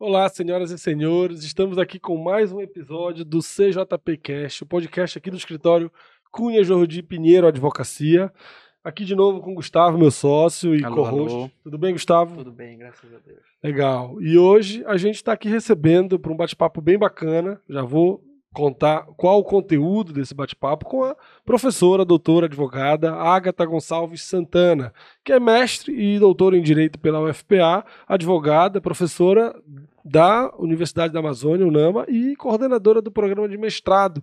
Olá, senhoras e senhores, estamos aqui com mais um episódio do CJP Cast, o podcast aqui do escritório Cunha Jordi Pinheiro Advocacia. Aqui de novo com o Gustavo, meu sócio e co-host. Tudo bem, Gustavo? Tudo bem, graças a Deus. Legal. E hoje a gente está aqui recebendo para um bate-papo bem bacana. Já vou contar qual o conteúdo desse bate-papo com a professora, doutora, advogada Agatha Gonçalves Santana, que é mestre e doutora em Direito pela UFPA, advogada, professora da Universidade da Amazônia, UNAMA, e coordenadora do programa de mestrado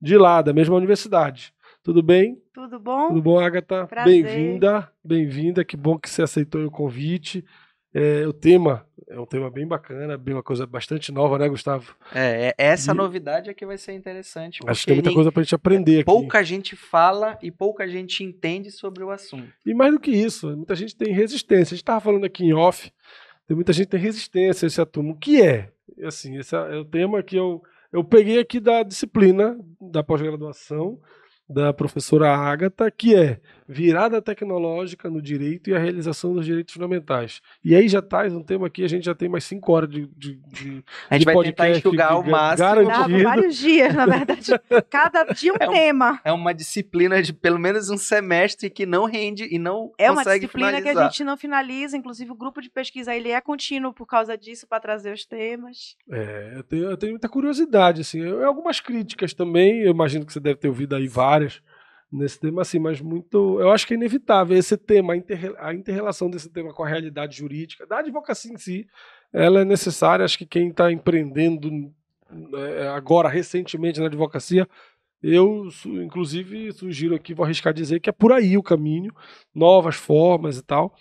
de lá, da mesma universidade. Tudo bem? Tudo bom? Tudo bom, Agatha? Bem-vinda, bem-vinda, que bom que você aceitou o convite. É, o tema é um tema bem bacana, bem uma coisa bastante nova, né, Gustavo? É, é essa e... novidade é que vai ser interessante. Acho que tem muita coisa pra gente aprender aqui. Pouca gente fala e pouca gente entende sobre o assunto. E mais do que isso, muita gente tem resistência. A gente estava falando aqui em off, tem muita gente que tem resistência a esse atumo. O que é? Assim, esse é o tema que eu, eu peguei aqui da disciplina da pós-graduação, da professora Ágata, que é virada tecnológica no direito e a realização dos direitos fundamentais. E aí já traz um tema aqui, a gente já tem mais cinco horas de, de, de A gente de vai tentar enxugar o máximo. Garantido. vários dias, na verdade. Cada dia um, é um tema. É uma disciplina de pelo menos um semestre que não rende e não é consegue finalizar. É uma disciplina finalizar. que a gente não finaliza, inclusive o grupo de pesquisa ele é contínuo por causa disso, para trazer os temas. É, eu tenho, eu tenho muita curiosidade, assim, eu, algumas críticas também, eu imagino que você deve ter ouvido aí várias, nesse tema assim, mas muito. Eu acho que é inevitável esse tema, a, inter, a interrelação desse tema com a realidade jurídica, da advocacia em si, ela é necessária. Acho que quem está empreendendo é, agora, recentemente, na advocacia, eu, inclusive, sugiro aqui, vou arriscar dizer que é por aí o caminho, novas formas e tal.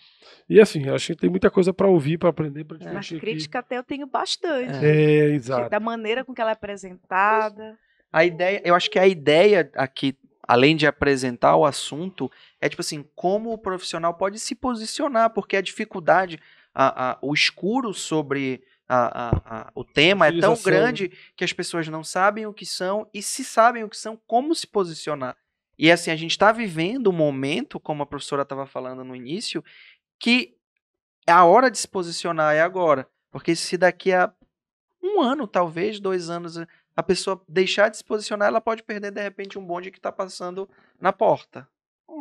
E assim, acho que tem muita coisa para ouvir, para aprender, para discutir. Mas crítica até eu tenho bastante. É, exato. Da maneira com que ela é apresentada. A ideia, eu acho que a ideia aqui além de apresentar o assunto, é tipo assim, como o profissional pode se posicionar, porque a dificuldade, a, a, o escuro sobre a, o tema é tão grande que as pessoas não sabem o que são e se sabem o que são, como se posicionar. E assim, a gente está vivendo um momento, como a professora estava falando no início, que a hora de se posicionar é agora. Porque se daqui a um ano, talvez, dois anos, a pessoa deixar de se posicionar, ela pode perder de repente um bonde que está passando na porta.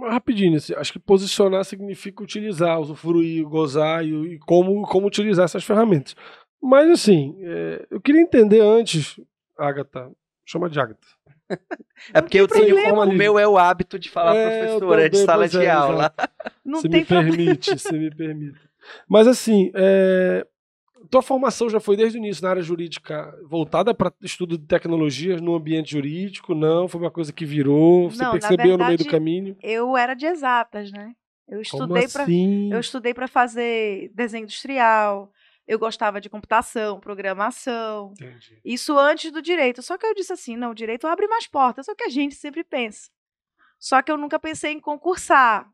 Rapidinho, assim, acho que posicionar significa utilizar, usufruir, gozar e, e como, como utilizar essas ferramentas. Mas assim, é, eu queria entender antes, Agatha, chama de Agatha. É porque eu tenho, o meu é o hábito de falar é, professora, de sala de é, aula. Não se me permite, se me permite. Mas assim, é, tua formação já foi desde o início na área jurídica voltada para estudo de tecnologias no ambiente jurídico? Não, foi uma coisa que virou, você não, percebeu verdade, no meio do caminho? Eu era de exatas, né? Eu estudei para assim? eu estudei para fazer desenho industrial. Eu gostava de computação, programação. Entendi. Isso antes do direito. Só que eu disse assim, não, o direito abre mais portas, é o que a gente sempre pensa. Só que eu nunca pensei em concursar.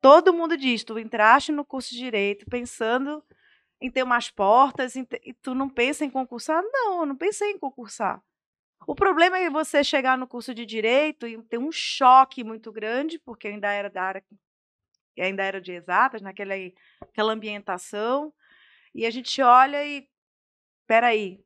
Todo mundo diz, tu entraste no curso de direito pensando em ter umas portas, ter, e tu não pensa em concursar? Não, eu não pensei em concursar. O problema é você chegar no curso de direito e ter um choque muito grande, porque eu ainda era da área, ainda era de exatas, naquela aquela ambientação, e a gente olha e, peraí,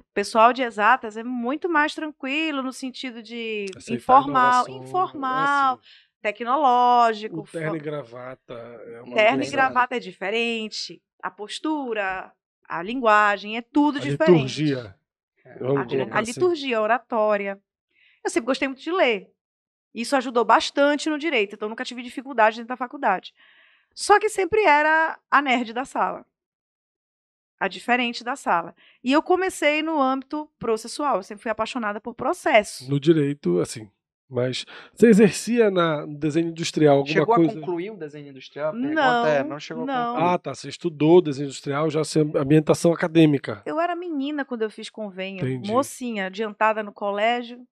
o pessoal de exatas é muito mais tranquilo no sentido de informal, informal, assim. tecnológico. Terno e gravata é uma Terno e gravata é diferente a postura, a linguagem, é tudo a diferente. Liturgia. A, a assim. liturgia, a oratória. Eu sempre gostei muito de ler. Isso ajudou bastante no direito, então nunca tive dificuldade dentro da faculdade. Só que sempre era a nerd da sala. A diferente da sala. E eu comecei no âmbito processual. Eu sempre fui apaixonada por processo. No direito, assim, mas você exercia na, no desenho industrial alguma chegou coisa? Chegou a concluir um desenho industrial? Não, é, não chegou não. a concluir. Ah, tá. Você estudou desenho industrial, já ambientação acadêmica. Eu era menina quando eu fiz convênio. Entendi. Mocinha, adiantada no colégio,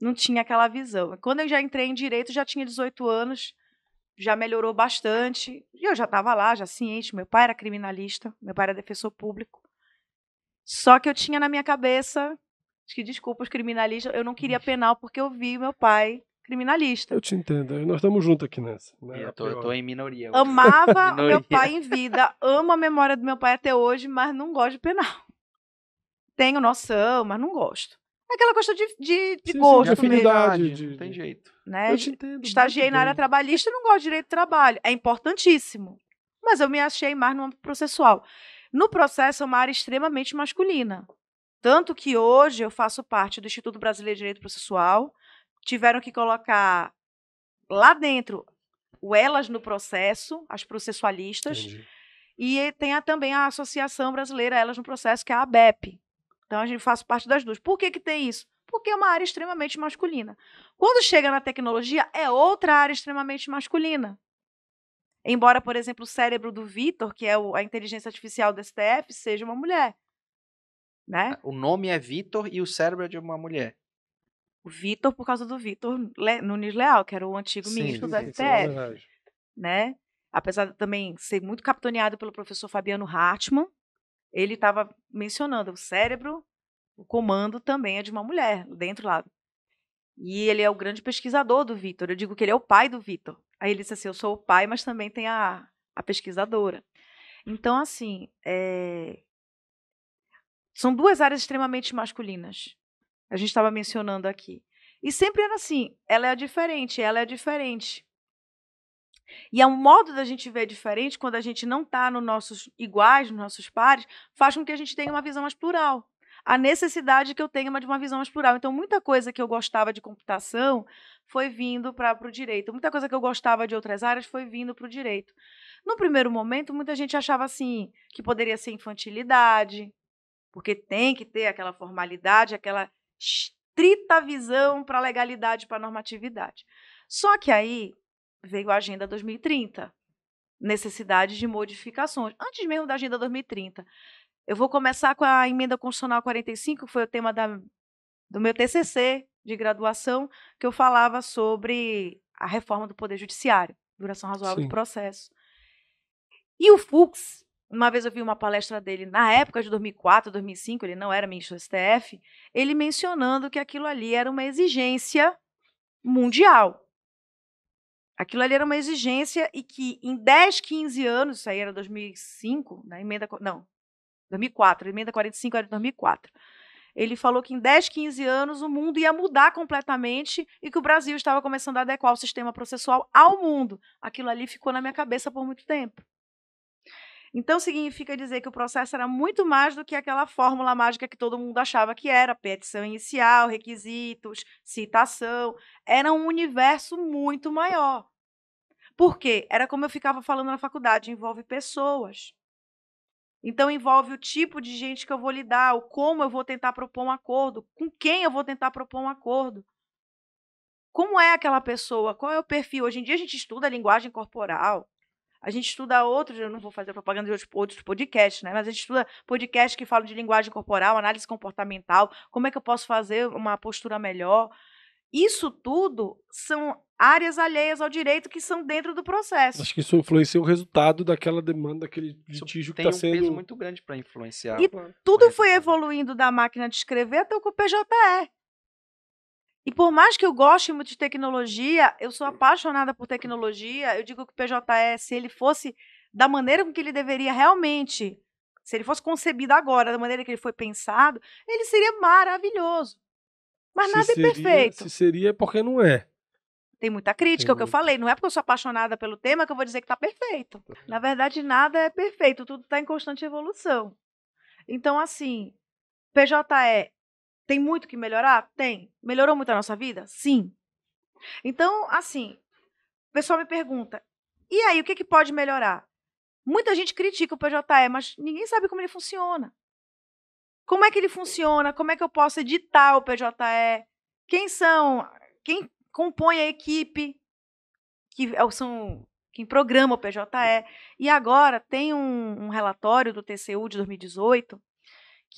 não tinha aquela visão. Quando eu já entrei em direito, já tinha 18 anos, já melhorou bastante. E eu já estava lá, já ciente. Meu pai era criminalista, meu pai era defensor público. Só que eu tinha na minha cabeça que desculpa os criminalistas, eu não queria penal porque eu vi meu pai criminalista. Eu te entendo. Nós estamos juntos aqui nessa. Né? Eu, tô, eu tô em minoria. hoje. Amava Minoria. meu pai em vida, amo a memória do meu pai até hoje, mas não gosto de penal. Tenho noção, mas não gosto. É aquela questão de, de, de Sim, sim, gosto de mesmo, afinidade. Verdade, de- Não tem de- jeito. né? Eu te entendo. Estagiei na área trabalhista e não gosto de direito do trabalho. É importantíssimo. Mas eu me achei mais no âmbito processual. No processo é uma área extremamente masculina. Tanto que hoje eu faço parte do Instituto Brasileiro de Direito Processual. Tiveram que colocar lá dentro o elas no processo, as processualistas. Entendi. E tem a- também a Associação Brasileira Elas no Processo, que é a ABEP. Então a gente faz parte das duas. Por que, que tem isso? Porque é uma área extremamente masculina. Quando chega na tecnologia, é outra área extremamente masculina. Embora, por exemplo, o cérebro do Vitor, que é a inteligência artificial do STF, seja uma mulher. Né? O nome é Vitor e o cérebro é de uma mulher. O Vitor, por causa do Vitor Nunes Leal, que era o antigo Sim, ministro do STF. né? Apesar de também ser muito capitaneado pelo professor Fabiano Hartmann, ele estava mencionando o cérebro, o comando também é de uma mulher dentro lá. E ele é o grande pesquisador do Vitor. Eu digo que ele é o pai do Vitor. Aí ele disse assim: Eu sou o pai, mas também tem a, a pesquisadora. Então, assim, é, são duas áreas extremamente masculinas. A gente estava mencionando aqui. E sempre era assim: ela é diferente, ela é diferente. E é um modo da gente ver diferente quando a gente não está nos nossos iguais, nos nossos pares, faz com que a gente tenha uma visão mais plural. A necessidade que eu tenha uma- de uma visão mais plural. Então, muita coisa que eu gostava de computação foi vindo para o direito. Muita coisa que eu gostava de outras áreas foi vindo para o direito. No primeiro momento, muita gente achava assim que poderia ser infantilidade, porque tem que ter aquela formalidade, aquela estrita visão para a legalidade, para a normatividade. Só que aí veio a Agenda 2030, necessidade de modificações. Antes mesmo da Agenda 2030, eu vou começar com a Emenda Constitucional 45, que foi o tema da, do meu TCC de graduação, que eu falava sobre a reforma do Poder Judiciário, duração razoável Sim. do processo. E o Fux, uma vez eu vi uma palestra dele, na época de 2004, 2005, ele não era ministro do STF, ele mencionando que aquilo ali era uma exigência mundial. Aquilo ali era uma exigência e que em 10, 15 anos, isso aí era 2005, na emenda, co- não, 2004, a emenda 45 era de 2004. Ele falou que em 10, 15 anos o mundo ia mudar completamente e que o Brasil estava começando a adequar o sistema processual ao mundo. Aquilo ali ficou na minha cabeça por muito tempo. Então significa dizer que o processo era muito mais do que aquela fórmula mágica que todo mundo achava que era, petição inicial, requisitos, citação. Era um universo muito maior. Por quê? Era como eu ficava falando na faculdade, envolve pessoas. Então envolve o tipo de gente que eu vou lidar, o como eu vou tentar propor um acordo, com quem eu vou tentar propor um acordo. Como é aquela pessoa? Qual é o perfil? Hoje em dia a gente estuda a linguagem corporal. A gente estuda outros, eu não vou fazer propaganda de outros, outros podcasts, né? Mas a gente estuda podcasts que falam de linguagem corporal, análise comportamental, como é que eu posso fazer uma postura melhor. Isso tudo são áreas alheias ao direito que são dentro do processo. Acho que isso influencia o resultado daquela demanda, daquele litígio que tem está um sendo. peso muito grande para influenciar. E. Tudo foi tá. evoluindo da máquina de escrever até o PJE. E por mais que eu goste muito de tecnologia, eu sou apaixonada por tecnologia. Eu digo que o PJE, se ele fosse da maneira com que ele deveria realmente, se ele fosse concebido agora, da maneira que ele foi pensado, ele seria maravilhoso. Mas Se nada seria- é perfeito. Se seria é porque não é. Tem muita crítica, Tem é o que eu falei. Não é porque eu sou apaixonada pelo tema que eu vou dizer que está perfeito. Na verdade, nada é perfeito, tudo está em constante evolução. Então, assim, PJE tem muito que melhorar? Tem. Melhorou muito a nossa vida? Sim. Então, assim, o pessoal me pergunta: e aí, o que, que pode melhorar? Muita gente critica o PJE, mas ninguém sabe como ele funciona. Como é que ele funciona? Como é que eu posso editar o PJE? Quem são? Quem compõe a equipe? Que é são quem programa o PJE. E agora tem um, um relatório do TCU de 2018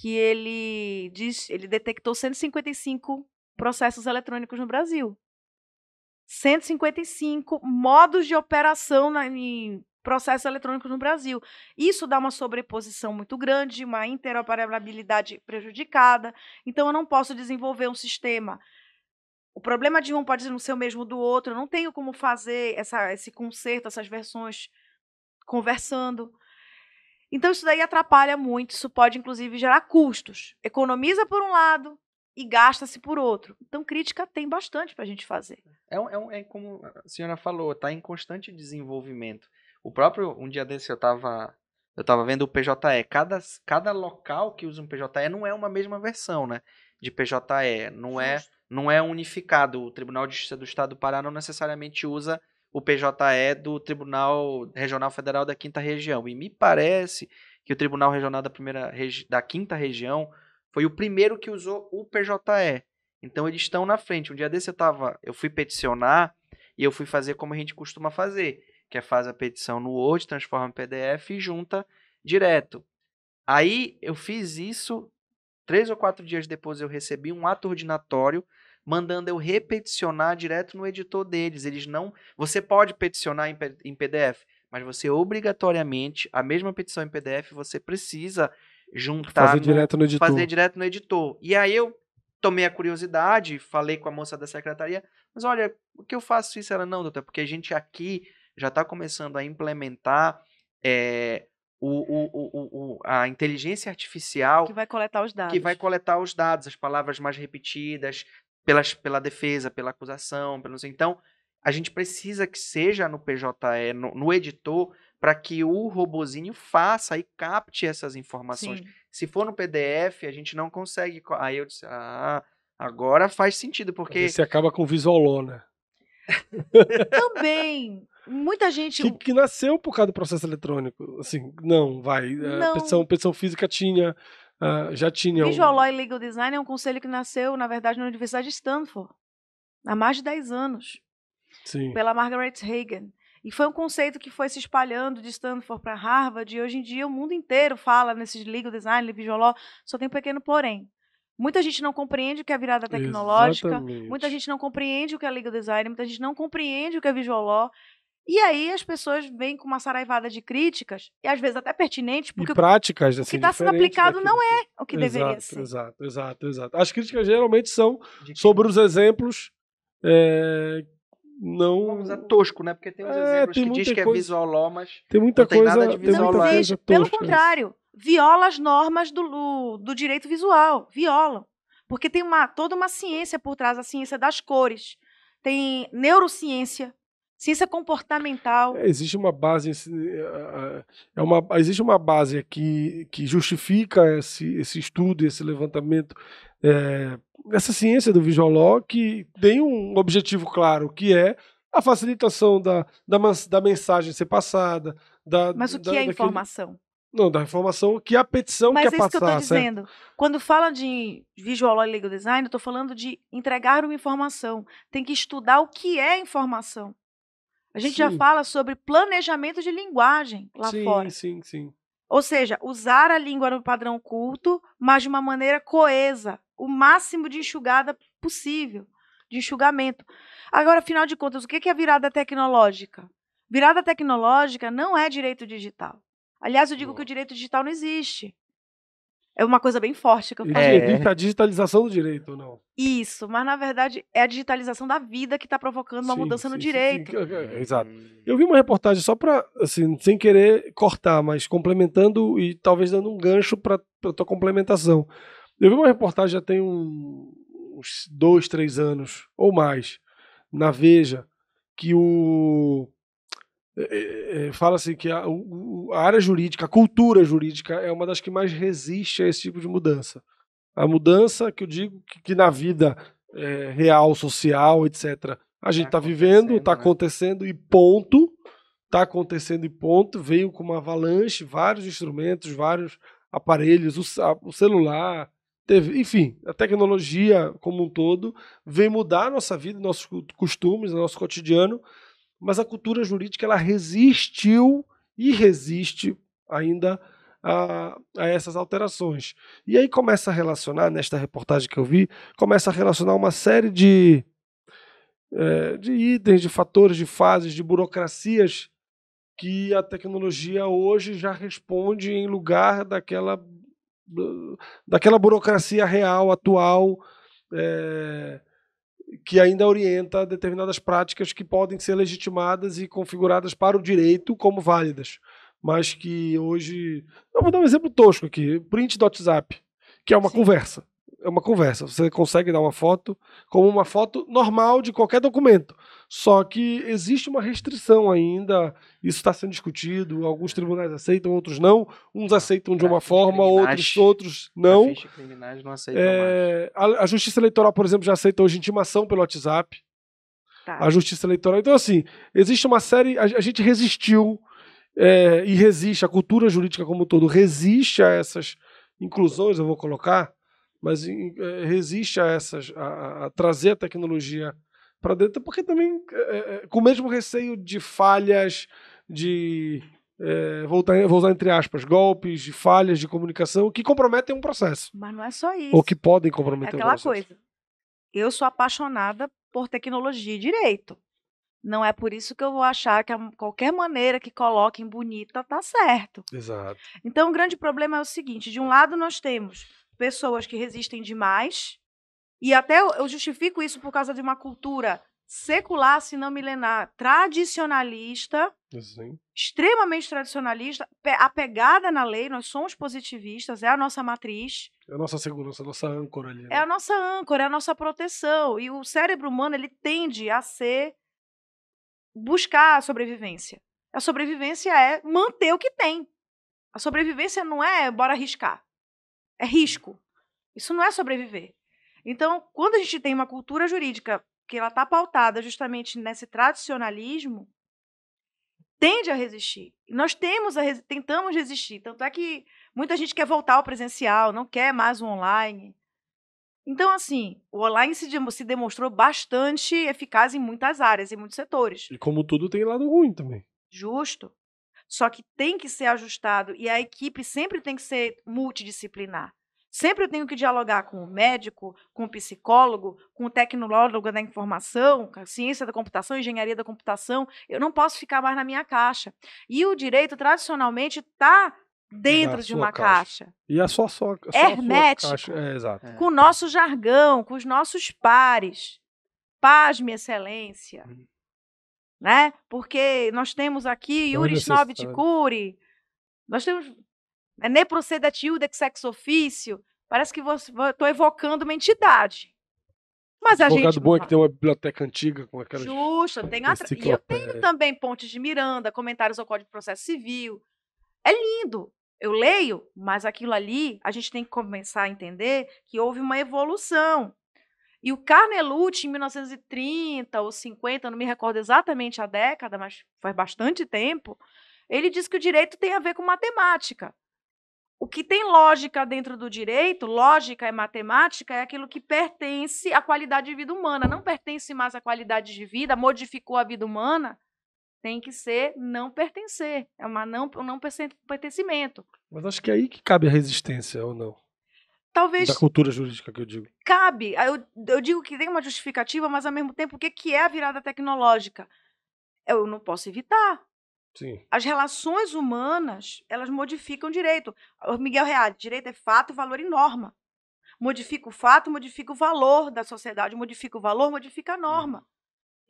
que ele diz, ele detectou 155 processos eletrônicos no Brasil. 155 modos de operação na, em processos eletrônicos no Brasil. Isso dá uma sobreposição muito grande, uma interoperabilidade prejudicada. Então, eu não posso desenvolver um sistema O problema de um pode não ser o mesmo do outro. Eu não tenho como fazer essa, esse conserto, essas versões conversando. Então, isso daí atrapalha muito. Isso pode, inclusive, gerar custos. Economiza por um lado e gasta-se por outro. Então, crítica tem bastante para a gente fazer. É, um, é, um, é, como a senhora falou, está em constante desenvolvimento. O próprio, um dia desse eu estava eu tava vendo o PJE. Cada, cada local que usa um PJE não é uma mesma versão, né? De PJE. Não é, não é unificado. O Tribunal de Justiça do Estado do Pará não necessariamente usa o PJE do Tribunal Regional Federal da Quinta Região. E me parece que o Tribunal Regional da, primeira, da Quinta Região foi o primeiro que usou o PJE. Então eles estão na frente. Um dia desse eu tava, eu fui peticionar e eu fui fazer como a gente costuma fazer, que é faz a petição no Word, transforma em PDF e junta direto. Aí eu fiz isso, três ou quatro dias depois eu recebi um ato ordinatório mandando eu repeticionar direto no editor deles. Eles não. Você pode peticionar em, em PDF, mas você obrigatoriamente, a mesma petição em PDF, você precisa juntar. Fazer no, direto no editor. Fazer direto no editor. E aí eu tomei a curiosidade, falei com a moça da secretaria, mas olha, o que eu faço isso? Ela, não, doutor, porque a gente aqui já está começando a implementar é, o, o, o, o, a inteligência artificial. Que vai coletar os dados. Que vai coletar os dados, as palavras mais repetidas, pelas, pela defesa, pela acusação, pelo então a gente precisa que seja no PJE, no, no editor, para que o robozinho faça e capte essas informações. Sim. Se for no PDF, a gente não consegue. Aí eu disse, ah, agora faz sentido, porque. Você acaba com visualó, né? Também. Muita gente. Que, que, nasceu por causa do processo eletrônico. Assim, não, vai. Não. A petição, petição física tinha Uh, já tinha. Visual. Law e Legal Design é um conselho que nasceu, na verdade, na Universidade de Stanford, há mais de 10 anos. Sim. Pela Margaret Hagan. E foi um conceito que foi se espalhando de Stanford para Harvard, e hoje em dia o mundo inteiro fala nesses legal design, visual law, só tem um pequeno porém. Muita gente não compreende o que é virada tecnológica, Exatamente. muita gente não compreende o que é legal design, muita gente não compreende o que é visual law, e aí as pessoas vêm com uma saraivada de críticas, e às vezes até pertinentes, porque e práticas, assim, o que está sendo aplicado não é o que exato, deveria ser. Exato, exato, exato. As críticas geralmente são sobre os exemplos é, não. Vamos usar tosco, né? Porque tem uns é, exemplos tem que diz que é visual law, mas tem muita não coisa, tem nada de visual não existe, Pelo contrário, viola as normas do, do direito visual, violam. Porque tem uma, toda uma ciência por trás, a ciência das cores, tem neurociência, Ciência comportamental. É, existe uma base, é uma, existe uma base aqui que justifica esse, esse estudo, esse levantamento, é, essa ciência do visual law que tem um objetivo claro, que é a facilitação da, da, da mensagem ser passada. Da, Mas o que da, é informação? Não, da informação que a petição Mas quer é isso passar. que eu estou dizendo. Quando fala de visual e legal design, eu estou falando de entregar uma informação. Tem que estudar o que é informação. A gente sim. já fala sobre planejamento de linguagem lá sim, fora. Sim, sim, Ou seja, usar a língua no padrão culto, mas de uma maneira coesa, o máximo de enxugada possível, de enxugamento. Agora, afinal de contas, o que é virada tecnológica? Virada tecnológica não é direito digital. Aliás, eu digo que o direito digital não existe. É uma coisa bem forte que eu falei. É. A digitalização do direito, não? Isso, mas na verdade é a digitalização da vida que está provocando uma sim, mudança sim, no direito. Sim, é, exato. Eu vi uma reportagem só para, assim, sem querer cortar, mas complementando e talvez dando um gancho para a tua complementação. Eu vi uma reportagem já tem um, uns dois, três anos ou mais na Veja que o é, é, fala assim que a, a, área jurídica, a cultura jurídica é uma das que mais resiste a esse tipo de mudança. A mudança que eu digo que, que na vida é, real, social, etc., a gente está tá vivendo, está né? acontecendo e ponto. Está acontecendo e ponto. Veio com uma avalanche, vários instrumentos, vários aparelhos, o, a, o celular, teve, enfim, a tecnologia como um todo vem mudar a nossa vida, nossos costumes, nosso cotidiano mas a cultura jurídica ela resistiu e resiste ainda a, a, essas alterações. E aí começa a relacionar, nesta reportagem que eu vi, começa a relacionar uma série de, é, de itens, de fatores, de fases, de burocracias que a tecnologia hoje já responde em lugar daquela, daquela burocracia real, atual, é, que ainda orienta determinadas práticas que podem ser legitimadas e configuradas para o direito como válidas, mas que hoje. Eu vou dar um exemplo tosco aqui: print do WhatsApp, que é uma Sim. conversa. É uma conversa. Você consegue dar uma foto como uma foto normal de qualquer documento. Só que existe uma restrição ainda, isso está sendo discutido, alguns tribunais aceitam, outros não, uns aceitam de uma forma, outros, outros não. não aceitam é, a, a, Justiça Eleitoral, por exemplo, já aceita hoje intimação pelo WhatsApp. Tá. A Justiça Eleitoral. Então, assim, existe uma série. A, a gente resistiu é, e resiste, a cultura jurídica como um todo resiste a essas inclusões, eu vou colocar, mas é, resiste a essas, a, a trazer a tecnologia para dentro, porque também é, é, com o mesmo receio de falhas, de é, voltar, vou usar entre aspas, golpes, de falhas de comunicação que comprometem um processo. Mas não é só isso. Ou que podem comprometer é aquela um processo. coisa. Eu sou apaixonada por tecnologia e direito. Não é por isso que eu vou achar que a qualquer maneira que coloquem bonita tá certo. Exato. Então o grande problema é o seguinte: de um lado nós temos pessoas que resistem demais e até eu justifico isso por causa de uma cultura secular, se não milenar, tradicionalista, Sim. extremamente tradicionalista, apegada na lei, nós somos positivistas, é a nossa matriz. É a nossa segurança, a nossa âncora ali. Né? É a nossa âncora, é a nossa proteção. E o cérebro humano, ele tende a ser buscar a sobrevivência. A sobrevivência é manter o que tem. A sobrevivência não é bora arriscar. É risco. Isso não é sobreviver. Então, quando a gente tem uma cultura jurídica que ela está pautada justamente nesse tradicionalismo, tende a resistir. Nós temos a res... tentamos resistir. Tanto é que muita gente quer voltar ao presencial, não quer mais o online. Então, assim, o online se, se demonstrou bastante eficaz em muitas áreas, em muitos setores. E como tudo tem lado ruim também. Justo. Só que tem que ser ajustado e a equipe sempre tem que ser multidisciplinar. Sempre eu tenho que dialogar com o médico, com o psicólogo, com o tecnólogo da informação, com a ciência da computação, engenharia da computação. Eu não posso ficar mais na minha caixa. E o direito, tradicionalmente, está dentro de uma caixa. caixa. E a sua, sua, sua hermético. Caixa. É, exato. Com o nosso jargão, com os nossos pares. Paz, minha excelência. Hum. Né? Porque nós temos aqui Yuri Snobit Curi, nós temos é ne proceda de sex ofício. Parece que estou evocando uma entidade. Mas a gente. bom é que tem uma biblioteca antiga com aquelas. Justo, tem atra... e eu tenho também Pontes de Miranda, comentários ao Código de Processo Civil. É lindo. Eu leio, mas aquilo ali a gente tem que começar a entender que houve uma evolução. E o Carnelucci, em 1930 ou 50, não me recordo exatamente a década, mas faz bastante tempo, ele diz que o direito tem a ver com matemática. O que tem lógica dentro do direito, lógica e matemática, é aquilo que pertence à qualidade de vida humana. Não pertence mais à qualidade de vida, modificou a vida humana, tem que ser não pertencer. É uma não, um não pertencimento. Mas acho que é aí que cabe a resistência, ou não? Talvez. Da cultura jurídica que eu digo. Cabe. Eu, eu digo que tem uma justificativa, mas ao mesmo tempo, o que, que é a virada tecnológica? Eu não posso evitar. Sim. As relações humanas, elas modificam o direito. Miguel Real, direito é fato, valor e norma. Modifica o fato, modifica o valor da sociedade, modifica o valor, modifica a norma. Uhum.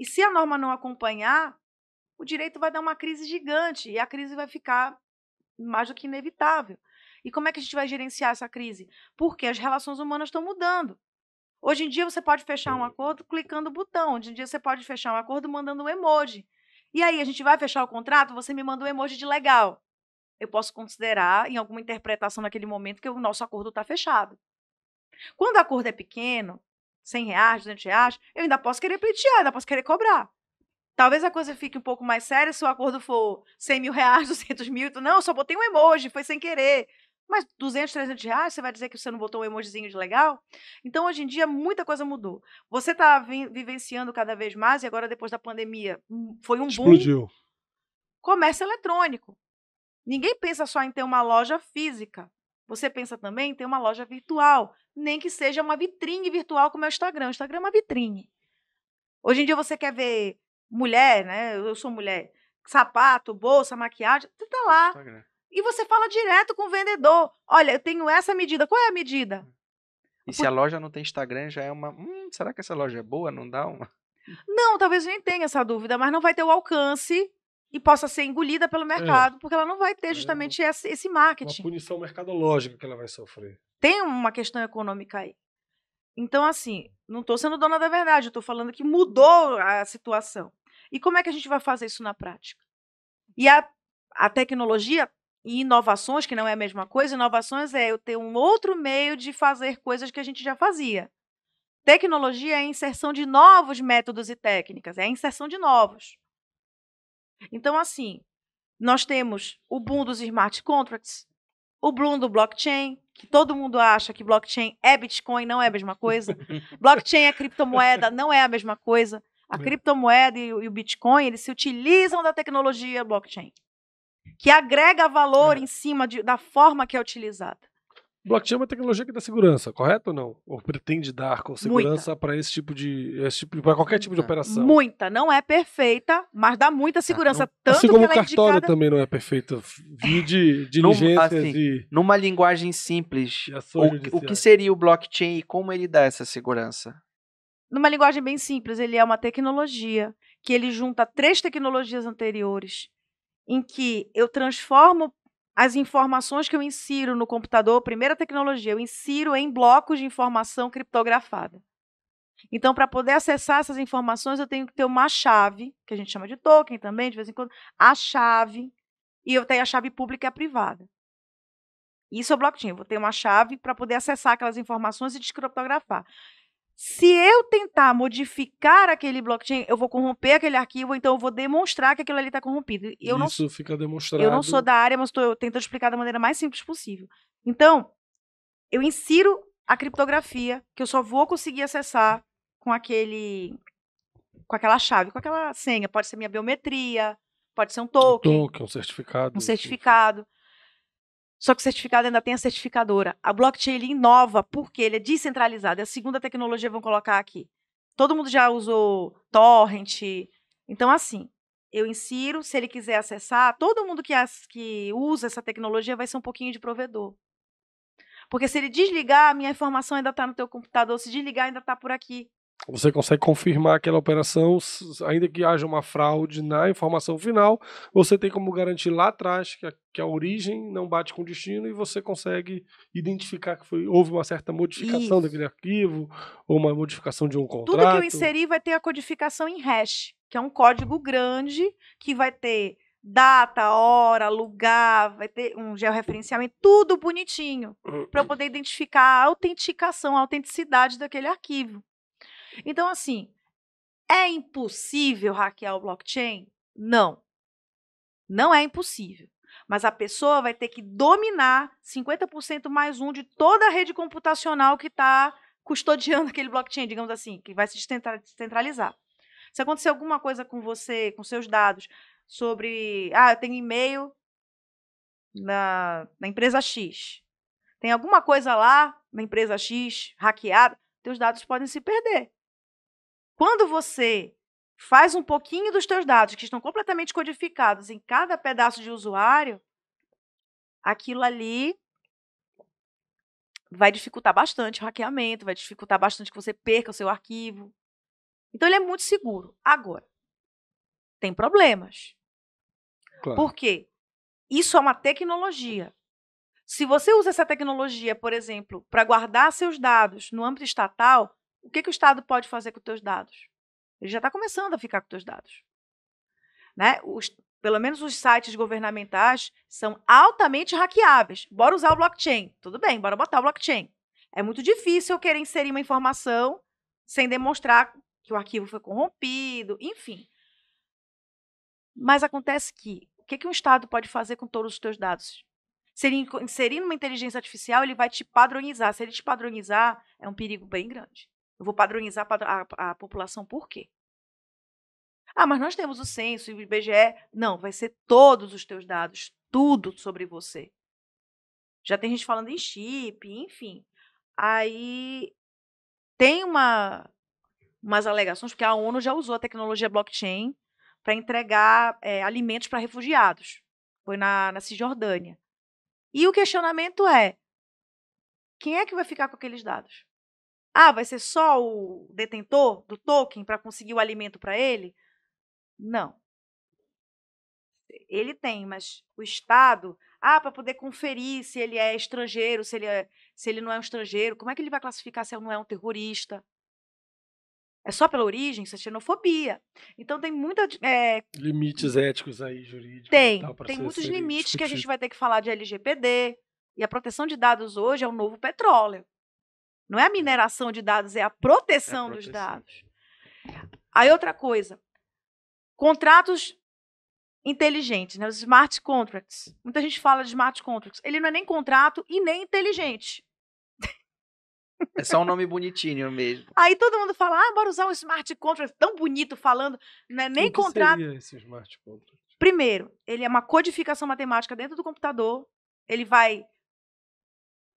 E se a norma não acompanhar, o direito vai dar uma crise gigante e a crise vai ficar mais do que inevitável. E como é que a gente vai gerenciar essa crise? Porque as relações humanas estão mudando. Hoje em dia você pode fechar um acordo clicando o botão. Hoje em dia você pode fechar um acordo mandando um emoji. E aí, a gente vai fechar o contrato? Você me manda um emoji de legal. Eu posso considerar, em alguma interpretação naquele momento, que o nosso acordo está fechado. Quando o acordo é pequeno, 100 reais, 200 reais, eu ainda posso querer pleitear, ainda posso querer cobrar. Talvez a coisa fique um pouco mais séria se o acordo for 100 mil reais, 200 mil. Não, eu só botei um emoji, foi sem querer. Mas 200, 300 reais, você vai dizer que você não botou um emojizinho de legal? Então, hoje em dia, muita coisa mudou. Você está vi vivenciando cada vez mais, e agora, depois da pandemia, hum, foi um Explodiu. boom. Comércio eletrônico. Ninguém pensa só em ter uma loja física. Você pensa também em ter uma loja virtual. Nem que seja uma vitrine virtual como é o Instagram. O Instagram é uma vitrine. Hoje em dia, você quer ver mulher, né? Eu sou mulher. Sapato, bolsa, maquiagem, você tá lá. Instagram. E você fala direto com o vendedor. Olha, eu tenho essa medida. Qual é a medida? E se a loja não tem Instagram, já é uma. Hum, será que essa loja é boa? Não dá uma. Não, talvez nem tenha essa dúvida, mas não vai ter o alcance e possa ser engolida pelo mercado, porque ela não vai ter É. justamente esse, esse Uma marketing. punição mercadológica que ela vai sofrer. Tem uma questão econômica aí. Então, assim, não estou sendo dona da verdade, estou falando que mudou a situação. E como é que a gente vai fazer isso na prática? E a, a tecnologia e inovações, que não é a mesma coisa, inovações é eu ter um outro meio de fazer coisas que a gente já fazia. Tecnologia é a inserção de novos métodos e técnicas, é a inserção de novos. Então, assim, nós temos o boom dos smart contracts, o boom do blockchain, que todo mundo acha que blockchain é Bitcoin, não é a mesma coisa. blockchain é criptomoeda, não é a mesma coisa. A criptomoeda e o e o Bitcoin, eles se utilizam da tecnologia blockchain, que agrega valor É. em cima de- da forma que é utilizada. Blockchain é uma tecnologia que dá segurança, correto ou não? Ou pretende dar com segurança para esse tipo de. Esse tipo, para qualquer tipo de Ah, operação? Muita, não é perfeita, mas dá muita segurança. Tanto assim como que o ela é cartório indicada... também não é perfeito. Vi de Não, diligências assim, e, Numa linguagem simples, o, o que seria o blockchain e como ele dá essa segurança? Numa linguagem bem simples, ele é uma tecnologia que ele junta três tecnologias anteriores, em que eu transformo as informações que eu insiro no computador, primeira tecnologia, eu insiro em blocos de informação criptografada. Então, para poder acessar essas informações, eu tenho que ter uma chave, que a gente chama de token também, de vez em quando, a chave, e eu tenho a chave pública e a privada. Isso é o blockchain. Eu vou ter uma chave para poder acessar aquelas informações e descriptografar. Se eu tentar modificar aquele blockchain, eu vou corromper aquele arquivo, então eu vou demonstrar que aquilo ali está corrompido. Eu não Isso fica demonstrado. eu não sou da área, mas estou tentando explicar da maneira mais simples possível. Então, eu insiro a criptografia, que eu só vou conseguir acessar com aquele com aquela chave, com aquela senha. Pode ser minha biometria, pode ser um um token, token, um certificado. um certificado. Só que o certificado ainda tem a certificadora. A blockchain ele inova porque ele é descentralizado. É a segunda tecnologia vão colocar aqui. Todo mundo já usou torrent. Então, assim, eu insiro, se ele quiser acessar, todo mundo que, as- que usa essa tecnologia vai ser um pouquinho de provedor. Porque se ele desligar, a minha informação ainda está no teu computador. Se desligar, ainda está por aqui. Você consegue confirmar aquela operação, ainda que haja uma fraude na informação final, você tem como garantir lá atrás que a, que a origem não bate com o destino e você consegue identificar que foi, houve uma certa modificação Isso. daquele arquivo, ou uma modificação de um contrato. Tudo que eu inserir vai ter a codificação em hash, que é um código grande que vai ter data, hora, lugar, vai ter um georreferenciamento, tudo bonitinho, para eu poder identificar a autenticação, a autenticidade daquele arquivo. Então, assim, é impossível hackear o blockchain? Não. Não é impossível. Mas a pessoa vai ter que dominar 50% mais um de toda a rede computacional que está custodiando aquele blockchain, digamos assim, que vai se descentra- descentralizar. Se acontecer alguma coisa com você, com seus dados, sobre. Ah, eu tenho e-mail na, na empresa X. Tem alguma coisa lá na empresa X hackeada, teus dados podem se perder. Quando você faz um pouquinho dos teus dados, que estão completamente codificados em cada pedaço de usuário, aquilo ali vai dificultar bastante o hackeamento, vai dificultar bastante que você perca o seu arquivo. Então ele é muito seguro. Agora, tem problemas. Claro. Por quê? Isso é uma tecnologia. Se você usa essa tecnologia, por exemplo, para guardar seus dados no âmbito estatal, o que, que o Estado pode fazer com os teus dados? Ele já está começando a ficar com os teus dados. Né? Os- pelo menos os sites governamentais são altamente hackeáveis. Bora usar o blockchain. Tudo bem, bora botar o blockchain. É muito difícil eu querer inserir uma informação sem demonstrar que o arquivo foi corrompido, enfim. Mas acontece que o que, que um Estado pode fazer com todos os teus dados? Se ele inserir numa inteligência artificial, ele vai te padronizar. Se ele te padronizar, é um perigo bem grande. Eu vou padronizar padro- a, a população por quê? Ah, mas nós temos o censo e o IBGE. Não, vai ser todos os teus dados, tudo sobre você. Já tem gente falando em chip, enfim. Aí tem uma, umas alegações, porque a ONU já usou a tecnologia blockchain para entregar eh, alimentos para refugiados. Foi na, na Cisjordânia. E o questionamento é: quem é que vai ficar com aqueles dados? Ah, vai ser só o detentor do token para conseguir o alimento para ele? Não. Ele tem, mas o Estado, ah, para poder conferir se ele é estrangeiro, se ele, é, se ele não é um estrangeiro, como é que ele vai classificar se ele não é um terrorista? É só pela origem, isso é xenofobia. Então tem muita. É, limites éticos aí, jurídicos. Tem. tem muitos limites discutido. que a gente vai ter que falar de LGPD. E a proteção de dados hoje é o novo petróleo. Não é a mineração de dados, é a proteção, é a proteção. dos dados. Aí outra coisa. Contratos inteligentes, né? os smart contracts. Muita gente fala de smart contracts. Ele não é nem contrato e nem inteligente. É só um nome bonitinho mesmo. Aí todo mundo fala, ah, bora usar um smart contract tão bonito falando, não é nem o que contrato. Seria esse smart contract? Primeiro, ele é uma codificação matemática dentro do computador. Ele vai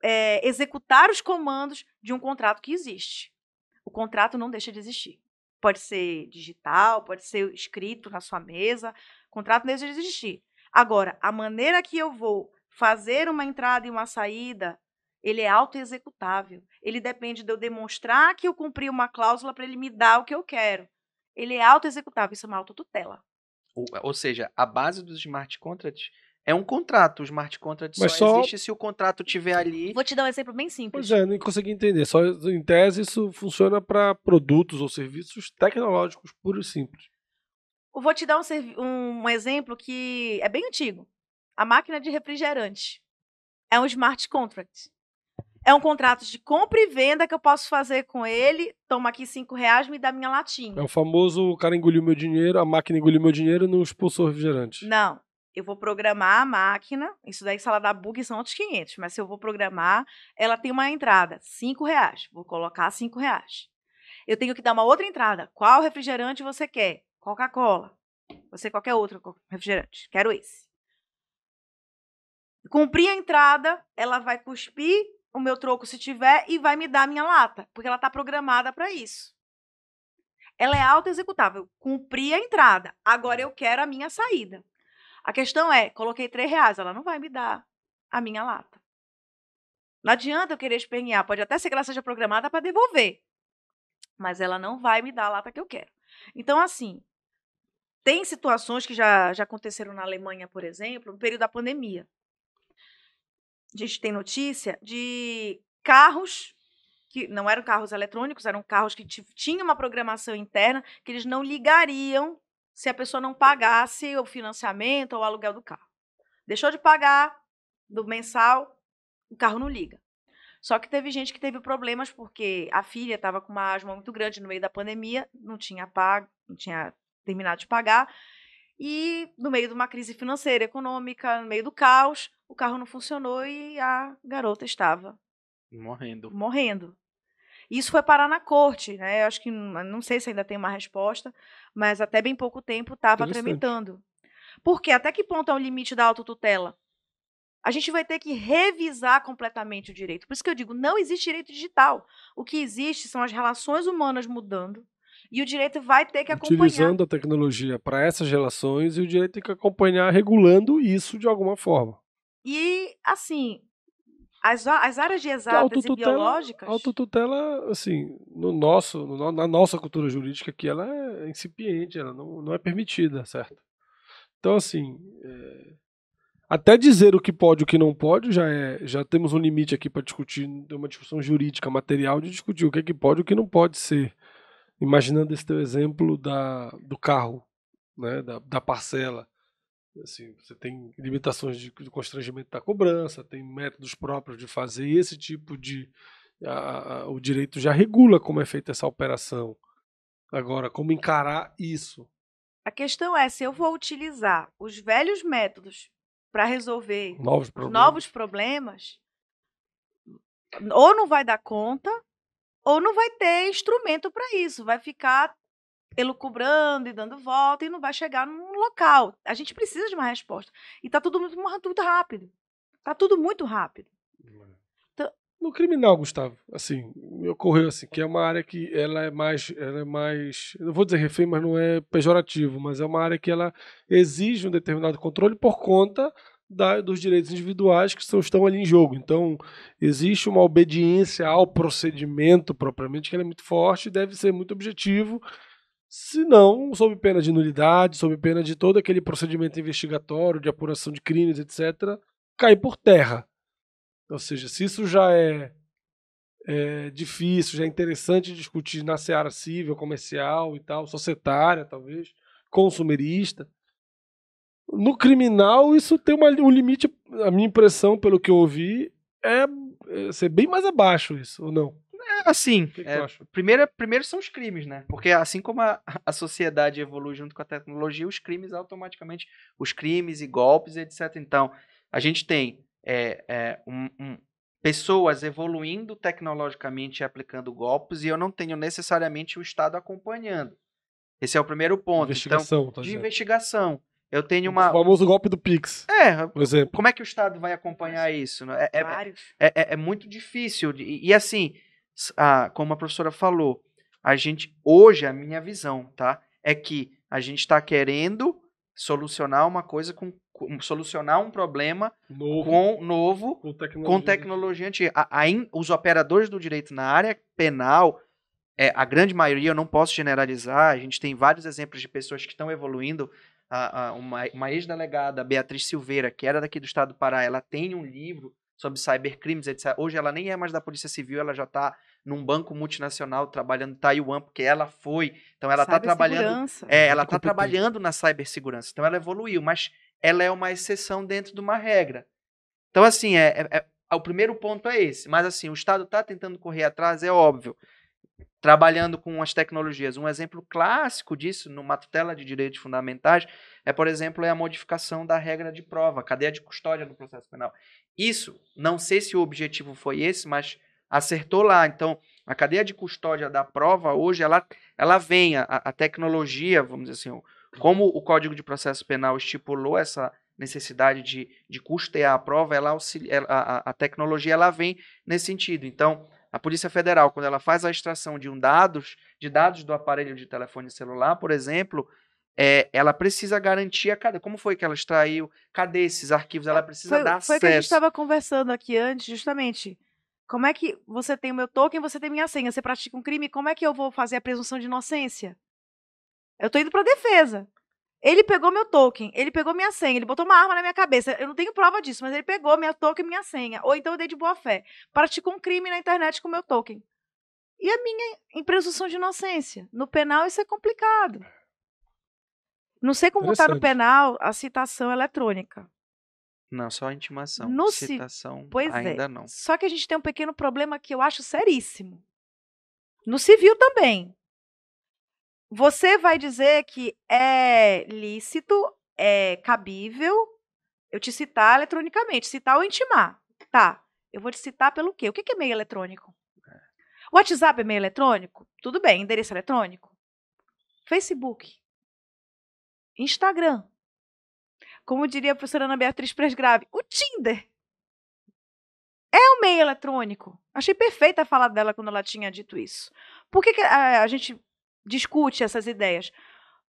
é, executar os comandos de um contrato que existe. O contrato não deixa de existir. Pode ser digital, pode ser escrito na sua mesa. O contrato não deixa de existir. Agora, a maneira que eu vou fazer uma entrada e uma saída, ele é auto-executável. Ele depende de eu demonstrar que eu cumpri uma cláusula para ele me dar o que eu quero. Ele é auto-executável, isso é uma autotutela. Ou, ou seja, a base dos smart contracts é um contrato. O smart contract só, só, existe se o contrato tiver ali. Vou te dar um exemplo bem simples. Pois é, nem consegui entender. Só em tese isso funciona para produtos ou serviços tecnológicos puros e simples. Eu vou te dar um, um exemplo que é bem antigo. A máquina de refrigerante. É um smart contract. É um contrato de compra e venda que eu posso fazer com ele. Toma aqui cinco reais, me dá minha latinha. É o famoso o cara engoliu meu dinheiro, a máquina engoliu meu dinheiro e não expulsou o refrigerante. Não eu vou programar a máquina, isso daí se ela dá bug são outros 500, mas se eu vou programar, ela tem uma entrada, 5 reais, vou colocar 5 reais. Eu tenho que dar uma outra entrada, qual refrigerante você quer? Coca-Cola, você qualquer outro refrigerante, quero esse. Cumpri a entrada, ela vai cuspir o meu troco se tiver e vai me dar a minha lata, porque ela está programada para isso. Ela é auto-executável. Cumpri a entrada, agora eu quero a minha saída. A questão é, coloquei três reais, ela não vai me dar a minha lata. Não adianta eu querer espernear, pode até ser que ela seja programada para devolver, mas ela não vai me dar a lata que eu quero. Então, assim, tem situações que já, já aconteceram na Alemanha, por exemplo, no período da pandemia. A gente tem notícia de carros que não eram carros eletrônicos, eram carros que tinham uma programação interna que eles não ligariam se a pessoa não pagasse o financiamento ou o aluguel do carro. Deixou de pagar do mensal, o carro não liga. Só que teve gente que teve problemas porque a filha estava com uma asma muito grande no meio da pandemia, não tinha pago, não tinha terminado de pagar. E no meio de uma crise financeira, econômica, no meio do caos, o carro não funcionou e a garota estava morrendo. Morrendo. Isso foi parar na corte, né? Eu acho que não sei se ainda tem uma resposta, mas até bem pouco tempo estava tramitando. Porque até que ponto é o limite da autotutela? A gente vai ter que revisar completamente o direito. Por isso que eu digo, não existe direito digital. O que existe são as relações humanas mudando e o direito vai ter que acompanhar. Utilizando a tecnologia para essas relações e o direito tem que acompanhar regulando isso de alguma forma. E, assim, as, as áreas de exatas e biológicas. A autotutela, assim, no nosso, no, na nossa cultura jurídica aqui, ela é incipiente, ela não, não é permitida, certo? Então, assim, é, até dizer o que pode e o que não pode, já, é, já temos um limite aqui para discutir, uma discussão jurídica, material, de discutir o que, é que pode e o que não pode ser. Imaginando esse teu exemplo da, do carro, né, da, da parcela. Assim, você tem limitações de, de constrangimento da cobrança, tem métodos próprios de fazer esse tipo de. A, a, o direito já regula como é feita essa operação. Agora, como encarar isso? A questão é se eu vou utilizar os velhos métodos para resolver novos problemas. novos problemas, ou não vai dar conta, ou não vai ter instrumento para isso. Vai ficar elucubrando e dando volta e não vai chegar num local. A gente precisa de uma resposta. E está tudo muito, muito rápido. Está tudo muito rápido. Então, no criminal, Gustavo, assim, me ocorreu assim, que é uma área que ela é mais, ela é mais, não vou dizer refém, mas não é pejorativo, mas é uma área que ela exige um determinado controle por conta da, dos direitos individuais que estão, estão ali em jogo. Então, existe uma obediência ao procedimento propriamente que é muito forte e deve ser muito objetivo, se não, sob pena de nulidade, sob pena de todo aquele procedimento investigatório, de apuração de crimes, etc., cair por terra. Ou seja, se isso já é, é difícil, já é interessante discutir na seara civil, comercial e tal, societária, talvez, consumerista, no criminal, isso tem uma, um limite, a minha impressão, pelo que eu ouvi, é, é ser bem mais abaixo isso, ou não? É, assim, que que é, primeiro, primeiro são os crimes, né? Porque assim como a, a sociedade evolui junto com a tecnologia, os crimes automaticamente, os crimes e golpes, etc. Então, a gente tem é, é, um- um- pessoas evoluindo tecnologicamente e aplicando golpes, e eu não tenho necessariamente o Estado acompanhando. Esse é o primeiro ponto. Investigação, tá então, de dizendo. investigação. Eu tenho O uma. famoso golpe do Pix, É, por exemplo. como é que o Estado vai acompanhar isso? né? É, é- Vários. é, é- é muito difícil. de- E, e assim, a- como a professora falou, a gente, hoje, a minha visão, tá? É que a gente está querendo solucionar uma coisa com, com- solucionar um problema Novo, com novo com tecnologia. com tecnologia antiga. A- a in- os operadores do direito na área penal, é, a grande maioria, eu não posso generalizar, a gente tem vários exemplos de pessoas que estão evoluindo. A- a- uma uma ex-delegada, Beatriz Silveira, que era daqui do estado do Pará, ela tem um livro sobre cybercrimes, etc. Hoje ela nem é mais da Polícia Civil, ela já está num banco multinacional trabalhando em Taiwan, porque ela foi. Então ela está trabalhando Cibersegurança. é, ela está trabalhando na cibersegurança, então ela evoluiu, mas ela é uma exceção dentro de uma regra. Então, assim, é, é- é- o primeiro ponto é esse, mas assim, o Estado está tentando correr atrás, é óbvio, trabalhando com as tecnologias. Um exemplo clássico disso, numa tutela de direitos fundamentais, é, por exemplo, é a modificação da regra de prova, cadeia de custódia no processo penal. Isso, não sei se o objetivo foi esse, mas acertou lá. Então, a cadeia de custódia da prova hoje, ela, ela vem, a, a tecnologia, vamos dizer assim, como o Código de Processo Penal estipulou essa necessidade de, de custear a prova, ela- a, a- a tecnologia ela vem nesse sentido. Então, a Polícia Federal, quando ela faz a extração de um dados, de dados do aparelho de telefone celular, por exemplo, é, ela precisa garantir a cadê. Como foi que ela extraiu? Cadê esses arquivos? Ela precisa Foi, dar foi o que a gente acesso. estava conversando aqui antes, justamente. Como é que você tem o meu token, você tem minha senha, você pratica um crime, como é que eu vou fazer a presunção de inocência? Eu tô indo pra defesa. Ele pegou meu token, ele pegou minha senha, ele botou uma arma na minha cabeça. Eu não tenho prova disso, mas ele pegou minha token e minha senha. Ou então eu dei de boa fé. Praticou um crime na internet com meu token. E a minha em presunção de inocência? No penal isso é complicado. Não sei como está no penal a citação eletrônica. Não, só a intimação. No ci- Citação Pois ainda é. não. Só que a gente tem um pequeno problema que eu acho seríssimo. No civil também. Você vai dizer que é lícito, é cabível eu te citar eletronicamente, citar ou intimar. Tá. Eu vou te citar pelo quê? O que é meio eletrônico? O WhatsApp é meio eletrônico? Tudo bem, endereço eletrônico. Facebook. Instagram. Como diria a professora Ana Beatriz Presgrave, o Tinder é um meio eletrônico. Achei perfeita a fala dela quando ela tinha dito isso. Por que, que a, a gente discute essas ideias?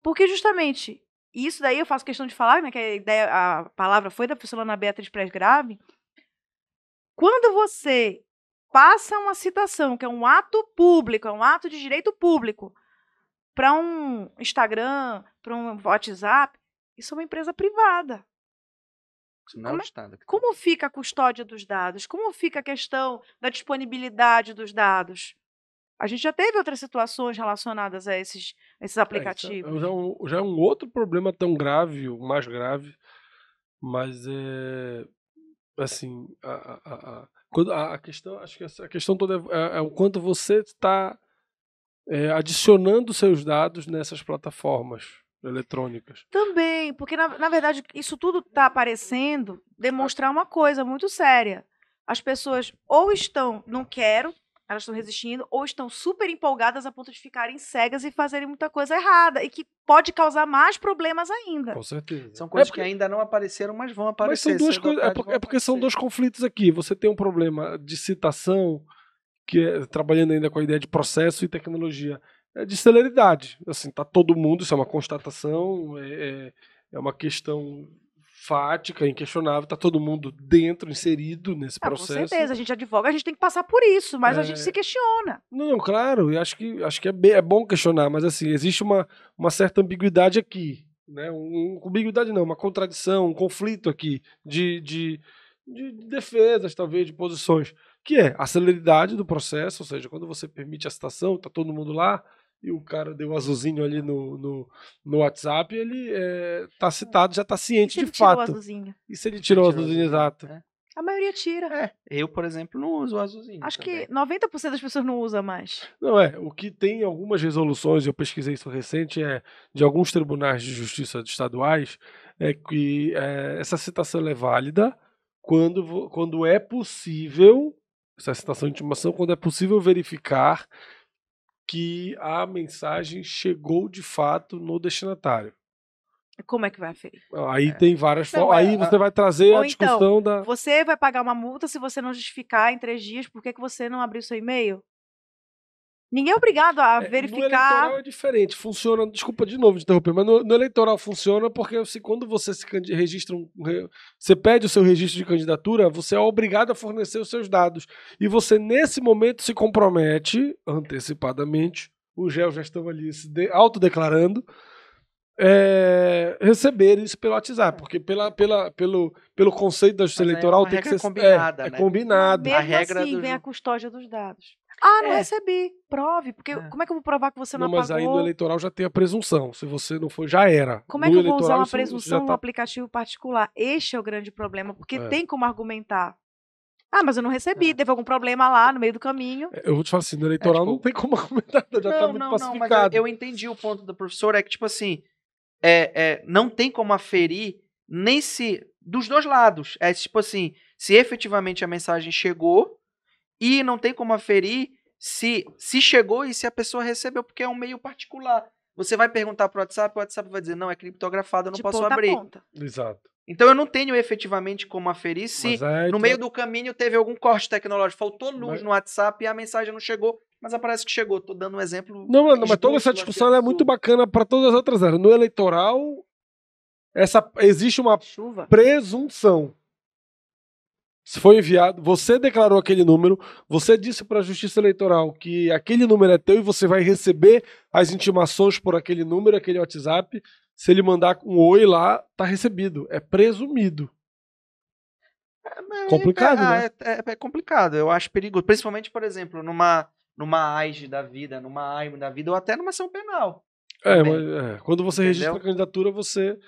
Porque justamente isso daí eu faço questão de falar, né, que a ideia, a palavra foi da professora Ana Beatriz Presgrave. Quando você passa uma citação, que é um ato público, é um ato de direito público, para um Instagram, para um WhatsApp, isso é uma empresa privada. Isso não é Como é- Estado. que Como fica a custódia dos dados? Como fica a questão da disponibilidade dos dados? A gente já teve outras situações relacionadas a esses, esses É, aplicativos. isso é- já, é um, já é um outro problema tão grave, o mais grave, mas é assim a, a- a- a- questão, acho que a questão toda é, é o quanto você está é, adicionando seus dados nessas plataformas eletrônicas. Também, porque na, na verdade isso tudo está aparecendo demonstrar uma coisa muito séria. As pessoas ou estão, não quero, elas estão resistindo, ou estão super empolgadas a ponto de ficarem cegas e fazerem muita coisa errada, e que pode causar mais problemas ainda. Com certeza. São É coisas porque- que ainda não apareceram, mas vão Mas aparecer. são duas coisas. É, tarde por- vão é porque são dois conflitos aqui. Você tem um problema de citação, que é trabalhando ainda com a ideia de processo e tecnologia, é de celeridade. Assim, tá todo mundo, isso é uma constatação, é, é, é uma questão fática, inquestionável, tá todo mundo dentro, inserido nesse Ah, com processo. certeza, a gente advoga, a gente tem que passar por isso, mas a É. gente se questiona. Não, não, claro, eu acho que, acho que é, bem- é bom questionar, mas assim, existe uma, uma certa ambiguidade aqui, né? Um- ambiguidade não, uma contradição, um conflito aqui de, de, de defesas, talvez, de posições, que é a celeridade do processo, ou seja, quando você permite a citação, tá todo mundo lá, e o cara deu o azulzinho ali no, no, no WhatsApp, ele é, tá citado, já tá E ciente se ele de tirou o fato. azulzinho? E se ele tirou o azulzinho, exato? É. A maioria tira. É, eu, por exemplo, não uso o azulzinho. Acho também. que 90% das pessoas não usa mais. Não é, o que tem em algumas resoluções, eu pesquisei isso recente, é de alguns tribunais de justiça estaduais, é que é, essa citação é válida quando, quando é possível, essa citação de intimação, quando é possível verificar que a mensagem chegou de fato no destinatário. Como é que vai aferir? Aí tem várias Não, formas. é, Aí você vai trazer Ou a então, discussão da. Você vai pagar uma multa se você não justificar em três dias por que que você não abriu seu e-mail? Ninguém é obrigado a É, No verificar. eleitoral é diferente, funciona. Desculpa de novo de interromper, mas no, no eleitoral funciona porque se, quando você se registra um, você pede o seu registro de candidatura, você é obrigado a fornecer os seus dados e você nesse momento se compromete antecipadamente. Os réus já estão ali se de- autodeclarando. É, receber isso pelo WhatsApp, porque pela, pela, pelo, pelo conceito da justiça Mas é eleitoral uma tem que ser combinada, é, é né? combinado. Mesmo A regra assim, do vem a custódia dos dados. Ah, não É. recebi. Prove. Porque É. como é que eu vou provar que você não, Não, mas aí apagou? no eleitoral já tem a presunção. Se você não for, já era. Como é No que eu vou usar uma presunção tá- aplicativo particular? Este é o grande problema, porque É. tem como argumentar. Ah, mas eu não recebi, É. teve algum problema lá no meio do caminho. Eu vou te falar assim, no eleitoral tipo- não tem como argumentar, já tá não, muito não, não, mas pacificado. eu, eu entendi o ponto do professor, é que, tipo assim, é, é, não tem como aferir nem se. Dos dois lados. É tipo assim, se efetivamente a mensagem chegou, e não tem como aferir se, se chegou e se a pessoa recebeu, porque é um meio particular. Você vai perguntar pro WhatsApp, o WhatsApp vai dizer, não, é criptografado, eu não de posso abrir. ponta. Exato. Então eu não tenho efetivamente como aferir se no meio do caminho teve algum corte tecnológico, faltou luz Mas- no WhatsApp e a mensagem não chegou, mas aparece que chegou. Tô dando um exemplo. Não, não, mas toda essa discussão é muito bacana para todas as outras áreas. No eleitoral, essa, existe uma Chuva. presunção. Se foi enviado, você declarou aquele número, você disse para a Justiça Eleitoral que aquele número é teu e você vai receber as intimações por aquele número, aquele WhatsApp. Se ele mandar um oi lá, tá recebido. É presumido. É, Complicado, é, né? É, é- é complicado, eu acho perigoso. Principalmente, por exemplo, numa, numa AIGE da vida, numa AIMO da vida, ou até numa ação penal. É, mas, é, quando você Entendeu? registra a candidatura, você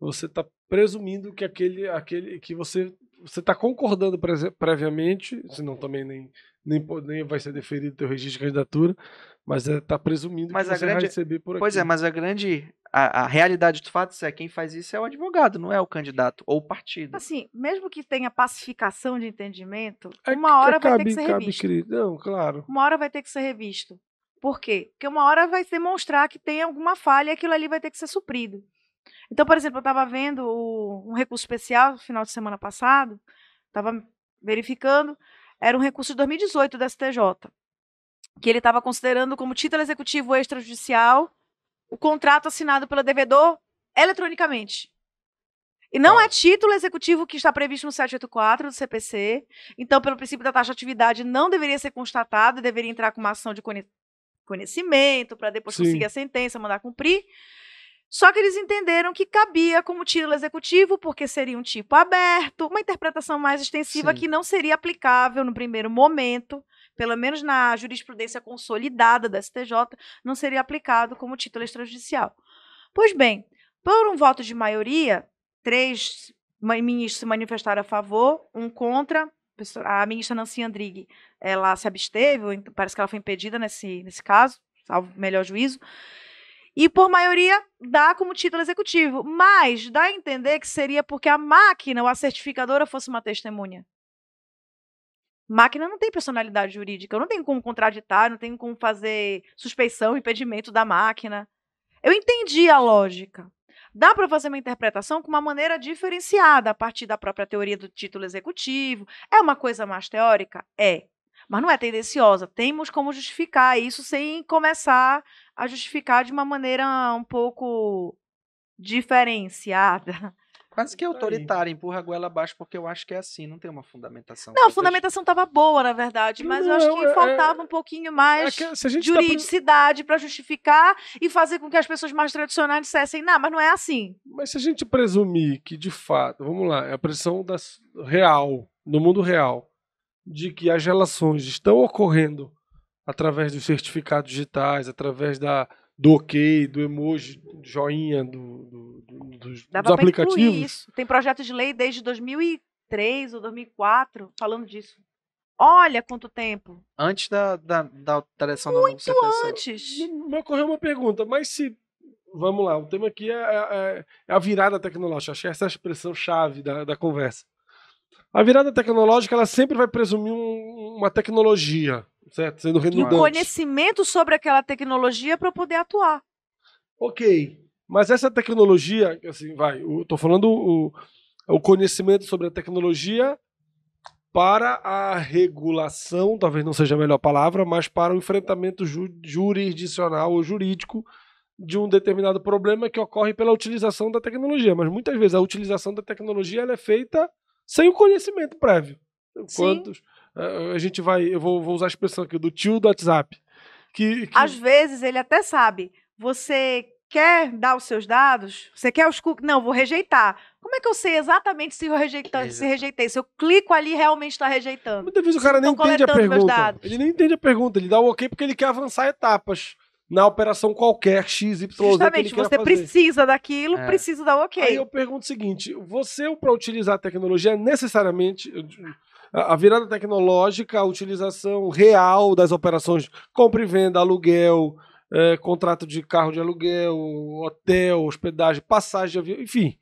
você está presumindo que aquele aquele que você você está concordando previamente, senão também nem nem, nem vai ser deferido teu registro de candidatura, mas está presumindo Mas que a você vai grande- receber por Pois é, mas a grande. A, a realidade dos fatos é quem faz isso é o advogado, não é o candidato ou o partido. Assim, mesmo que tenha pacificação de entendimento, É uma hora vai ter cabe, que ser cabe revisto. Não, claro. Uma hora vai ter que ser revisto. Por quê? Porque uma hora vai demonstrar que tem alguma falha e aquilo ali vai ter que ser suprido. Então, por exemplo, eu estava vendo o- um recurso especial no final de semana passado, estava verificando, era um recurso de 2018 do STJ, que ele estava considerando como título executivo extrajudicial o contrato assinado pelo devedor eletronicamente. E não Tá. é título executivo que está previsto no 784 do CPC. Então, pelo princípio da taxa de atividade, não deveria ser constatado, deveria entrar com uma ação de conhe- conhecimento para depois Sim. conseguir a sentença, mandar cumprir. Só que eles entenderam que cabia como título executivo, porque seria um tipo aberto, uma interpretação mais extensiva Sim. que não seria aplicável no primeiro momento, pelo menos na jurisprudência consolidada da STJ, não seria aplicado como título extrajudicial. Pois bem, por um voto de maioria, três ministros se manifestaram a favor, um contra. A ministra Nancy Andrighi, ela se absteve, então parece que ela foi impedida nesse, nesse caso, salvo melhor juízo. E por maioria dá como título executivo, mas dá a entender que seria porque a máquina ou a certificadora fosse uma testemunha. Máquina não tem personalidade jurídica, eu não tenho como contraditar, não tenho como fazer suspeição, impedimento da máquina. Eu entendi a lógica. Dá para fazer uma interpretação com uma maneira diferenciada a partir da própria teoria do título executivo. É uma coisa mais teórica? É. Mas não é tendenciosa. Temos como justificar isso sem começar a justificar de uma maneira um pouco diferenciada. Quase que Tá aí. autoritária, empurra a goela abaixo, porque eu acho que é assim, não tem uma fundamentação. Não, a fundamentação estava boa, na verdade, mas eu acho Não, que é- faltava um pouquinho É mais que a gente tá juridicidade para justificar e fazer com que as pessoas mais tradicionais dissessem, não, mas não é assim. Mas se a gente presumir que, de fato, vamos lá, é a pressão das, real, no mundo real, de que as relações estão ocorrendo através dos certificados digitais, através da, do ok, do emoji, do joinha, do, do- do- dos, Dava dos aplicativos. isso. Tem projeto de lei desde 2003 ou 2004 falando disso. Olha quanto tempo. Antes da, da, da alteração da Muito Antes. Me ocorreu uma pergunta, mas se. Vamos lá, o tema aqui é, é- é a virada tecnológica. Acho que essa é a expressão chave da, da conversa. A virada tecnológica ela sempre vai presumir um- uma tecnologia, certo? Sendo o redundante. conhecimento sobre aquela tecnologia para poder atuar. Ok, mas essa tecnologia, assim, vai, eu tô falando o, o conhecimento sobre a tecnologia para a regulação, talvez não seja a melhor palavra, mas para o enfrentamento ju- jurisdicional ou jurídico de um determinado problema que ocorre pela utilização da tecnologia. Mas muitas vezes a utilização da tecnologia ela é feita sem o conhecimento prévio. Quantos? eh, A gente vai, eu vou, vou usar a expressão aqui do tio do WhatsApp. Que, que- Às vezes ele até sabe, você quer dar os seus dados? Você quer os cookies? Não, vou rejeitar. Como é que eu sei exatamente se eu rejeitei, se rejeitei? Se eu clico ali, realmente está rejeitando. Muitas vezes o cara nem entende a pergunta. Ele nem entende a pergunta, ele dá o ok porque ele quer avançar etapas na operação qualquer X, Y, Z que ele Justamente, quer você fazer. precisa daquilo, É. precisa dar ok. Aí eu pergunto o seguinte: você, para utilizar a tecnologia, necessariamente. A virada tecnológica, a utilização real das operações compra e venda, aluguel, eh, contrato de carro de aluguel, hotel, hospedagem, passagem de avião, enfim.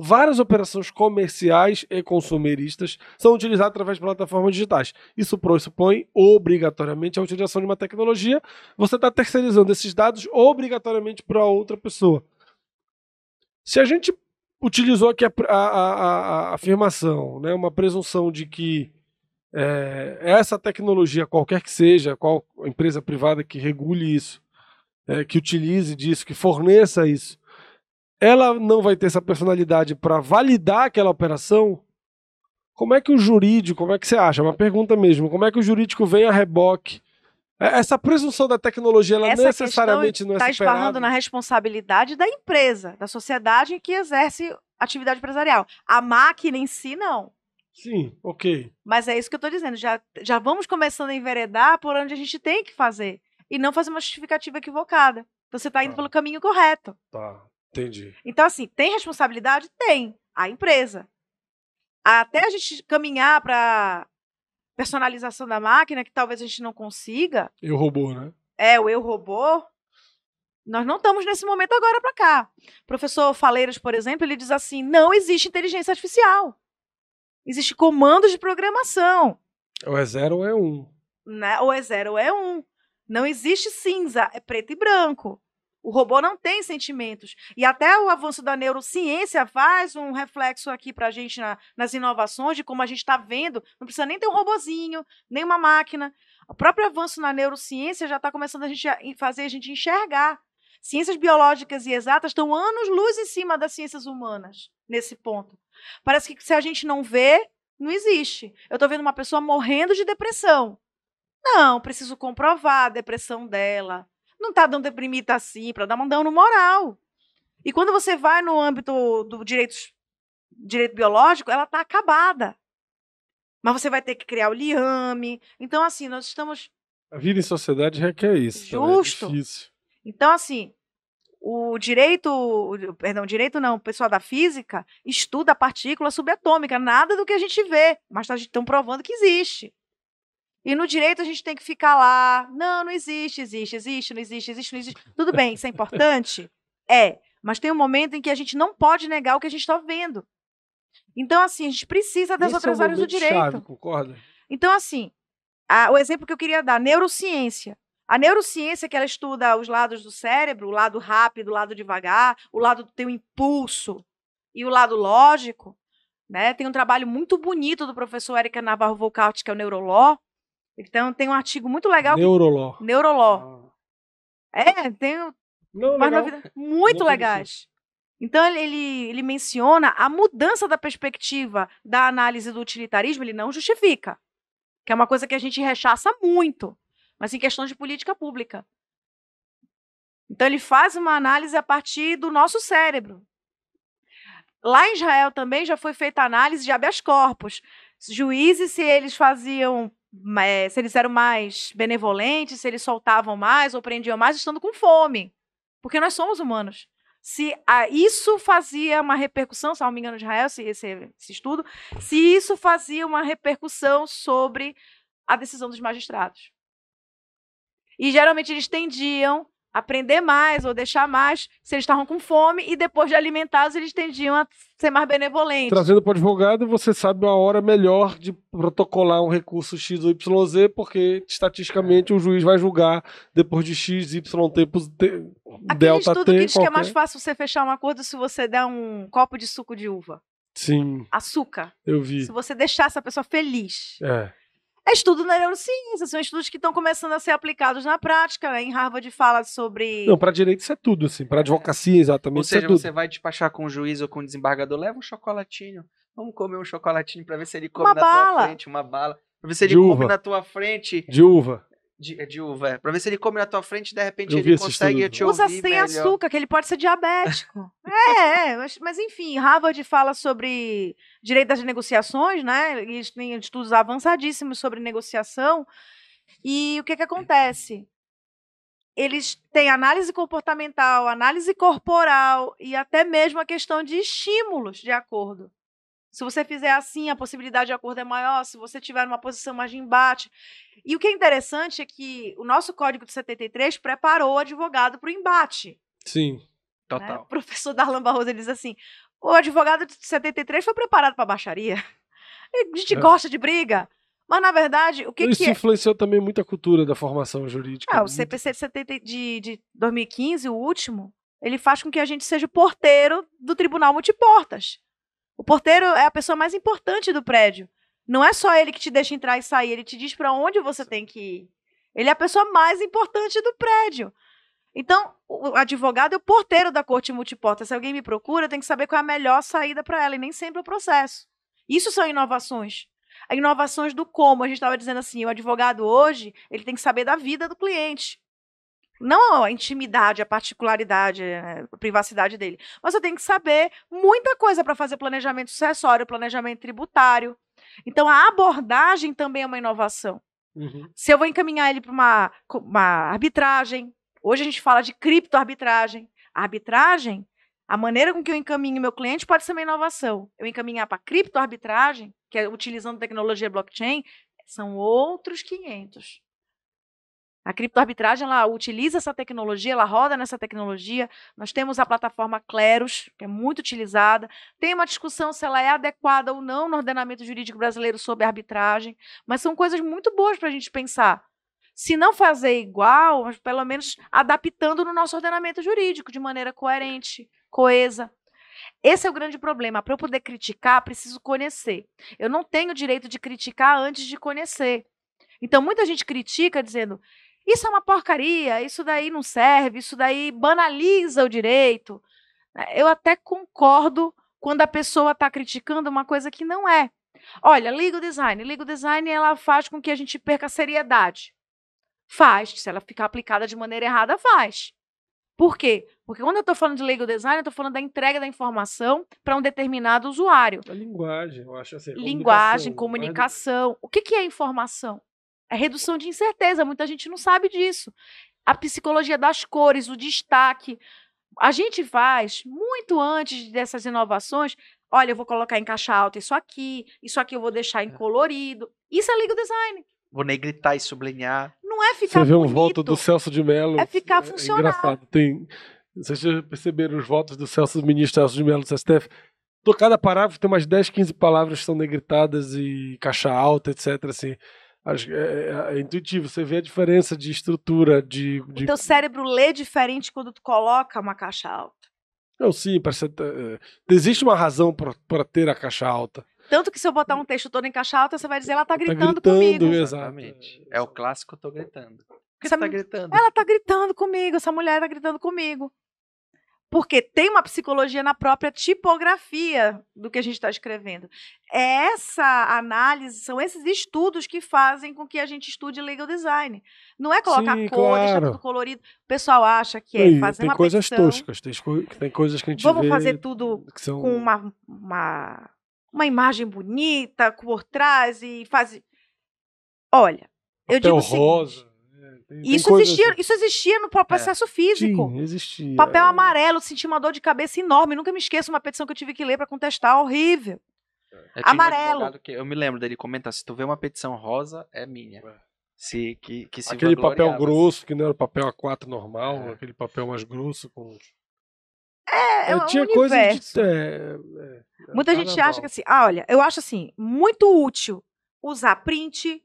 Várias operações comerciais e consumeristas são utilizadas através de plataformas digitais. Isso pressupõe obrigatoriamente a utilização de uma tecnologia. Você está terceirizando esses dados obrigatoriamente para outra pessoa. Se a gente utilizou aqui a, a- a- a- afirmação, né, uma presunção de que é, essa tecnologia, qualquer que seja, qual empresa privada que regule isso, é, que utilize disso, que forneça isso, ela não vai ter essa personalidade para validar aquela operação. Como é que o jurídico, como é que você acha? É Uma pergunta mesmo. Como é que o jurídico vem a reboque? É, Essa presunção da tecnologia, ela Essa necessariamente não é Está esbarrando na responsabilidade da empresa, da sociedade que exerce atividade empresarial. A máquina em si, não. Sim, ok. Mas é isso que eu estou dizendo. Já, já vamos começando a enveredar por onde a gente tem que fazer. E não fazer uma justificativa equivocada. Então você está indo Tá. pelo caminho correto. Tá, entendi. Então, assim, tem responsabilidade? Tem. A empresa. Até a gente caminhar para personalização da máquina, que talvez a gente não consiga, Eu robô, né? é o eu robô. Nós não estamos nesse momento agora para cá. O professor Faleiros, por exemplo, ele diz assim: não existe inteligência artificial. Existe comandos de programação. Ou é zero ou é um. Né? Ou é zero ou é um. Não existe cinza, é preto e branco. O robô não tem sentimentos. E até o avanço da neurociência faz um reflexo aqui para a gente na- nas inovações de como a gente está vendo. Não precisa nem ter um robozinho, nem uma máquina. O próprio avanço na neurociência já está começando a gente a fazer a gente enxergar. Ciências biológicas e exatas estão anos-luz em cima das ciências humanas nesse ponto. Parece que se a gente não vê, não existe. Eu estou vendo uma pessoa morrendo de depressão. Não, preciso comprovar a depressão dela. Não está dando deprimida assim, para dar um dano moral. E quando você vai no âmbito do direito, direito biológico, ela está acabada. Mas você vai ter que criar o liame. Então, assim, nós estamos. A vida em sociedade requer isso. Justo. É difícil. Então, assim, o direito. o- Perdão, direito não, o pessoal da física estuda a partícula subatômica, nada do que a gente vê, mas estão provando que existe. E no direito a gente tem que ficar lá. Não, não existe, existe, existe, não existe, existe, não existe. Tudo bem, isso é importante? É. Mas tem um momento em que a gente não pode negar o que a gente está vendo. Então, assim, a gente precisa das Esse outras é áreas do direito. Chave, concorda? Então, assim, a- o exemplo que eu queria dar, neurociência. A neurociência que ela estuda os lados do cérebro, o lado rápido, o lado devagar, o lado do teu impulso e o lado lógico, né? Tem um trabalho muito bonito do professor Érica Navarro Volcalt, que é o Neuroló. Então, tem um artigo muito legal. que- Neuroló. Neuroló. É, tem Não, legal. muito Vou legais. Então ele, ele, menciona a mudança da perspectiva da análise do utilitarismo, ele não justifica, que é uma coisa que a gente rechaça muito, mas em questão de política pública. Então ele faz uma análise a partir do nosso cérebro. Lá em Israel também já foi feita análise de habeas corpus. Juízes, se eles faziam, se eles eram mais benevolentes, se eles soltavam mais ou prendiam mais, estando com fome. Porque nós somos humanos se a, isso fazia uma repercussão, se não me engano, Israel, esse, esse, esse estudo, se isso fazia uma repercussão sobre a decisão dos magistrados. E geralmente eles tendiam aprender mais ou deixar mais se eles estavam com fome e depois de alimentados eles tendiam a ser mais benevolentes. Trazendo para o advogado, você sabe uma hora melhor de protocolar um recurso X ou YZ, porque estatisticamente o juiz vai julgar depois de X, Y tempos de, Aquele delta estudo T, que diz qualquer... que é mais fácil você fechar um acordo se você der um copo de suco de uva. Sim. Açúcar. Eu vi. Se você deixar essa pessoa feliz. É. É estudo na neurociência, são estudos que estão começando a ser aplicados na prática. Né? Em Harvard fala sobre. Não, para direito isso é tudo, assim. Para advocacia, exatamente. Ou seja, é você vai despachar com o juiz ou com o desembargador, leva um chocolatinho. Vamos comer um chocolatinho para ver se ele come uma na bala. tua frente, uma bala. Pra ver se ele de come uva. na tua frente. De uva. De, de uva, é. Pra ver se ele come na tua frente e de repente eu ele consegue te ouvir Usa sem melhor. açúcar, que ele pode ser diabético. é, é mas, mas, enfim, Harvard fala sobre direito das negociações, né? E tem estudos avançadíssimos sobre negociação. E o que que acontece? Eles têm análise comportamental, análise corporal e até mesmo a questão de estímulos de acordo. Se você fizer assim, a possibilidade de acordo é maior. Se você tiver numa posição mais de embate. E o que é interessante é que o nosso Código de 73 preparou o advogado para o embate. Sim, né? total. Né? O professor Darlan Barroso ele diz assim: o advogado de 73 foi preparado para baixaria. A gente é. gosta de briga. Mas, na verdade, o que, Isso que é? influenciou também muito a cultura da formação jurídica. Ah, o CPC de, 70, de, de 2015, o último, ele faz com que a gente seja o porteiro do tribunal multiportas. O porteiro é a pessoa mais importante do prédio. Não é só ele que te deixa entrar e sair, ele te diz para onde você tem que ir. Ele é a pessoa mais importante do prédio. Então, o advogado é o porteiro da corte multiporta. Se alguém me procura, eu tenho que saber qual é a melhor saída para ela, e nem sempre o processo. Isso são inovações. Inovações do como. A gente estava dizendo assim, o advogado hoje, ele tem que saber da vida do cliente. Não a intimidade, a particularidade, eh, a privacidade dele. Mas eu tenho que saber muita coisa para fazer planejamento sucessório, planejamento tributário. Então, a abordagem também é uma inovação. Uhum. Se eu vou encaminhar ele para uma, uma arbitragem, hoje a gente fala de criptoarbitragem. A arbitragem, a maneira com que eu encaminho meu cliente pode ser uma inovação. Eu encaminhar para criptoarbitragem, que é utilizando tecnologia blockchain, são outros 500. A criptoarbitragem ela utiliza essa tecnologia, ela roda nessa tecnologia. Nós temos a plataforma Cleros, que é muito utilizada. Tem uma discussão se ela é adequada ou não no ordenamento jurídico brasileiro sobre arbitragem, mas são coisas muito boas para a gente pensar. Se não fazer igual, mas pelo menos adaptando no nosso ordenamento jurídico de maneira coerente, coesa. Esse é o grande problema. Para eu poder criticar, preciso conhecer. Eu não tenho direito de criticar antes de conhecer. Então, muita gente critica dizendo: isso é uma porcaria, isso daí não serve, isso daí banaliza o direito. Eu até concordo quando a pessoa está criticando uma coisa que não é. Olha, legal design. Legal design ela faz com que a gente perca a seriedade. Faz. Se ela ficar aplicada de maneira errada, faz. Por quê? Porque quando eu estou falando de legal design, eu estou falando da entrega da informação para um determinado usuário. A linguagem, eu acho assim. Linguagem, comunicação. comunicação. O que, que é informação? É redução de incerteza, muita gente não sabe disso. A psicologia das cores, o destaque. A gente faz muito antes dessas inovações. Olha, eu vou colocar em caixa alta isso aqui, isso aqui eu vou deixar em é. colorido. Isso é legal design. Vou negritar e sublinhar. Não é ficar Você vê bonito, um voto do Celso de Mello. É ficar é, funcional. É engraçado. Tem, vocês já perceberam os votos do Celso, do ministro Celso de Mello do STF? Cada parágrafo tem umas 10, 15 palavras que são negritadas e caixa alta, etc. Assim. É, é, é, intuitivo, você vê a diferença de estrutura, de... de... O teu cérebro lê diferente quando tu coloca uma caixa alta. Não, sim, parece, é, existe uma razão para ter a caixa alta. Tanto que se eu botar um texto todo em caixa alta, você vai dizer, ela tá gritando, tá gritando comigo. Exatamente. É o clássico, eu tô gritando. Por que essa, você tá gritando? Ela tá gritando comigo, essa mulher tá gritando comigo. Porque tem uma psicologia na própria tipografia do que a gente está escrevendo. É essa análise, são esses estudos que fazem com que a gente estude legal design. Não é colocar Sim, cor, deixar claro. tudo colorido. O pessoal acha que é fazer tem uma coisas petição, toscas, tem, tem coisas que a gente Vamos fazer tudo são... com uma, uma, uma imagem bonita por trás e fazer. Olha, eu papel digo o seguinte, rosa. Tem- tem isso existia, assim. isso existia no próprio É. processo físico. Sim, existia. Papel é. amarelo, senti uma dor de cabeça enorme. Nunca me esqueço uma petição que eu tive que ler para contestar, horrível. Eu um Amarelo. que eu me lembro dele comentar: se tu vê uma petição rosa, é minha. É. Se, que, que se Aquele papel vangloriava. grosso, que não era o papel A4 normal, É. aquele papel mais grosso com. É, é um tinha coisa universo. de. É, é, Muita gente carnaval. acha que assim, ah, olha, eu acho assim, muito útil usar print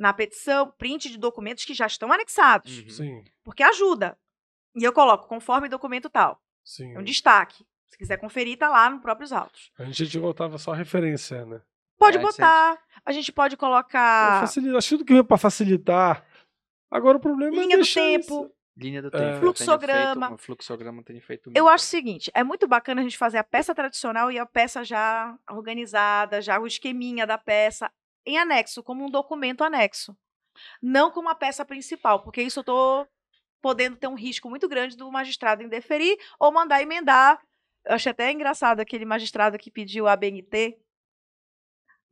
na petição, print de documentos que já estão anexados, Uhum. Sim, porque ajuda. E eu coloco conforme documento tal. sim. É um destaque. Se quiser conferir, tá lá nos próprios autos. A gente voltava só a referência, né? Pode É, botar. A gente pode colocar Facilita, acho que tudo que vem pra facilitar. Agora o problema é linha do tempo. isso- Linha do É. tempo. eu tenho Fluxograma. Feito, um fluxograma eu tenho feito Eu muito. acho o seguinte, é muito bacana a gente fazer a peça tradicional e a peça já organizada, já o esqueminha da peça em anexo, como um documento anexo. Não como a peça principal, porque isso eu tô podendo ter um risco muito grande do magistrado indeferir ou mandar emendar. Eu achei até engraçado aquele magistrado que pediu a BNT.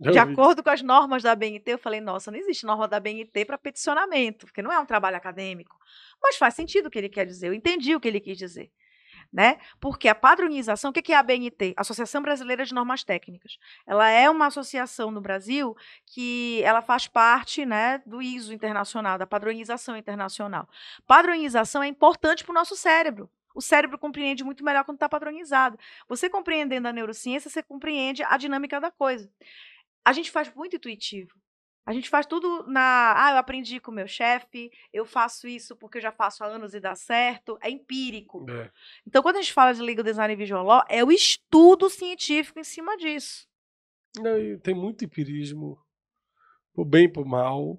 Eu De vi. acordo com as normas da BNT, eu falei, nossa, não existe norma da BNT para peticionamento, porque não é um trabalho acadêmico. Mas faz sentido o que ele quer dizer, eu entendi o que ele quis dizer. Né? Porque a padronização, o que é a BNT? Associação Brasileira de Normas Técnicas. Ela é uma associação no Brasil que ela faz parte né, do ISO internacional, da padronização internacional. Padronização é importante para o nosso cérebro. O cérebro compreende muito melhor quando está padronizado. Você compreendendo a neurociência, você compreende a dinâmica da coisa. A gente faz muito intuitivo. A gente faz tudo na. Ah, eu aprendi com o meu chefe, eu faço isso porque eu já faço há anos e dá certo. É empírico. É. Então, quando a gente fala de legal design e visual law, é o estudo científico em cima disso. Não, e tem muito empirismo, pro bem e pro mal,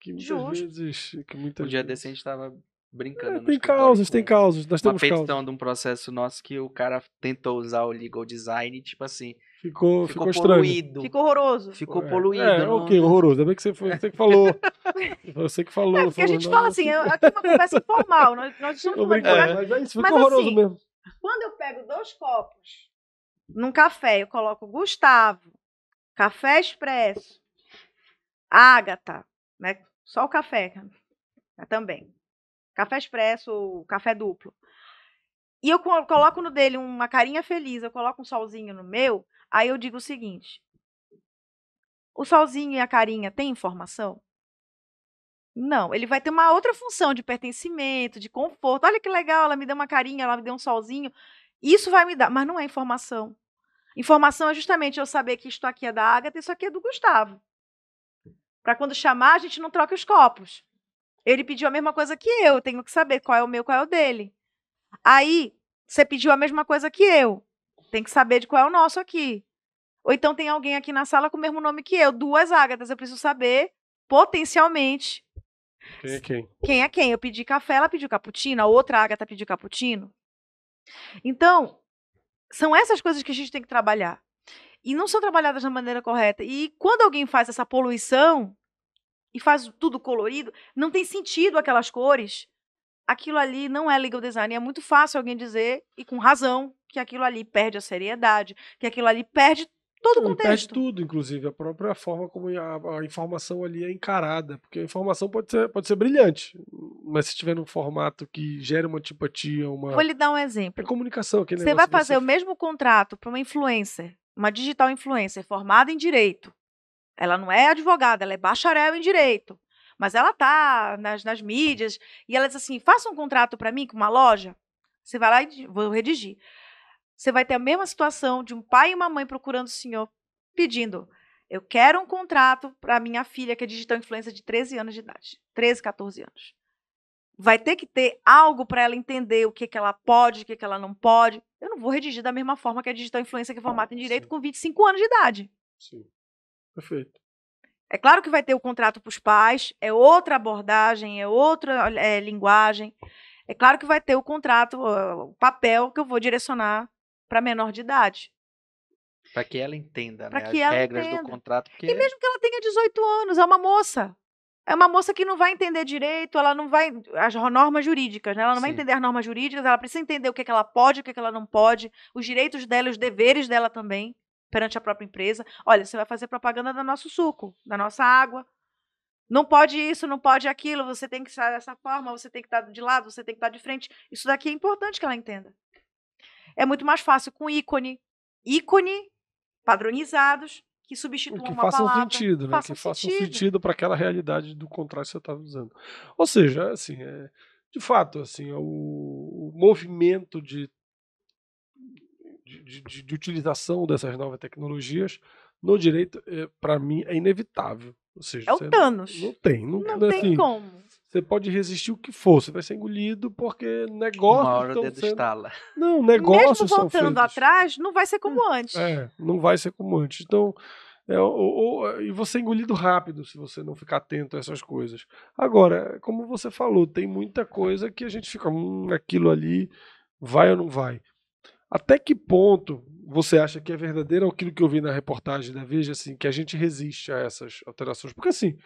que muitas Justo. vezes. Que muitas Um dia vezes- desse a gente tava brincando. É, tem causas, tem causas. Nós Uma temos causas. de um processo nosso que o cara tentou usar o legal design, tipo assim, Ficou, ficou, ficou, estranho. poluído. Ficou horroroso. Ficou É, poluído. É, não- ok, horroroso. Ainda bem que você, foi, você que falou. Você que falou. É, porque a falou gente nada. fala assim, é- aqui é uma conversa informal. Nós, nós estamos numa brincando, conversa- mas é isso, ficou Mas horroroso assim, mesmo. Quando eu pego dois copos num café, eu coloco Gustavo, café expresso, Ágata, né? Só o café né, também. Café expresso, café duplo. E eu co- coloco no dele uma carinha feliz, eu coloco um solzinho no meu, aí eu digo o seguinte: o solzinho e a carinha têm informação? Não, ele vai ter uma outra função de pertencimento, de conforto. Olha que legal, ela me deu uma carinha, ela me deu um solzinho. Isso vai me dar, mas não é informação. Informação é justamente eu saber que isto aqui é da Agatha e isso aqui é do Gustavo. Para quando chamar, a gente não troca os copos. Ele pediu a mesma coisa que eu, eu tenho que saber qual é o meu, qual é o dele. Aí, você pediu a mesma coisa que eu. Tem que saber de qual é o nosso aqui. Ou então tem alguém aqui na sala com o mesmo nome que eu, duas Ágatas, eu preciso saber potencialmente Quem é quem? quem é quem. Eu pedi café, ela pediu cappuccino, a outra Agatha pediu cappuccino. Então, são essas coisas que a gente tem que trabalhar. E não são trabalhadas da maneira correta. E quando alguém faz essa poluição e faz tudo colorido, não tem sentido aquelas cores. Aquilo ali não é legal design. E é muito fácil alguém dizer, e com razão, que aquilo ali perde a seriedade, que aquilo ali perde todo o Ele perde contexto. tudo, inclusive, a própria forma como a, a informação ali é encarada. Porque a informação pode ser, pode ser brilhante, mas se tiver num formato que gera uma antipatia, uma. Vou lhe dar um exemplo. É comunicação, Você vai fazer o mesmo contrato para uma influencer, uma digital influencer formada em direito. Ela não é advogada, ela é bacharel em direito. Mas ela tá nas, nas mídias e ela diz assim: faça um contrato para mim com uma loja. Você vai lá e vou redigir. Você vai ter a mesma situação de um pai e uma mãe procurando o senhor, pedindo: eu quero um contrato para minha filha, que é digital influencer de 13 anos de idade. 13, 14 anos. Vai ter que ter algo para ela entender o que, que ela pode, o que, que ela não pode. Eu não vou redigir da mesma forma que a digital influencer que é formada em direito Sim. com 25 anos de idade. Sim. Perfeito. É claro que vai ter o contrato para os pais, é outra abordagem, é outra é, linguagem. É claro que vai ter o contrato, o papel que eu vou direcionar para menor de idade. Para que ela entenda Pra né, que as regras entenda. do contrato. Porque E mesmo que ela tenha 18 anos, é uma moça. É uma moça que não vai entender direito, ela não vai. As normas jurídicas, né? Ela não vai Sim. entender as normas jurídicas, ela precisa entender o que, é que ela pode, o que, é que ela não pode, os direitos dela e os deveres dela também, perante a própria empresa. Olha, você vai fazer propaganda do nosso suco, da nossa água. Não pode isso, não pode aquilo, você tem que estar dessa forma, você tem que estar de lado, você tem que estar de frente. Isso daqui é importante que ela entenda. É muito mais fácil com ícone, ícone padronizados que substituam que uma façam palavra. sentido, né? façam que façam sentido. sentido para aquela realidade do contrato que você estava usando. Ou seja, assim, é, de fato, assim, o, o movimento de, de, de- de utilização dessas novas tecnologias no direito, para mim, é inevitável. Ou seja, É o Thanos. não tem, não, Não assim, tem como. Você pode resistir o que for, você vai ser engolido porque negócios uma hora o dedo sendo... estala. Não, Mesmo negócios são voltando atrás, não vai ser como antes. É, não vai ser como antes. Então, é, o- o- e você é engolido rápido se você não ficar atento a essas coisas. Agora, como você falou, tem muita coisa que a gente fica, hum, aquilo ali vai ou não vai. Até que ponto você acha que é verdadeiro aquilo que eu vi na reportagem da Veja, assim, que a gente resiste a essas alterações? Porque assim,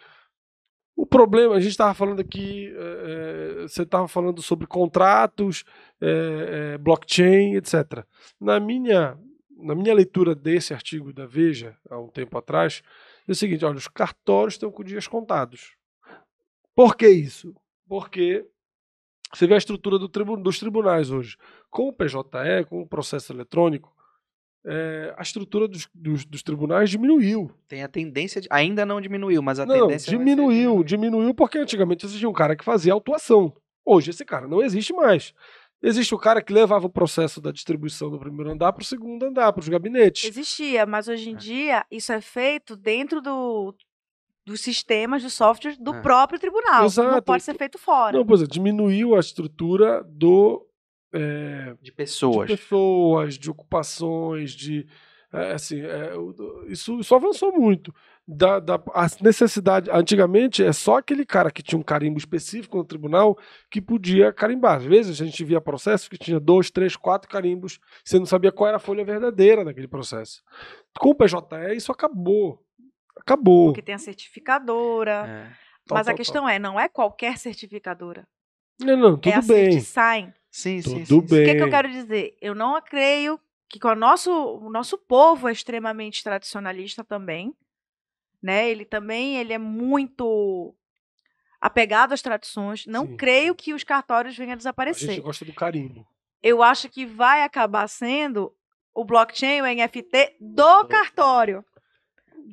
o problema, a gente estava falando aqui, é, é, você estava falando sobre contratos, é, é, blockchain, etc. Na minha, na minha leitura desse artigo da Veja, há um tempo atrás, é o seguinte: olha, os cartórios estão com dias contados. Por que isso? Porque você vê a estrutura do dos tribunais hoje. Com o PJE, com o processo eletrônico, é, a estrutura dos, dos- dos tribunais diminuiu. Tem a tendência de. Ainda não diminuiu, mas a Não, tendência. diminuiu, diminuiu porque antigamente existia um cara que fazia autuação. Hoje esse cara não existe mais. Existe o cara que levava o processo da distribuição do primeiro andar para o segundo andar, para os gabinetes. Existia, mas hoje em É. dia isso é feito dentro do, dos sistemas, dos softwares do É. próprio tribunal. Não Exato. pode ser feito fora. Não, pois é, diminuiu a estrutura do é, De de pessoas. pessoas, de ocupações, de é, assim, é, isso, isso avançou muito. Da, da, a necessidade, antigamente é só aquele cara que tinha um carimbo específico no tribunal que podia carimbar. Às vezes a gente via processos que tinha dois, três, quatro carimbos, você não sabia qual era a folha verdadeira daquele processo. Com o PJE isso acabou. Acabou. Porque tem a certificadora. É. Tal, mas a tal, questão é, não é qualquer certificadora. Não, não, é a tudo bem. Certisign. Sim, sim, Tudo sim, sim. bem. O que, que eu quero dizer? Eu não creio que com o nosso, o nosso povo é extremamente tradicionalista também, né? Ele também ele é muito apegado às tradições. Não Sim, creio que os cartórios venham a A desaparecer. gente gosta do carimbo. Eu acho que vai acabar sendo o blockchain, o NFT do cartório.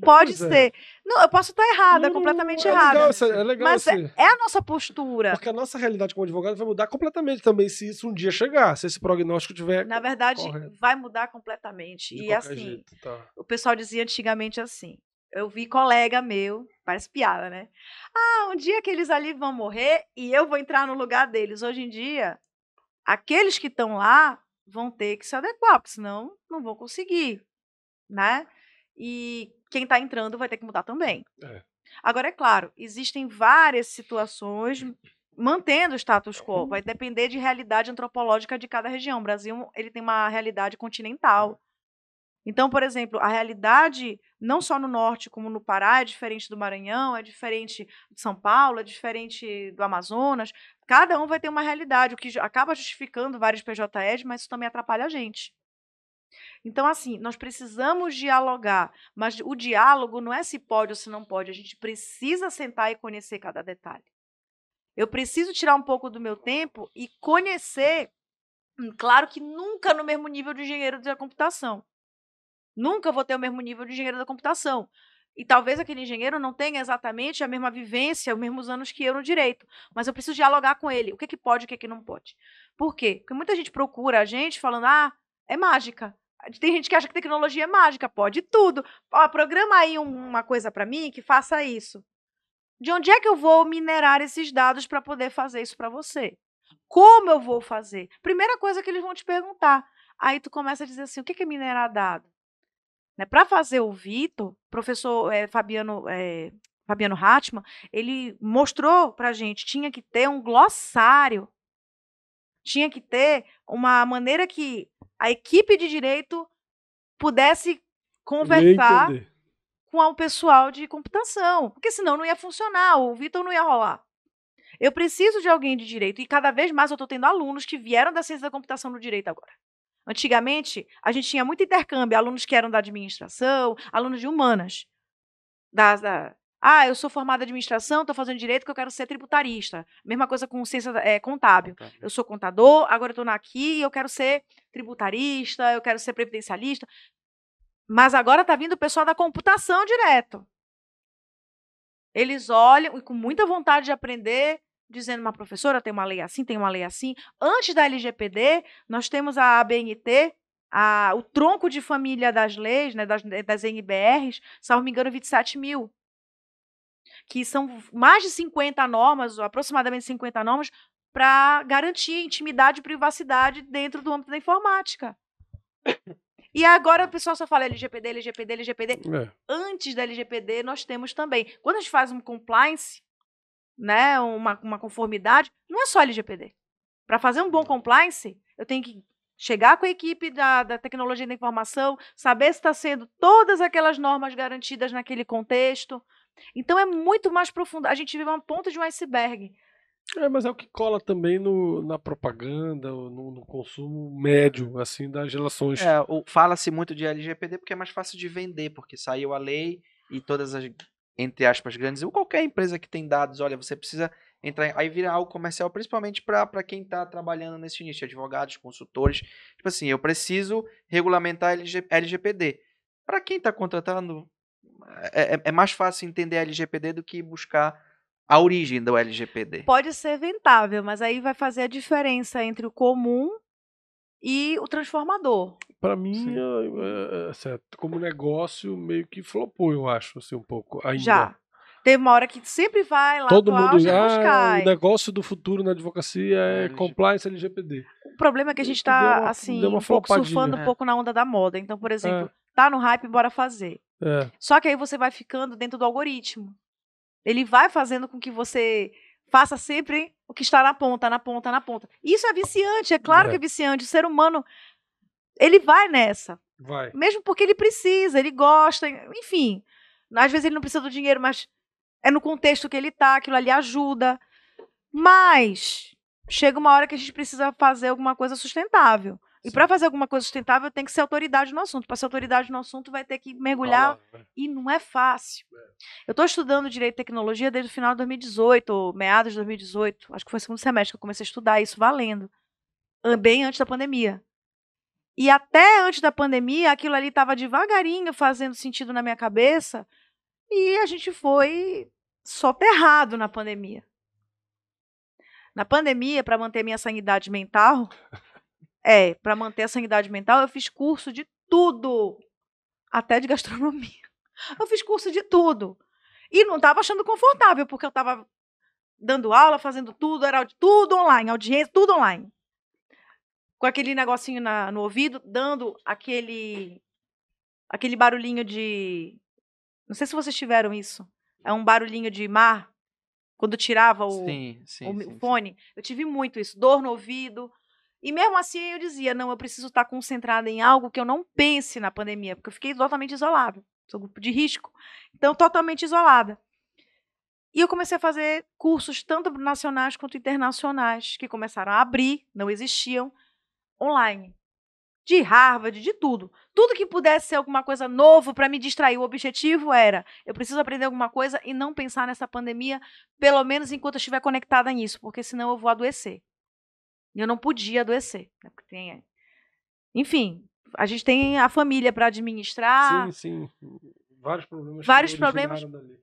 Pode Pois é. ser. Não, eu posso estar errada, Não, completamente é errada. Legal, essa- é legal Mas esse- é a nossa postura. Porque a nossa realidade como advogado vai mudar completamente também se isso um dia chegar, se esse prognóstico tiver Na verdade, Correto. vai mudar completamente. de e assim, jeito. Tá. o pessoal dizia antigamente assim. Eu vi colega meu, parece piada, né? Ah, um dia aqueles ali vão morrer e eu vou entrar no lugar deles. Hoje em dia, aqueles que estão lá vão ter que se adequar, porque senão não vão conseguir, né? E quem está entrando vai ter que mudar também. É. Agora, é claro, existem várias situações mantendo o status quo. Vai depender de realidade antropológica de cada região. O Brasil ele tem uma realidade continental. Então, por exemplo, a realidade não só no norte como no Pará é diferente do Maranhão, é diferente de São Paulo, é diferente do Amazonas. Cada um vai ter uma realidade, o que acaba justificando vários PJEs, mas isso também atrapalha a gente. Então, assim, nós precisamos dialogar, mas o diálogo não é se pode ou se não pode, a gente precisa sentar e conhecer cada detalhe. Eu preciso tirar um pouco do meu tempo e conhecer, hum, claro que nunca no mesmo nível de engenheiro da computação. Nunca vou ter o mesmo nível de engenheiro da computação. E talvez aquele engenheiro não tenha exatamente a mesma vivência, os mesmos anos que eu no direito. Mas eu preciso dialogar com ele. O que, que pode e o que, que não pode. Por quê? Porque muita gente procura a gente falando, ah, é mágica. Tem gente que acha que tecnologia é mágica. Pode tudo. Ó, programa aí um- uma coisa para mim que faça isso. De onde é que eu vou minerar esses dados para poder fazer isso para você? Como eu vou fazer? Primeira coisa que eles vão te perguntar. Aí tu começa a dizer assim: o que é minerar dado? Né? Para fazer o Vitor, professor eh, Fabiano, eh, Fabiano Hatman, ele mostrou para gente tinha que ter um glossário Tinha que ter uma maneira que a equipe de direito pudesse conversar com o pessoal de computação, porque senão não ia funcionar, o Vitor não ia rolar. Eu preciso de alguém de direito e cada vez mais eu estou tendo alunos que vieram da ciência da computação no direito agora. Antigamente, a gente tinha muito intercâmbio, alunos que eram da administração, alunos de humanas. Das, da, ah, eu sou formada em administração, estou fazendo direito porque eu quero ser tributarista. Mesma coisa com ciência é, contábil. Eu sou contador, agora estou aqui e eu quero ser tributarista, eu quero ser previdencialista. Mas agora está vindo o pessoal da computação direto. Eles olham e com muita vontade de aprender, dizendo, uma professora, tem uma lei assim, tem uma lei assim. Antes da LGPD, nós temos a ABNT, a, o tronco de família das leis, né, das, das NBRs, se não me engano, 27 mil. Que são mais de 50 normas, ou aproximadamente 50 normas, para garantir intimidade e privacidade dentro do âmbito da informática. E agora o pessoal só fala LGPD, LGPD, LGPD. É. Antes da LGPD, nós temos também. Quando a gente faz um compliance, né, uma, uma conformidade, não é só LGPD. Para fazer um bom compliance, eu tenho que chegar com a equipe da, da tecnologia da informação, saber se está sendo todas aquelas normas garantidas naquele contexto. Então é muito mais profundo. A gente vive uma ponta de um iceberg. É, mas é o que cola também no, na propaganda, no, no consumo médio, assim, das relações. É, fala-se muito de LGPD porque é mais fácil de vender, porque saiu a lei e todas as, entre aspas, grandes, ou qualquer empresa que tem dados, olha, você precisa entrar, em- aí vira algo comercial, principalmente para quem está trabalhando nesse nicho, advogados, consultores. Tipo assim, eu preciso regulamentar LG, LGPD. Para quem está contratando, é, é- é mais fácil entender LGPD do que buscar a origem do LGPD. Pode ser ventável, mas aí vai fazer a diferença entre o comum e o transformador. Pra mim, Sim. é, é, certo, como negócio, meio que flopou, eu acho, assim, um pouco. Ainda. Já. Tem uma hora que sempre vai lá Todo mundo já. depois cai. o negócio do futuro na advocacia é LGPD. compliance LGPD. O problema é que a gente tá, uma- assim, um pouco surfando um É. pouco na onda da moda. Então, por exemplo, tá no hype, bora fazer. É. Só que aí você vai ficando dentro do algoritmo. Ele vai fazendo com que você faça sempre o que está na ponta, na ponta, na ponta. Isso é viciante, é claro É. que é viciante. O ser humano, ele vai nessa. Vai. Mesmo porque ele precisa, ele gosta, enfim. Às vezes ele não precisa do dinheiro, mas é no contexto que ele tá, aquilo ali ajuda. Mas chega uma hora que a gente precisa fazer alguma coisa sustentável. E para fazer alguma coisa sustentável, tem que ser autoridade no assunto. Para ser autoridade no assunto, vai ter que mergulhar né? e não é fácil. Eu estou estudando Direito e Tecnologia desde o final de 2018, ou meados de 2018. Acho que foi o segundo semestre que eu comecei a estudar isso valendo. Bem antes da pandemia. E até antes da pandemia, aquilo ali estava devagarinho fazendo sentido na minha cabeça. E a gente foi soterrado na pandemia. Na pandemia, para manter minha sanidade mental, é, para manter a sanidade mental, eu fiz curso de tudo, até de gastronomia. Eu fiz curso de tudo. E não estava achando confortável, porque eu estava dando aula, fazendo tudo, era tudo online, audiência, tudo online. Com aquele negocinho na- no ouvido, dando aquele aquele barulhinho de. Não sei se vocês tiveram isso. É um barulhinho de mar, quando tirava o, Sim, sim, o sim. fone. Eu tive muito isso, dor no ouvido. E mesmo assim eu dizia, não, eu preciso estar concentrada em algo que eu não pense na pandemia, porque eu fiquei totalmente isolada. Sou grupo de risco. Então, totalmente isolada. E eu comecei a fazer cursos, tanto nacionais quanto internacionais, que começaram a abrir, não existiam, online. De Harvard, de tudo. Tudo que pudesse ser alguma coisa novo para me distrair. O objetivo era: eu preciso aprender alguma coisa e não pensar nessa pandemia, pelo menos enquanto eu estiver conectada nisso, porque senão eu vou adoecer. E eu não podia adoecer. Né? Porque tem... Enfim, a gente tem a família para administrar. Sim, sim. Vários problemas. Vários problemas. dali.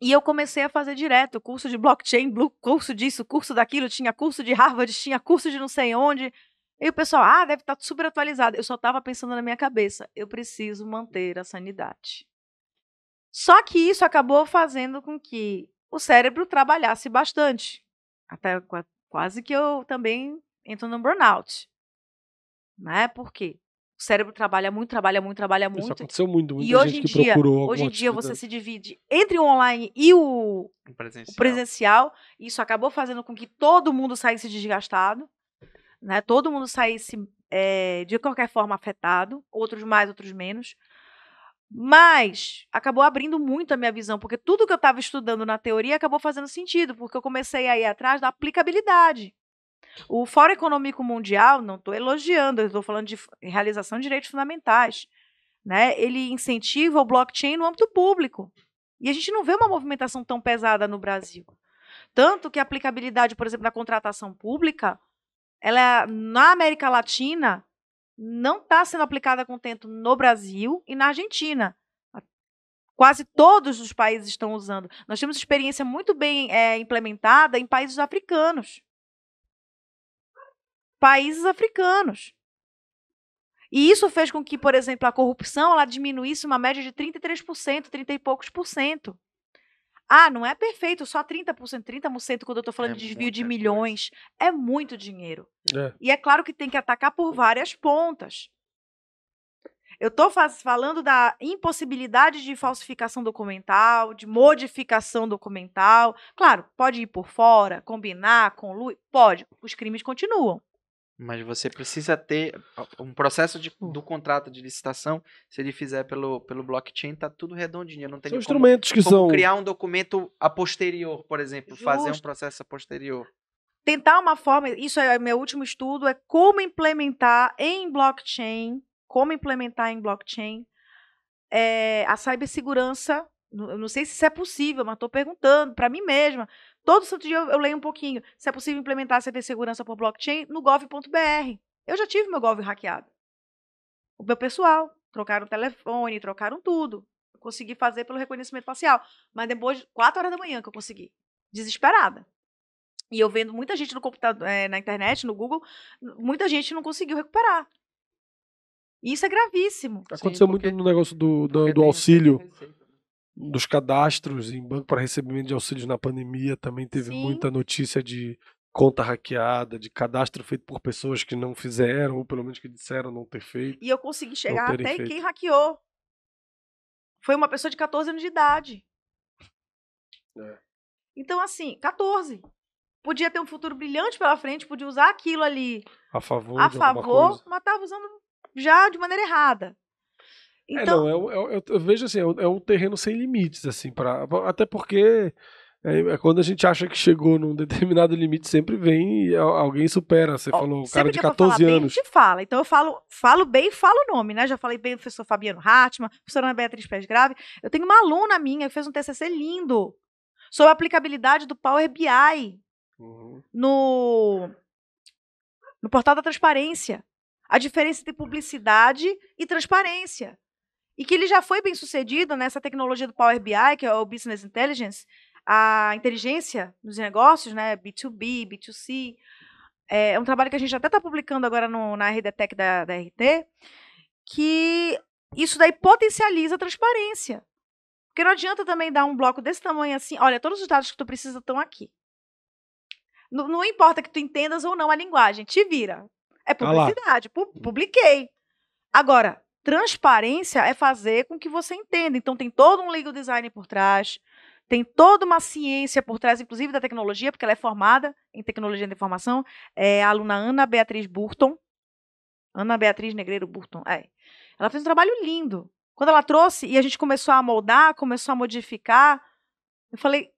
E eu comecei a fazer direto curso de blockchain, curso disso, curso daquilo, tinha curso de Harvard, tinha curso de não sei onde. E o pessoal, ah, deve estar super atualizado. Eu só estava pensando na minha cabeça, eu preciso manter a sanidade. Só que isso acabou fazendo com que o cérebro trabalhasse bastante. Até quase que eu também entro no burnout. Né? Por quê? O cérebro trabalha muito, trabalha muito, trabalha Isso muito. aconteceu muito. Muita E hoje gente em dia, hoje em dia você atividade. se divide entre o online e o, o Presencial. presencial. Isso acabou fazendo com que todo mundo saísse desgastado. né? Todo mundo saísse é, de qualquer forma afetado, outros mais, outros menos. Mas acabou abrindo muito a minha visão, porque tudo que eu estava estudando na teoria acabou fazendo sentido, porque eu comecei a ir atrás da aplicabilidade. O Fórum Econômico Mundial, não estou elogiando, estou falando de realização de direitos fundamentais. Né? Ele incentiva o blockchain no âmbito público. E a gente não vê uma movimentação tão pesada no Brasil. Tanto que a aplicabilidade, por exemplo, na contratação pública, ela na América Latina não está sendo aplicada com contento no Brasil e na Argentina. Quase todos os países estão usando. Nós temos experiência muito bem é, implementada em países africanos. Países africanos. E isso fez com que, por exemplo, a corrupção ela diminuísse uma média de 33%, 30 e poucos por cento. Ah, não é perfeito, só 30%. 30% quando eu estou falando é de desvio de milhões. Coisa. É muito dinheiro. É. E é claro que tem que atacar por várias pontas. Eu estou falando da impossibilidade de falsificação documental, de modificação documental. Claro, pode ir por fora, combinar com Lu, pode. Os crimes continuam. Mas você precisa ter um processo de, hum. do contrato de licitação. Se ele fizer pelo, pelo blockchain, tá tudo redondinho. Não tem são como, instrumentos que como são criar um documento a posterior, por exemplo, Justo. fazer um processo a posterior. Tentar uma forma. Isso é meu último estudo é como implementar em blockchain, como implementar em blockchain é, a cibersegurança. Eu não sei se isso é possível, mas estou perguntando para mim mesma. Todo santo dia eu, eu, leio um pouquinho se é possível implementar a cibersegurança por blockchain no gov.br. Eu já tive meu gov hackeado. O meu pessoal, trocaram o telefone, trocaram tudo. Eu consegui fazer pelo reconhecimento facial. Mas depois de 4 horas da manhã que eu consegui. Desesperada. E eu vendo muita gente no computador, é, na internet, no Google, muita gente não conseguiu recuperar. E isso é gravíssimo. Aconteceu Sim, porque, muito no negócio do, do, do auxílio dos cadastros em banco para recebimento de auxílios na pandemia também teve Sim. muita notícia de conta hackeada, de cadastro feito por pessoas que não fizeram, ou pelo menos que disseram não ter feito. E eu consegui chegar até feito. quem hackeou. Foi uma pessoa de 14 anos de idade. É. Então, assim, 14. Podia ter um futuro brilhante pela frente, podia usar aquilo ali a favor, a favor mas estava usando já de maneira errada. É, então... É, não, é, é, eu vejo assim, é um terreno sem limites, assim, pra, até porque é, quando a gente acha que chegou num determinado limite, sempre vem e alguém supera. Você oh, falou, o cara de 14 falar anos. Bem, a gente fala. Então eu falo, falo bem e falo o nome, né? Já falei bem do professor Fabiano Hartmann, professora Ana Beatriz Pés Grave. Eu tenho uma aluna minha que fez um TCC lindo sobre a aplicabilidade do Power BI uhum. no, no portal da transparência. A diferença entre publicidade e transparência e que ele já foi bem sucedido nessa tecnologia do Power BI, que é o Business Intelligence, a inteligência dos negócios, né, B2B, B2C. É um trabalho que a gente até está publicando agora no, na RDTech da, da RT, que isso daí potencializa a transparência. Porque não adianta também dar um bloco desse tamanho assim, olha, todos os dados que tu precisa estão aqui. Não, não importa que tu entendas ou não a linguagem, te vira. É publicidade, ah publiquei. Agora, Transparência é fazer com que você entenda. Então, tem todo um legal design por trás, tem toda uma ciência por trás, inclusive da tecnologia, porque ela é formada em tecnologia da informação. É a aluna Ana Beatriz Burton. Ana Beatriz Negreiro Burton. É. Ela fez um trabalho lindo. Quando ela trouxe e a gente começou a moldar, começou a modificar, eu falei,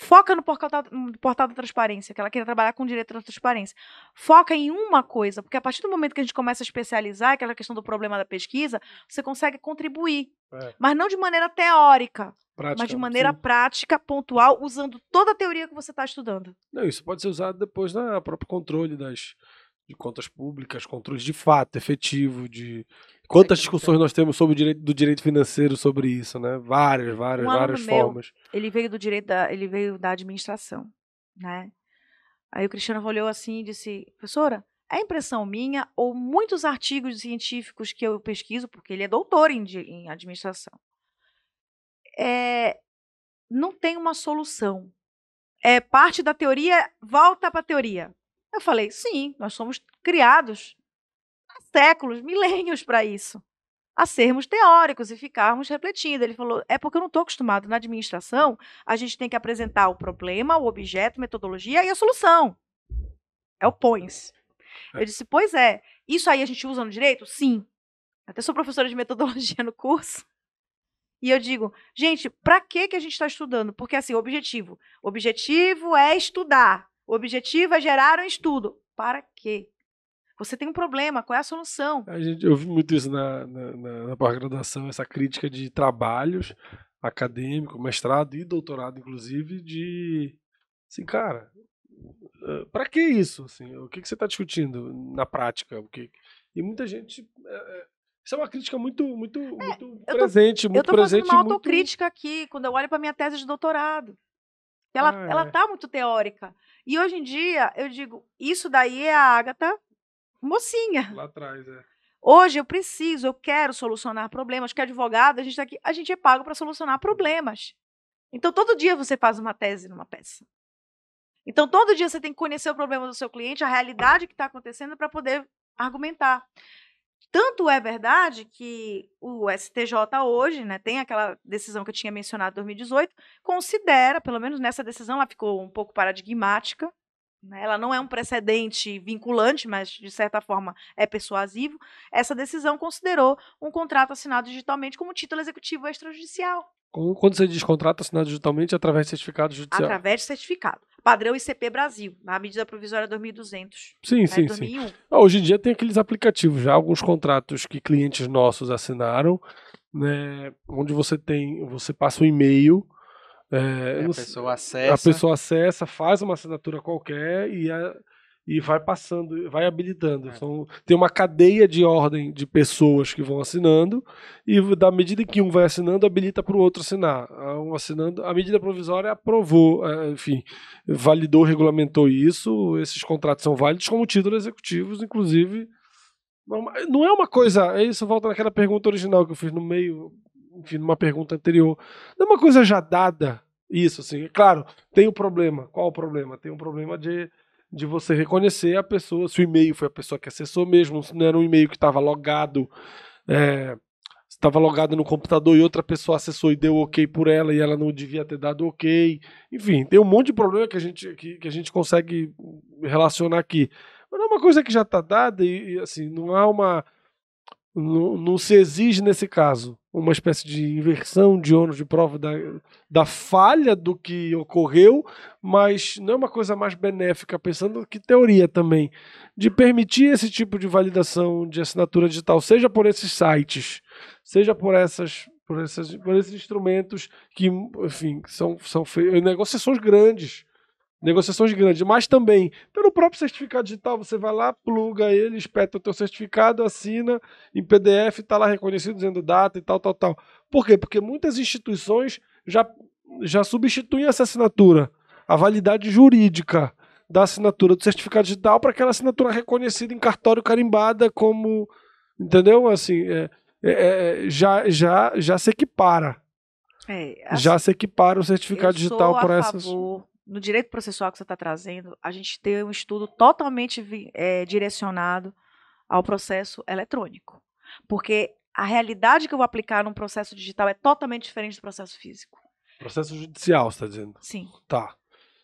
Foca no portal, no portal da transparência, que ela queria trabalhar com direito da transparência. Foca em uma coisa, porque a partir do momento que a gente começa a especializar, aquela questão do problema da pesquisa, você consegue contribuir. É. Mas não de maneira teórica, prática, mas de maneira sim. prática, pontual, usando toda a teoria que você está estudando. Não, isso pode ser usado depois na próprio controle das, de contas públicas, controles de fato, efetivo, de Quantas discussões nós temos sobre o direito do direito financeiro sobre isso, né? Várias, várias, um várias formas. Meu, ele veio do direito da, ele veio da administração, né? Aí o Cristiano olhou assim e disse: "Professora, é impressão minha ou muitos artigos científicos que eu pesquiso, porque ele é doutor em, em administração, é, não tem uma solução. É parte da teoria, volta para a teoria. Eu falei, sim, nós somos criados séculos, milênios para isso. A sermos teóricos e ficarmos refletindo. Ele falou: é porque eu não estou acostumado. Na administração, a gente tem que apresentar o problema, o objeto, metodologia e a solução. É o POINS. Eu disse, pois é. Isso aí a gente usa no direito? Sim. Até sou professora de metodologia no curso. E eu digo, gente, para que que a gente está estudando? Porque assim, o objetivo, o objetivo é estudar. O objetivo é gerar um estudo. Para quê? Você tem um problema, qual é a solução? A gente, eu vi muito isso na, na, na, na pós-graduação, essa crítica de trabalhos acadêmico, mestrado e doutorado, inclusive, de assim, cara, eh, para que isso? Assim, o que, que você está discutindo na prática? O que... E muita gente. É, isso é uma crítica muito, muito, é, muito presente, tô, muito eu tô presente. Eu uma autocrítica muito... aqui, quando eu olho para minha tese de doutorado. Ela, ah, ela é. tá muito teórica. E hoje em dia, eu digo, isso daí é a Agatha mocinha. Lá atrás, é. Hoje eu preciso, eu quero solucionar problemas, que advogado, a gente tá aqui, a gente é pago para solucionar problemas. Então todo dia você faz uma tese numa peça. Então todo dia você tem que conhecer o problema do seu cliente, a realidade que está acontecendo para poder argumentar. Tanto é verdade que o STJ hoje, né, tem aquela decisão que eu tinha mencionado em 2018, considera, pelo menos nessa decisão, ela ficou um pouco paradigmática, né? Ela não é um precedente vinculante, mas de certa forma é persuasivo. Essa decisão considerou um contrato assinado digitalmente como título executivo extrajudicial. Quando você diz contrato assinado digitalmente, através de certificado judicial? Através de certificado. Padrão ICP Brasil, na medida provisória 2200. Sim, né, sim, 2001. sim. Ah, hoje em dia tem aqueles aplicativos, já alguns contratos que clientes nossos assinaram, né, onde você tem, você passa um e-mail é, a pessoa acessa. A pessoa acessa, faz uma assinatura qualquer e, a, e vai passando, vai habilitando. É. São, tem uma cadeia de ordem de pessoas que vão assinando e da medida que um vai assinando, habilita para o outro assinar. Um assinando, a medida provisória aprovou, é, enfim, validou, regulamentou isso. Esses contratos são válidos como títulos executivos, inclusive. Não é uma coisa. Isso volta naquela pergunta original que eu fiz no meio enfim, numa pergunta anterior. Não é uma coisa já dada isso, assim. É claro, tem o um problema. Qual o problema? Tem um problema de, de você reconhecer a pessoa, se o e-mail foi a pessoa que acessou mesmo, se não era um e-mail que estava logado, é, estava logado no computador e outra pessoa acessou e deu ok por ela e ela não devia ter dado ok. Enfim, tem um monte de problema que a gente, que, que a gente consegue relacionar aqui. Mas não é uma coisa que já está dada e, e, assim, não há uma não, não, se exige nesse caso uma espécie de inversão de ônus de prova da, da falha do que ocorreu, mas não é uma coisa mais benéfica, pensando que teoria também, de permitir esse tipo de validação de assinatura digital, seja por esses sites, seja por essas por, essas, por esses instrumentos que, enfim, são, são negociações grandes negociações grandes, mas também pelo próprio certificado digital, você vai lá, pluga ele, espeta o teu certificado, assina em PDF, está lá reconhecido dizendo data e tal, tal, tal. Por quê? Porque muitas instituições já, já substituem essa assinatura, a validade jurídica da assinatura do certificado digital para aquela assinatura reconhecida em cartório carimbada como, entendeu? Assim, é, é, é já, já, já se equipara. É, assim, já se equipara o certificado digital para essas. Favor no direito processual que você está trazendo, a gente tem um estudo totalmente é, direcionado ao processo eletrônico. Porque a realidade que eu vou aplicar num processo digital é totalmente diferente do processo físico. Processo judicial, você está dizendo? Sim. Tá.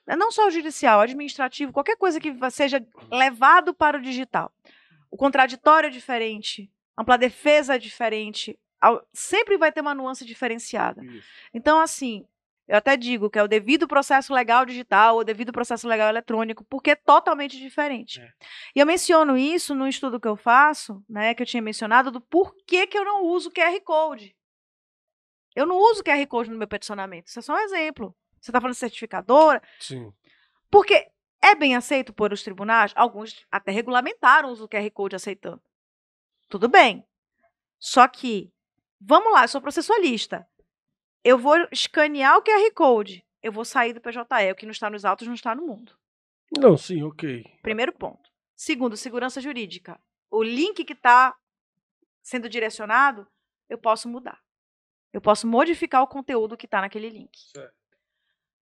É não só o judicial, administrativo, qualquer coisa que seja levado para o digital. O contraditório é diferente, ampla defesa é diferente, sempre vai ter uma nuance diferenciada. Isso. Então, assim, eu até digo que é o devido processo legal digital ou devido processo legal eletrônico, porque é totalmente diferente. É. E eu menciono isso no estudo que eu faço, né, que eu tinha mencionado, do porquê que eu não uso QR Code. Eu não uso QR Code no meu peticionamento. Isso é só um exemplo. Você está falando de certificadora? Sim. Porque é bem aceito por os tribunais? Alguns até regulamentaram o uso do QR Code aceitando. Tudo bem. Só que, vamos lá, eu sou processualista eu vou escanear o QR Code. Eu vou sair do PJE. O que não está nos autos não está no mundo. Não, sim, ok. Primeiro ponto. Segundo, segurança jurídica. O link que está sendo direcionado, eu posso mudar. Eu posso modificar o conteúdo que está naquele link. Certo.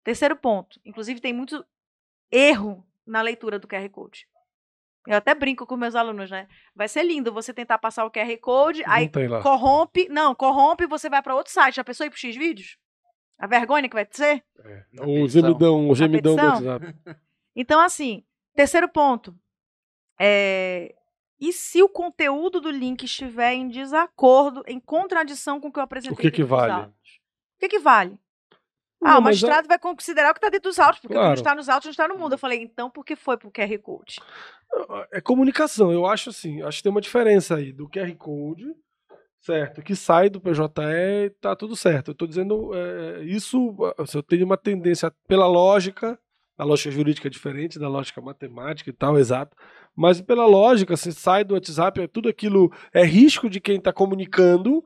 Terceiro ponto. Inclusive, tem muito erro na leitura do QR Code. Eu até brinco com meus alunos, né? Vai ser lindo você tentar passar o QR Code, não aí corrompe. Não, corrompe você vai para outro site. Já pensou ir pro X vídeos? A vergonha que vai ser? É, o gemidão, o gemidão do WhatsApp. Então, assim, terceiro ponto. É, e se o conteúdo do link estiver em desacordo, em contradição com o que eu apresentei? O que que vale? O que que vale? Não, Ah, o mas magistrado vai considerar o que está dentro dos autos, porque o que não Claro. está nos autos não está no mundo. Eu falei, então por que foi pro QR Code? É comunicação. Eu acho assim, acho que tem uma diferença aí do QR Code, certo? Que sai do PJE e tá tudo certo. Eu tô dizendo é, isso, se eu tenho uma tendência pela lógica, a lógica jurídica é diferente da lógica matemática e tal, exato. Mas pela lógica, se sai do WhatsApp, é tudo aquilo é risco de quem está comunicando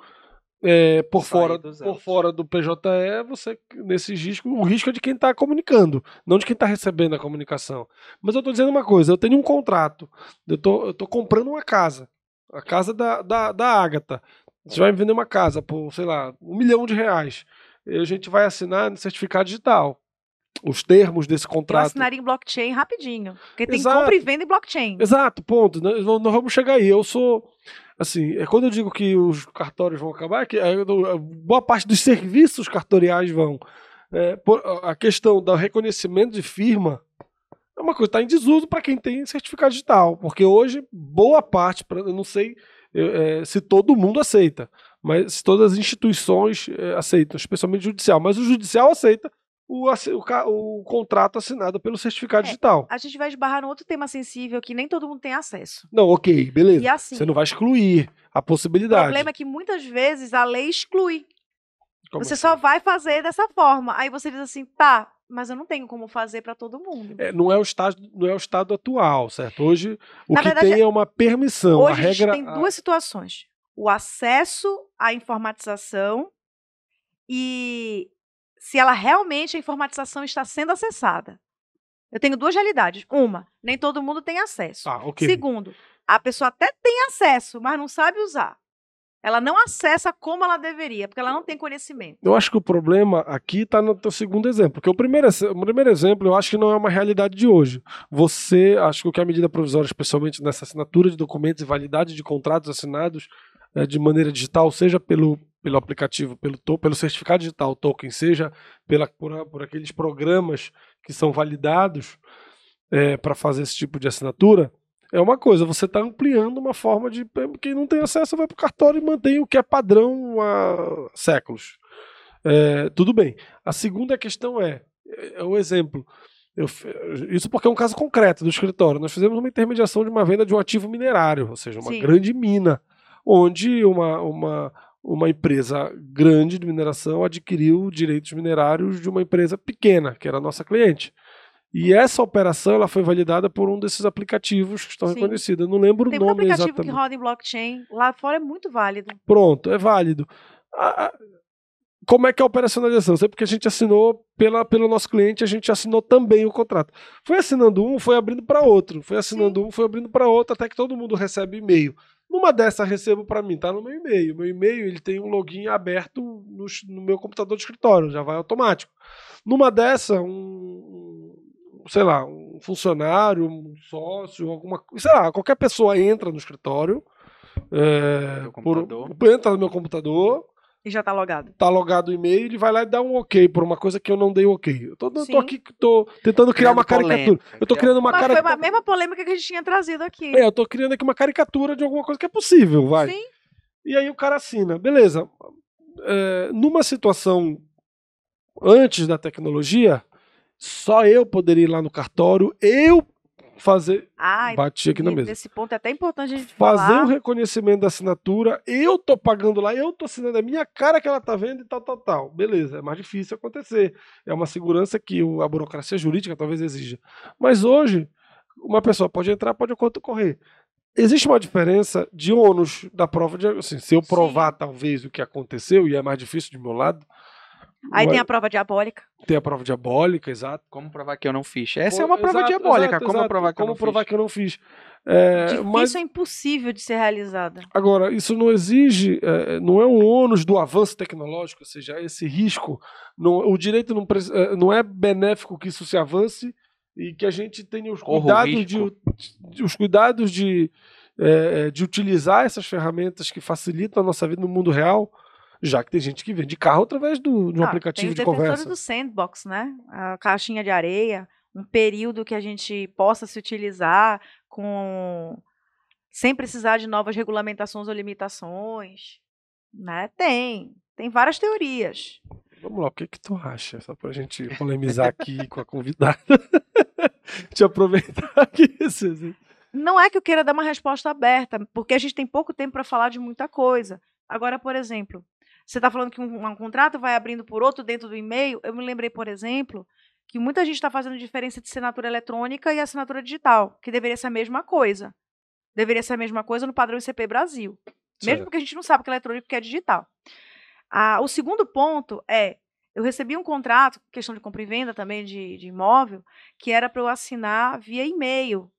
é, por fora por fora do PJE, você nesse risco, o risco é de quem está comunicando, não de quem está recebendo a comunicação. Mas eu estou dizendo uma coisa, eu tenho um contrato, eu tô, eu tô comprando uma casa, a casa da, da, da Ágata. Você vai me vender uma casa por, sei lá, um milhão de reais. E a gente vai assinar no certificado digital. Os termos desse Eu contrato. assinaria em blockchain rapidinho. Porque tem Exato. compra e venda em blockchain. Exato, ponto. Nós vamos nós vamos chegar aí. Eu sou. Assim, é quando eu digo que os cartórios vão acabar, é que é, boa parte dos serviços cartoriais vão. É, por- a questão do reconhecimento de firma é uma coisa está em desuso para quem tem certificado digital. Porque hoje, boa parte, pra- eu não sei é, se todo mundo aceita, mas se todas as instituições é, aceitam, especialmente o judicial. Mas o judicial aceita o, o o contrato assinado pelo certificado É. digital. A gente vai esbarrar num outro tema sensível que nem todo mundo tem acesso. Não, ok, beleza. E assim, Você não vai excluir a o possibilidade. problema é que muitas vezes a lei exclui. Como você assim? só vai fazer dessa forma. Aí você diz assim, tá, mas eu não tenho como fazer para todo mundo. É, não, é o estado, não é o estado atual, certo? Hoje o Na que verdade, tem é uma permissão. Hoje a a, gente regra. tem duas situações: o acesso à informatização e se ela realmente a informatização está sendo acessada. Eu tenho duas realidades. Uma, nem todo mundo tem acesso. Ah, ok. Segundo, a pessoa até tem acesso, mas não sabe usar. Ela não acessa como ela deveria, porque ela não tem conhecimento. Eu acho que o problema aqui está no teu segundo exemplo. Porque o primeiro, o primeiro exemplo eu acho que não é uma realidade de hoje. Você, acho que o que a medida provisória, especialmente nessa assinatura de documentos e validade de contratos assinados eh, de maneira digital, seja pelo, pelo aplicativo, pelo, pelo certificado digital token, seja pela, por, por aqueles programas que são validados para fazer esse tipo de assinatura, é uma coisa, você está ampliando uma forma de. Quem não tem acesso vai para o cartório e mantém o que é padrão há séculos. É, tudo bem. A segunda questão é, é o exemplo. Eu isso porque é um caso concreto do escritório. Nós fizemos uma intermediação de uma venda de um ativo minerário, ou seja, uma Sim. grande mina, onde uma, uma, uma empresa grande de mineração adquiriu direitos minerários de uma empresa pequena, que era a nossa cliente. E essa operação ela foi validada por um desses aplicativos que estão Sim. reconhecidos. Eu não lembro Tem o nome aplicativo exatamente. que roda em blockchain. Lá fora é muito válido. Pronto, é válido. Como é que é a operacionalização? Sei porque a gente assinou pela, pelo nosso cliente, a gente assinou também o contrato. Foi assinando um, foi abrindo para outro. Foi assinando um, foi abrindo para outro, até que todo mundo recebe e-mail. Numa dessa, recebo para mim, tá no meu e-mail. Meu e-mail ele tem um login aberto no, no meu computador de escritório, já vai automático. Numa dessa, um, sei lá, um funcionário, um sócio, alguma coisa, sei lá, qualquer pessoa entra no escritório, é, por- entra no meu computador, E já tá logado. tá logado o e-mail, ele vai lá e dá um ok por uma coisa que eu não dei ok. Eu tô, eu tô aqui, tô tentando criar uma caricatura. polêmica, Eu tô criando uma Mas foi caricatura. a mesma polêmica que a gente tinha trazido aqui. É, eu tô criando aqui uma caricatura de alguma coisa que é possível, vai. Sim. E aí o cara assina. Beleza. É, numa situação antes da tecnologia, só eu poderia ir lá no cartório, eu fazer. Ai, Bati aqui na mesa. Nesse ponto é até importante a gente Fazer falar. o reconhecimento da assinatura, eu tô pagando lá, eu tô assinando a minha cara que ela tá vendo e tal, tal, tal. Beleza, é mais difícil acontecer. É uma segurança que a burocracia jurídica talvez exija. Mas hoje, uma pessoa pode entrar, pode ocorrer. Existe uma diferença de ônus da prova de. Assim, se eu Sim. provar talvez o que aconteceu, e é mais difícil de meu lado, Aí tem é- a prova diabólica. tem a prova diabólica, exato. Como provar que eu não fiz? Essa Pô, é uma prova exato, diabólica. exato, como exato. provar que Como eu não provar fiz? que eu não fiz? É, Difícil mas é impossível de ser realizada. Agora, isso não exige, eh, não é um ônus do avanço tecnológico, ou seja, esse risco, não- o direito não, eh, não é benéfico que isso se avance e que a gente tenha os cuidados, de, de- os cuidados de, eh, de utilizar essas ferramentas que facilitam a nossa vida no mundo real, já que tem gente que vende carro através do, de um Ah, aplicativo tem os de defensores conversa. do sandbox, né? A caixinha de areia, um período que a gente possa se utilizar com sem precisar de novas regulamentações ou limitações, né? Tem, tem várias teorias. Vamos lá, o que que tu acha? Só pra gente polemizar aqui com a convidada. Te aproveitar aqui. Não é que eu queira dar uma resposta aberta, porque a gente tem pouco tempo para falar de muita coisa. Agora, por exemplo, você está falando que um, um contrato vai abrindo por outro dentro do e-mail. Eu me lembrei, por exemplo, que muita gente está fazendo diferença de assinatura eletrônica e assinatura digital, que deveria ser a mesma coisa. Deveria ser a mesma coisa no padrão ICP Brasil. Mesmo porque a gente não sabe que é eletrônico o que é digital. Ah, o segundo ponto é, eu recebi um contrato, questão de compra e venda também de, de imóvel, que era para eu assinar via e-mail.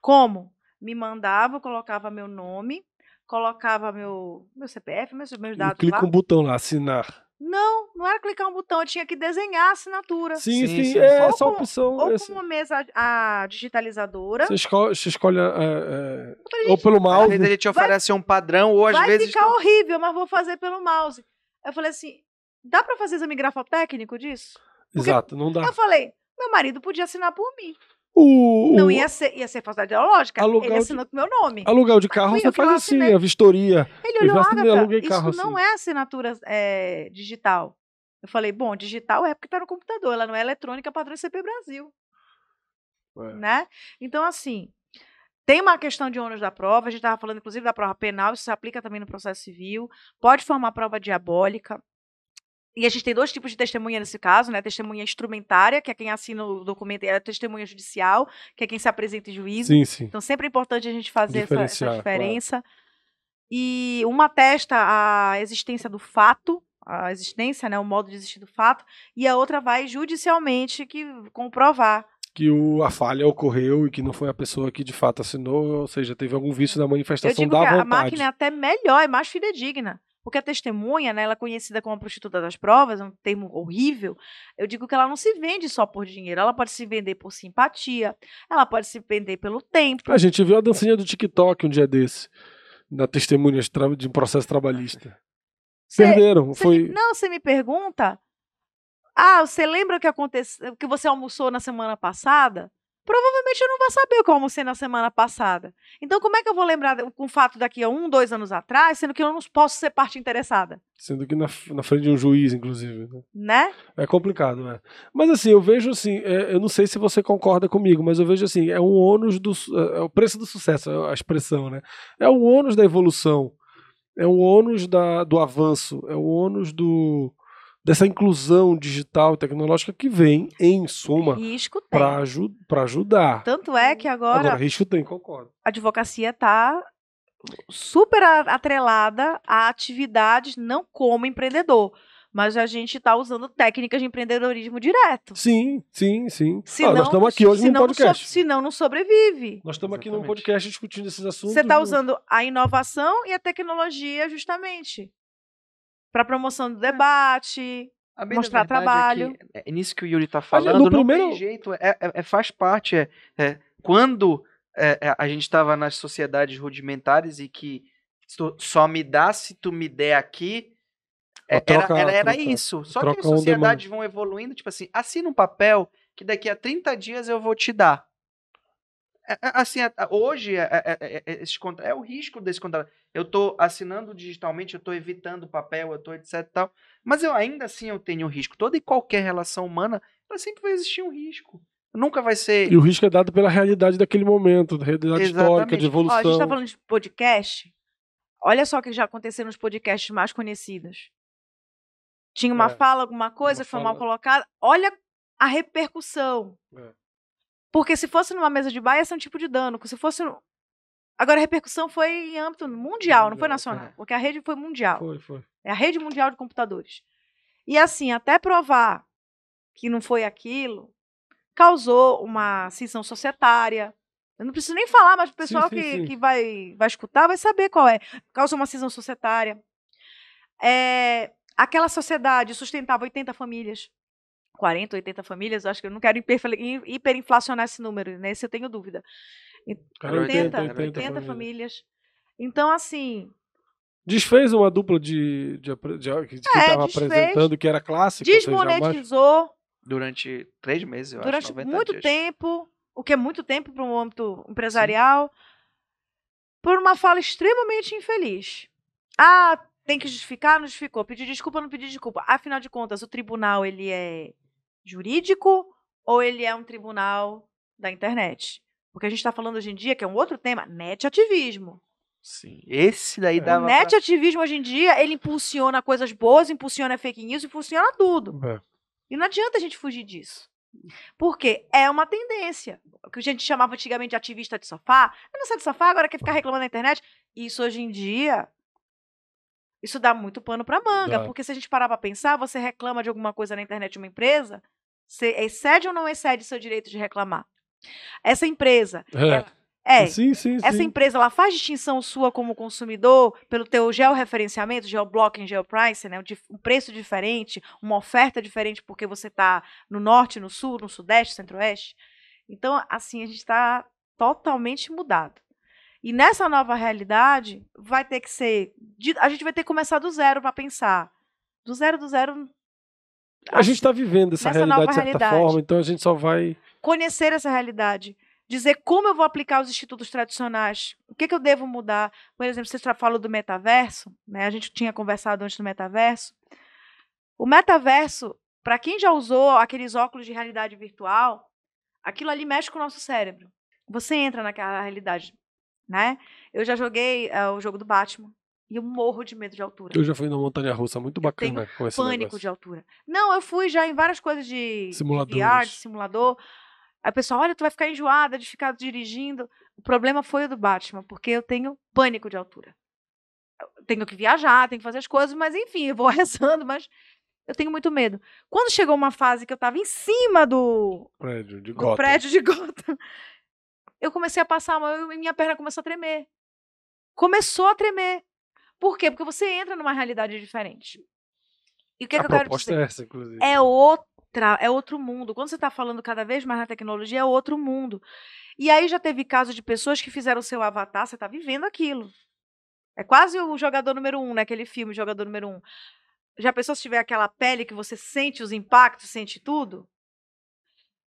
Como? Me mandava, colocava meu nome, colocava meu, meu CPF, meus, meus dados clica lá. um botão lá, assinar. Não, não era clicar um botão, eu tinha que desenhar a assinatura. Sim, Sim, sim, é essa com- opção. Ou essa- com uma mesa a digitalizadora. Você escolhe, você escolhe é, é, ou pelo Às mouse. vezes ele te oferece um padrão, ou às vai vezes. ficar horrível, mas vou fazer pelo mouse. Eu falei assim, dá para fazer exame grafotécnico disso? porque- Exato, não dá. Eu falei, meu marido podia assinar por mim. O, Não o ia ser, ia ser falsidade ideológica. Ele de- assinou com meu nome. aluguel de carro, Fui você faz assim, a vistoria. Ele olhou, Agatha, aluguei isso carro não assim." é assinatura é, digital. Eu falei, bom, digital é porque está no computador, ela não é eletrônica padrão ICP Brasil. É. né? Então, assim, tem uma questão de ônus da prova, a gente estava falando, inclusive, da prova penal, isso se aplica também no processo civil, pode formar prova diabólica. E a gente tem dois tipos de testemunha nesse caso, né? Testemunha instrumentária, que é quem assina o documento, e a testemunha judicial, que é quem se apresenta em juízo. Sim, sim. Então, sempre é importante a gente fazer essa, essa diferença. E uma atesta a existência do fato, a existência, né, o modo de existir do fato, e a outra vai judicialmente que comprovar Que o, a falha ocorreu e que não foi a pessoa que de fato assinou, ou seja, teve algum vício na Eu manifestação digo da que a- a vontade. máquina é até melhor, é mais fidedigna. Porque a testemunha, né, ela é conhecida como a prostituta das provas, é um termo horrível. Eu digo que ela não se vende só por dinheiro, ela pode se vender por simpatia, ela pode se vender pelo tempo. A gente viu a dancinha do TikTok um dia desse, na testemunha de, um processo trabalhista. Cê- Perderam, Você foi... não, você me pergunta. Ah, você lembra o que aconteceu, que você almoçou na semana passada? Provavelmente eu não vou saber o que eu almocei na semana passada. Então, como é que eu vou lembrar com o fato daqui a um, dois anos atrás, sendo que eu não posso ser parte interessada? Sendo que na, na frente de um juiz, inclusive. né? Né? É complicado, né? Mas assim, eu vejo assim, é, eu não sei se você concorda comigo, mas eu vejo assim, é um ônus do su- é o preço do sucesso, é a expressão, né? É o ônus da evolução, é o ônus da, do avanço, é o ônus do dessa inclusão digital e tecnológica que vem, em suma, Risco tem. para aju ajudar. Tanto é que agora, Agora, risco tem, concordo. a advocacia está super atrelada a atividades não como empreendedor, mas a gente está usando técnicas de empreendedorismo direto. Sim, sim, sim. Senão, Ah, nós estamos aqui hoje num não so- podcast. senão não sobrevive. Nós estamos aqui num podcast discutindo esses assuntos. Você está usando a inovação e a tecnologia justamente para promoção do debate. Bem da Mostrar verdade trabalho. É, que, é nisso que o Yuri tá Mas, falando, no não primeiro- tem jeito, é, é- é- faz parte. É, é, quando é, é, a gente estava nas sociedades rudimentares e que só me dá se tu me der aqui, é, troca- era, era, era troca- isso. Só que as sociedades vão evoluindo, tipo assim, assina um papel que daqui a 30 dias eu vou te dar. É, é, assim, hoje, é, é- é- é- é o risco desse contrato. Eu estou assinando digitalmente, eu estou evitando papel, eu estou etc e tal. Mas eu ainda assim eu tenho risco. Toda e qualquer relação humana, ela sempre vai existir um risco. Nunca vai ser. E o risco é dado pela realidade daquele momento, da realidade histórica, de Exatamente. Ó, evolução. a gente está falando de podcast. Olha só o que já aconteceu nos podcasts mais conhecidos. Tinha uma É, fala, alguma coisa uma foi mal fala. colocada. Olha a repercussão. É. Porque se fosse numa mesa de bar, ia ser um tipo de dano. Se fosse. Agora, a repercussão foi em âmbito mundial, não foi nacional. é. Porque a rede foi mundial. Foi, foi. É a rede mundial de computadores. E assim, até provar que não foi aquilo, causou uma cisão societária. Eu não preciso nem falar, mas o pessoal sim, que, sim. que vai, vai escutar vai saber qual é. Causou uma cisão societária. É, aquela sociedade sustentava 80 famílias. 40, 80 famílias, eu acho que eu não quero hiper- hiperinflacionar esse número, nesse eu tenho dúvida. Cara, 80, 80, 80, 80 famílias. famílias. Então, assim, Desfez uma dupla de, de, de que É, estava desfez. apresentando que era mais- desmonetizou Durante três meses, eu durante acho. 90 muito dias. tempo, o que é muito tempo para um âmbito empresarial, por uma fala extremamente infeliz. Ah, tem que justificar, não justificou. Pedir desculpa, não pedir desculpa. Afinal de contas, o tribunal ele é jurídico ou ele é um tribunal da internet? Porque a gente está falando hoje em dia, que é um outro tema, net ativismo. Sim. Esse daí É. dava. o net pra- ativismo hoje em dia, ele impulsiona coisas boas, impulsiona fake news, impulsiona tudo. É. E não adianta a gente fugir disso. Porque é uma tendência. O que a gente chamava antigamente de ativista de sofá. Eu não sai de sofá, agora quer ficar reclamando na internet. Isso hoje em dia. Isso dá muito pano pra manga. Dá. Porque se a gente parar pra pensar, você reclama de alguma coisa na internet de uma empresa, você excede ou não excede seu direito de reclamar? Essa empresa. É. É, Sim, sim, sim. essa empresa ela faz distinção sua como consumidor pelo teu georreferenciamento, geoblocking, geoprice, né? um um preço diferente, uma oferta diferente porque você está no norte, no sul, no sudeste, centro-oeste. Então, assim, a gente está totalmente mudado. E nessa nova realidade, vai ter que ser. A gente vai ter que começar do zero para pensar. Do zero, do zero. A gente está vivendo essa realidade nova de certa realidade. forma, então a gente só vai. conhecer essa realidade, dizer como eu vou aplicar os institutos tradicionais, o que, que eu devo mudar. Por exemplo, você já falou do metaverso, né? A gente tinha conversado antes do metaverso. O metaverso, para quem já usou aqueles óculos de realidade virtual, aquilo ali mexe com o nosso cérebro. Você entra naquela realidade, né? Eu já joguei eh, o jogo do Batman e eu morro de medo de altura. Eu já fui numa montanha russa muito bacana com esse Pânico negócio. de altura. Não, eu fui já em várias coisas de, de. VR, de simulador. Aí o pessoal, olha, tu vai ficar enjoada de ficar dirigindo. O problema foi o do Batman, porque eu tenho pânico de altura. Eu tenho que viajar, tenho que fazer as coisas, mas enfim, eu vou rezando, mas eu tenho muito medo. Quando chegou uma fase que eu tava em cima do, Prédio de do Gotham. prédio de Gotham, eu comecei a passar mal e minha perna começou a tremer. Começou a tremer. Por quê? Porque você entra numa realidade diferente. E o que, A que eu quero dizer? é essa, inclusive. É outra, é outro mundo. Quando você está falando cada vez mais na tecnologia, é outro mundo. E aí já teve casos de pessoas que fizeram o seu avatar, você está vivendo aquilo. É quase o jogador número um, né? Aquele filme, Jogador Número Um. Já pensou se tiver aquela pele que você sente os impactos, sente tudo?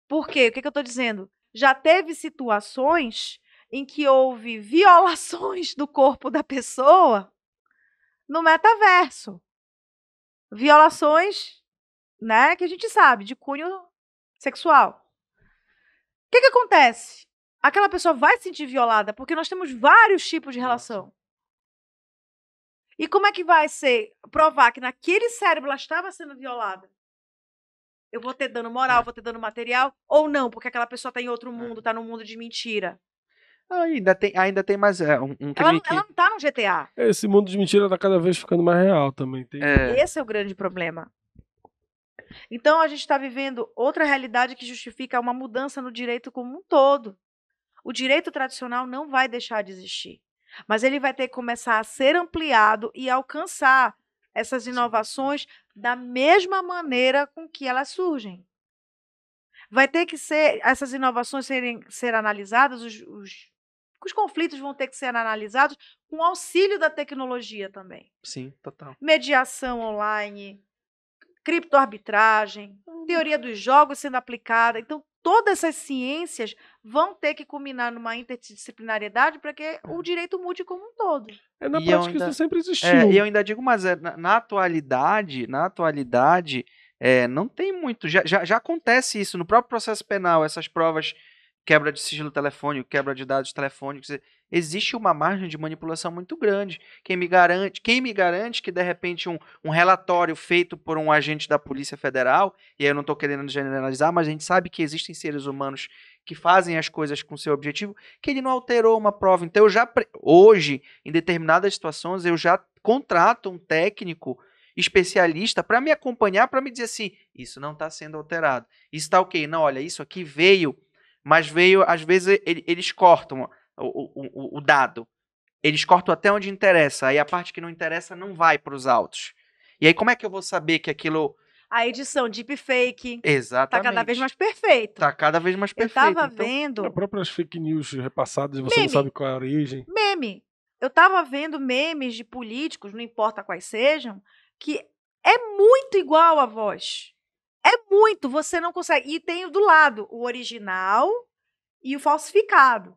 Por quê? O que, que eu estou dizendo? Já teve situações em que houve violações do corpo da pessoa no metaverso. Violações né, que a gente sabe, de cunho sexual. O que, que acontece? Aquela pessoa vai se sentir violada, porque nós temos vários tipos de relação. E como é que vai ser provar que naquele cérebro ela estava sendo violada? Eu vou ter dano moral, vou ter dano material, ou não, porque aquela pessoa está em outro mundo, está num mundo de mentira. Ainda, tem, ainda tem mais é, um, um Ela, que. ela não está no GTA. Esse mundo de mentira tá cada vez ficando mais real também. Tem... É, Esse é o grande problema. Então a gente está vivendo outra realidade que justifica uma mudança no direito como um todo. O direito tradicional não vai deixar de existir, mas ele vai ter que começar a ser ampliado e alcançar essas inovações da mesma maneira com que elas surgem. Vai ter que ser essas inovações serem ser analisadas, os, os, os conflitos vão ter que ser analisados com auxílio da tecnologia também sim, total. mediação online, criptoarbitragem, teoria dos jogos sendo aplicada. Então, todas essas ciências vão ter que culminar numa interdisciplinariedade para que o direito mude como um todo. É, na E prática ainda- isso sempre existiu. É, e eu ainda digo, mas é, na, na atualidade, na atualidade, é, não tem muito. Já, já, já acontece isso no próprio processo penal, essas provas, quebra de sigilo telefônico, quebra de dados telefônicos. Existe uma margem de manipulação muito grande. Quem me garante, quem me garante que, de repente, um, um relatório feito por um agente da Polícia Federal, e aí eu não estou querendo generalizar, mas a gente sabe que existem seres humanos que fazem as coisas com seu objetivo, que ele não alterou uma prova. Então, eu já, hoje, em determinadas situações, eu já contrato um técnico especialista para me acompanhar, para me dizer assim, isso não está sendo alterado. Isso está ok. Não, olha, isso aqui veio, mas veio, às vezes, ele- eles cortam o, o, o- dado. Eles cortam até onde interessa. Aí a parte que não interessa não vai para os autos. E aí, como é que eu vou saber que aquilo. A edição deepfake Exatamente. está cada vez mais perfeito. Tá cada vez mais Eu perfeito. estava Então, vendo As próprias fake news repassadas e você Meme. não sabe qual é a origem. meme. Eu estava vendo memes de políticos, não importa quais sejam, que é muito igual a voz. É muito, você não consegue. E tem do lado o original e o falsificado.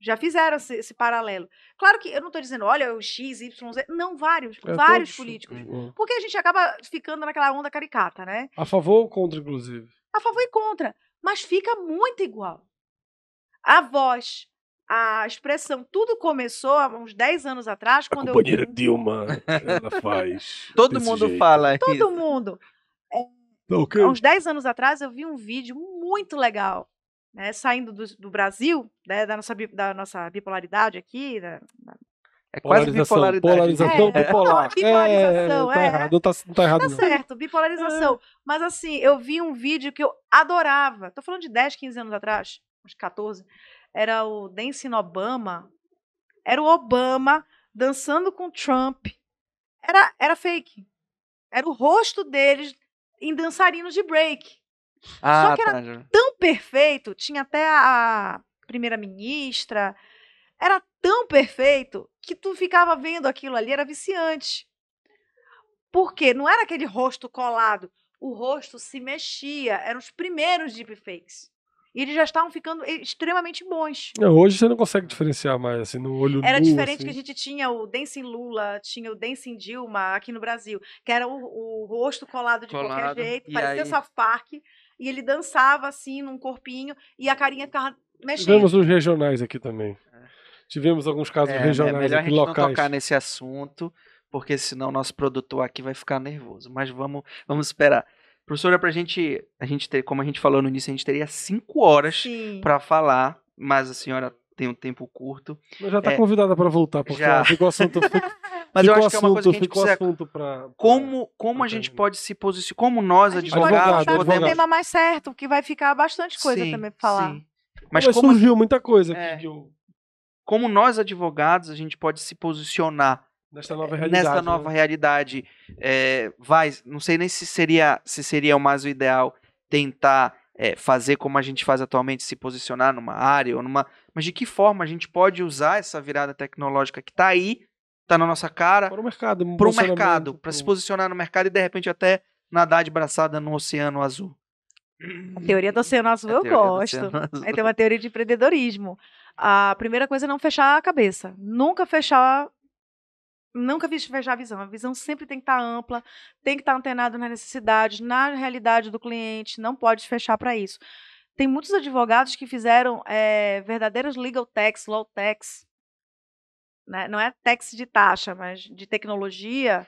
Já fizeram esse, esse paralelo. Claro que eu não estou dizendo, olha, o X, Y, Z. Não, vários. É, vários todos- políticos. Hum. Porque a gente acaba ficando naquela onda caricata, né? A favor ou contra, inclusive? A favor e contra. Mas fica muito igual. A voz, a expressão, tudo começou há uns 10 anos atrás, A quando eu companheira vi Dilma, ela faz. Todo desse mundo jeito. fala todo isso. mundo. Tá ok? Há uns 10 anos atrás, eu vi um vídeo muito legal, né, saindo do, do Brasil, né, da, nossa, da nossa bipolaridade aqui, da- É quase bipolaridade. polarização É, bipolar. bipolarização, é, tá é. errado, não tá, não tá errado Tá não. certo, bipolarização. Mas assim, eu vi um vídeo que eu adorava. Tô falando de 10, 15 anos atrás, uns 14. Era o Dancing Obama. Era o Obama dançando com Trump. Era, era fake. Era o rosto deles em dançarinos de break. Ah, que era tá. Tão perfeito, tinha até a primeira-ministra. Era tão perfeito que tu ficava vendo aquilo ali, era viciante. Por quê? Não era aquele rosto colado. O rosto se mexia. Eram os primeiros deepfakes. E eles já estavam ficando extremamente bons. Não, hoje você não consegue diferenciar mais, assim, no olho Era nu, diferente assim. que a gente tinha o Dancing Lula, tinha o Dancing Dilma aqui no Brasil, que era o, o rosto colado de Colado, qualquer jeito, e parecia aí- South Park, e ele dançava assim num corpinho e a carinha ficava mexendo. Tivemos os regionais aqui também. Tivemos alguns casos É, né, regionais melhor a aqui, gente não locais. tocar nesse assunto, porque senão nosso produtor aqui vai ficar nervoso. Mas vamos, vamos esperar. Professora, pra gente, a gente ter, como a gente falou no início, a gente teria cinco horas para falar, mas a senhora tem um tempo curto. Mas já tá É, convidada para voltar, porque já. ficou assunto, ficou, Mas eu ficou acho que é uma coisa que a gente ficou precisa. assunto pra, Como, como a gente pode se posicionar? Como nós, A gente advogados, pode podemos. tema mais certo, que vai ficar bastante coisa Sim, também pra falar. sim. Mas, Mas como, surgiu muita coisa É. que eu- como nós, advogados, a gente pode se posicionar nesta nova realidade. nesta nova né? realidade, é, vai, não sei nem se seria, se seria o mais o ideal tentar é, fazer como a gente faz atualmente, se posicionar numa área ou numa, mas de que forma a gente pode usar essa virada tecnológica que está aí, está na nossa cara, Para o mercado. um para o mercado, para se posicionar no mercado e de repente até nadar de braçada no oceano azul. A teoria do Oceano Azul A eu gosto. azul. Aí tem uma teoria de empreendedorismo. A primeira coisa é não fechar a cabeça. Nunca fechar. Nunca fechar a visão. A visão sempre tem que estar ampla, tem que estar antenado nas necessidades, na realidade do cliente, não pode fechar para isso. Tem muitos advogados que fizeram eh, verdadeiros legal tax, law tax, né? não é tax de taxa, mas de tecnologia,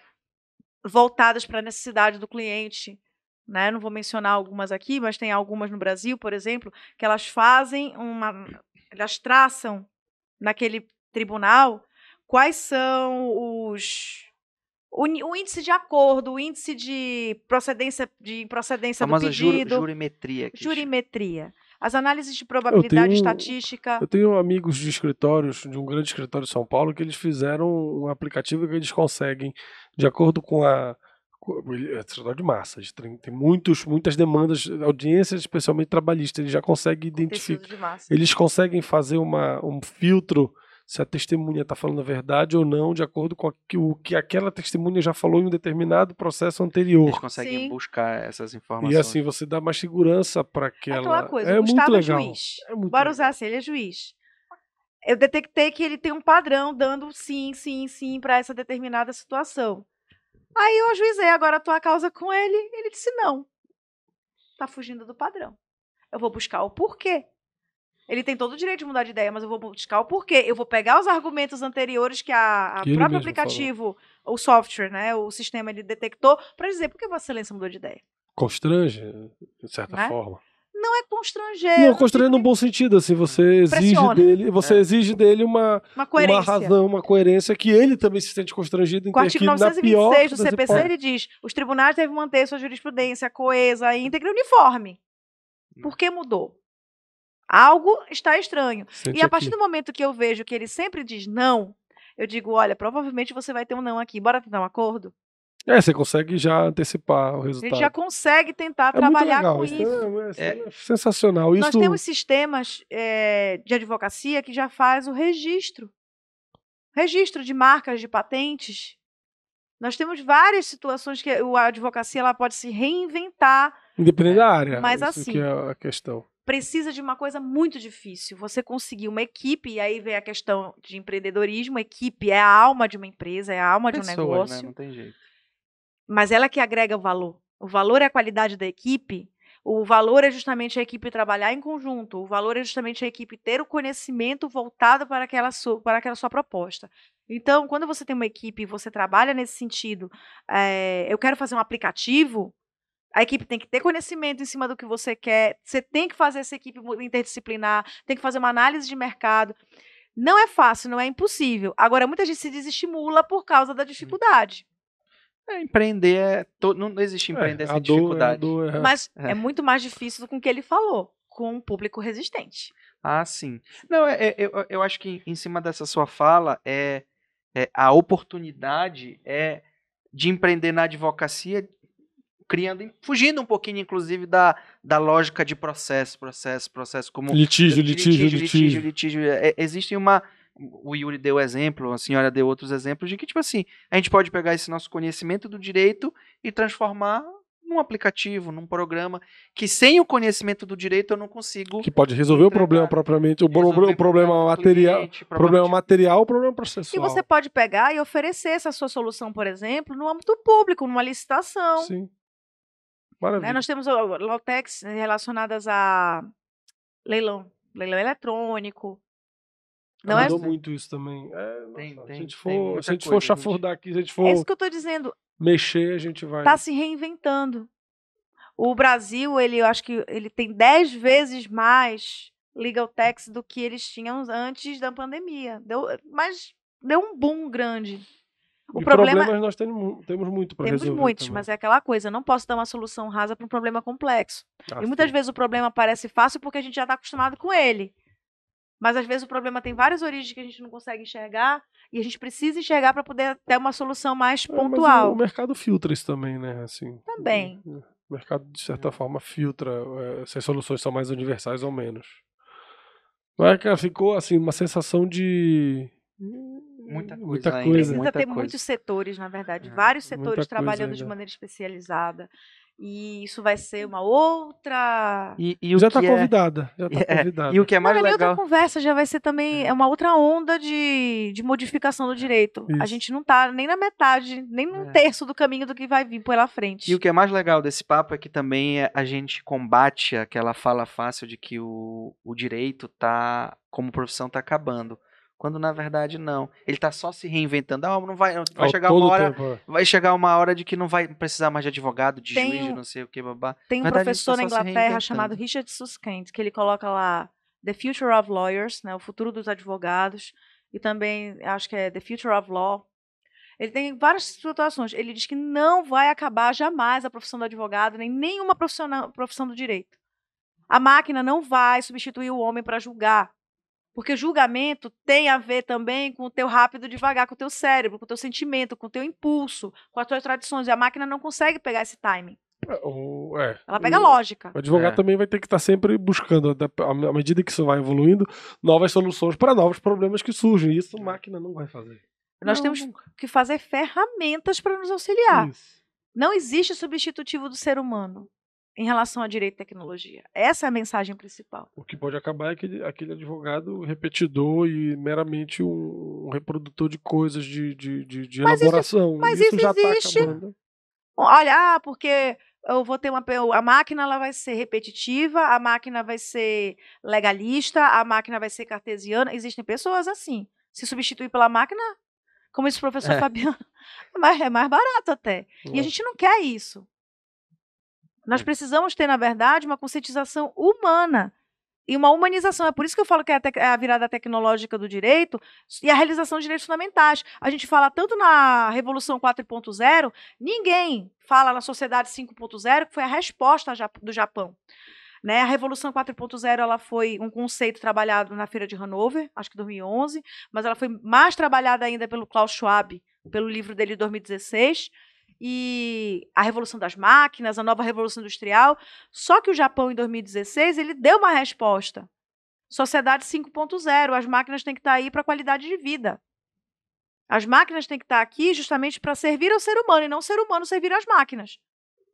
voltadas para a necessidade do cliente. Né? Não vou mencionar algumas aqui, mas tem algumas no Brasil, por exemplo, que elas fazem uma. Elas traçam naquele tribunal quais são os. O, o índice de acordo, o índice de procedência, de procedência do famosa jur- pedido, jurimetria. jurimetria, as análises de probabilidade tenho- estatística. Eu tenho amigos de escritórios, de um grande escritório de São Paulo, que eles fizeram um aplicativo que eles conseguem, de acordo com a. É escritório de massa, tem muitos, muitas demandas, audiências, especialmente trabalhistas, eles já conseguem identificar. Eles conseguem fazer uma, um filtro se a testemunha está falando a verdade ou não, de acordo com o que aquela testemunha já falou em um determinado processo Eles anterior. conseguem Sim. buscar essas informações. E assim você dá mais segurança para É aquela. aquela coisa, é muito Gustavo é legal. juiz. É muito Bora legal. usar assim, ele é juiz. Eu detectei que ele tem um padrão dando sim, sim, sim para essa determinada situação. Aí eu ajuizei agora a tua causa com ele, ele disse não. Tá fugindo do padrão. Eu vou buscar o porquê. Ele tem todo o direito de mudar de ideia, mas eu vou buscar o porquê. Eu vou pegar os argumentos anteriores que a, a Que próprio aplicativo, o software, né, o sistema ele detectou para dizer por que Vossa Excelência mudou de ideia. Constrange, de certa Né? forma. Não é constranger. Não, constrange no bom sentido, assim, você exige Pressiona. dele, você É. exige dele uma, uma uma razão, uma coerência que ele também se sente constrangido em Com o ter artigo que, na pior 926 do CPC, ele diz: os tribunais devem manter sua jurisprudência coesa, íntegra e uniforme. Por que mudou? Algo está estranho. Sente e a partir aqui. do momento que eu vejo que ele sempre diz não, eu digo: olha, provavelmente você vai ter um não aqui, bora tentar um acordo? É, você consegue já antecipar o A resultado. gente já consegue tentar é muito trabalhar legal, com isso. isso. é- É. é sensacional. Isso Nós temos sistemas eh, de advocacia que já faz o registro. Registro de marcas, de patentes. Nós temos várias situações que a advocacia ela pode se reinventar. Independente da área. Mas isso assim, que é a questão. Precisa de uma coisa muito difícil. Você conseguir uma equipe, e aí vem a questão de empreendedorismo. Equipe é a alma de uma empresa, é a alma de um Pessoas, negócio. né? Não tem jeito. mas ela que agrega o valor. O valor é a qualidade da equipe. O valor é justamente a equipe trabalhar em conjunto. O valor é justamente a equipe ter o conhecimento voltado para aquela sua, para aquela sua proposta. Então, quando você tem uma equipe e você trabalha nesse sentido, eh, eu quero fazer um aplicativo, a equipe tem que ter conhecimento em cima do que você quer. Você tem que fazer essa equipe interdisciplinar, tem que fazer uma análise de mercado. Não é fácil, não é impossível. Agora, muita gente se desestimula por causa da dificuldade. É, empreender é. to- Não existe empreender É, sem dor, é, dificuldade. dor é- Mas É. é muito mais difícil do que o que ele falou, com um público resistente. Ah, sim. Não, é, é- eu, eu acho que em cima dessa sua fala, é, é a oportunidade é de empreender na advocacia, criando, fugindo um pouquinho, inclusive, da, da lógica de processo, processo, processo, como Litígio, litígio, litígio, litígio. litígio. É, existe uma. O Yuri deu exemplo, a senhora deu outros exemplos de que, tipo assim, a gente pode pegar esse nosso conhecimento do direito e transformar num aplicativo, num programa, que sem o conhecimento do direito eu não consigo. Que pode resolver o Entregar. problema propriamente, o, o problema do material, cliente, problema de- material, o problema E processual. você pode pegar e oferecer essa sua solução, por exemplo, no âmbito público, numa licitação. Sim. Né? Maravilha. Nós temos ó, Lautex relacionadas a leilão, leilão eletrônico. Não é, Mudou muito isso também. É, Tem- nossa, tem- se a gente for, se a gente for coisa, chafurdar aqui, se a gente for é isso que eu estou dizendo. mexer, a gente vai. Está se reinventando. O Brasil, ele, eu acho que ele tem 10 vezes mais legal tax do que eles tinham antes da pandemia. Deu, mas deu um boom grande. O E problema problemas nós temos, temos muito para temos resolver. muitos, também. mas é aquela coisa, eu não posso dar uma solução rasa para um problema complexo. Ah, e muitas sim. vezes o problema parece fácil porque a gente já está acostumado com ele. Mas às vezes o problema tem várias origens que a gente não consegue enxergar e a gente precisa enxergar para poder ter uma solução mais É, pontual. o, o mercado filtra isso também, né? Assim, Também. O, o mercado, de certa forma, filtra é, se as soluções são mais universais ou menos. Mas, cara, ficou assim, uma sensação de. Muita coisa Muita ainda, coisa. Precisa muita ter coisa. muitos setores, na verdade, É, vários setores trabalhando de ainda. maneira especializada. E isso vai ser uma outra. E, e o já está é- convidada. Já está é, convidada. E o que é mais é nem outra legal. conversa, já vai ser também é uma outra onda de, de modificação do direito. A Isso. gente não tá nem na metade, nem num É. terço do caminho do que vai vir pela frente. E o que é mais legal desse papo é que também é- a gente combate aquela fala fácil de que o, o direito tá, como profissão, tá acabando. Quando na verdade não. Ele tá só se reinventando. Ah, não vai, vai Ao chegar uma hora, tempo, é. vai chegar uma hora de que não vai precisar mais de advogado, de Tem juiz, de não sei o que, babá. Tem um verdade, tá professor na Inglaterra chamado Richard Susskind, que ele coloca lá The Future of Lawyers, né, o futuro dos advogados, e também acho que é The Future of Law. Ele tem várias situações. Ele diz que não vai acabar jamais a profissão do advogado, nem nenhuma profissão do direito. A máquina não vai substituir o homem para julgar. Porque julgamento tem a ver também com o teu rápido devagar, com o teu cérebro, com o teu sentimento, com o teu impulso, com as tuas tradições. E a máquina não consegue pegar esse timing. É, o- é. Ela pega O- lógica. O advogado É. também vai ter que estar sempre buscando, à à medida que isso vai evoluindo, novas soluções para novos problemas que surgem. Isso a máquina não vai fazer. Nós Não, temos nunca. que fazer ferramentas para nos auxiliar. Isso. Não existe substitutivo do ser humano em relação a direito e tecnologia. Essa é a mensagem principal. O que pode acabar é aquele, aquele advogado repetidor e meramente um, reprodutor de coisas de, de, de, de Mas isso- elaboração. mas isso, isso já tá existe. acabando. Olha, ah, porque eu vou ter uma. A máquina ela vai ser repetitiva, a máquina vai ser legalista, a máquina vai ser cartesiana. Existem pessoas assim. Se substituir pela máquina, como esse professor É. Fabiano, é mais, é mais barato até. E a É. gente não quer isso. Nós É. precisamos ter, na verdade, uma conscientização humana e uma humanização. É por isso que eu falo que é a, é a virada tecnológica do direito e a realização de direitos fundamentais. A gente fala tanto na Revolução 4.0, ninguém fala na Sociedade 5.0, que foi a resposta do Japão. Né? A Revolução 4.0 ela foi um conceito trabalhado na Feira de Hanover, acho que 2011, mas ela foi mais trabalhada ainda pelo Klaus Schwab, pelo livro dele de 2016 e a revolução das máquinas, a nova revolução industrial. Só que o Japão, em 2016, ele deu uma resposta. Sociedade 5.0, as máquinas têm que estar aí para a qualidade de vida. As máquinas têm que estar aqui justamente para servir ao ser humano e não o ser humano servir às máquinas.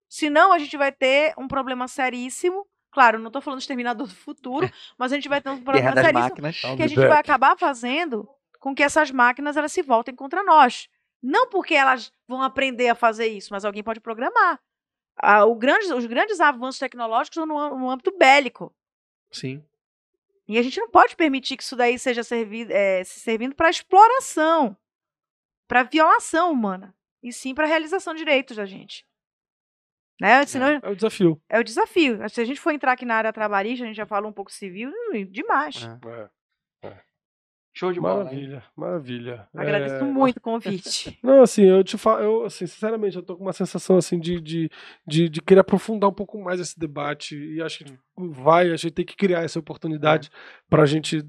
Senão, a gente vai ter um problema seríssimo. Claro, não estou falando de Exterminador do Futuro, mas a gente vai ter um problema seríssimo máquinas. Que a gente vai acabar fazendo com que essas máquinas elas se voltem contra nós. Não porque elas vão aprender a fazer isso, mas alguém pode programar. Ah, o grande- os grandes avanços tecnológicos são no, no âmbito bélico. Sim. E a gente não pode permitir que isso daí seja servi eh, se servindo para exploração, para violação humana, e sim para realização de direitos da gente. Né? Senão, É o desafio. é o desafio. Se a gente for entrar aqui na área trabalhista, a gente já falou um pouco civil, demais. É. É. Show de bola. hein? Maravilha, maravilha. Agradeço É, muito o convite. Não, assim, eu te falo, eu, assim, sinceramente, eu tô com uma sensação, assim, de, de, de, de querer aprofundar um pouco mais esse debate e acho que vai, a gente tem que criar essa oportunidade para a gente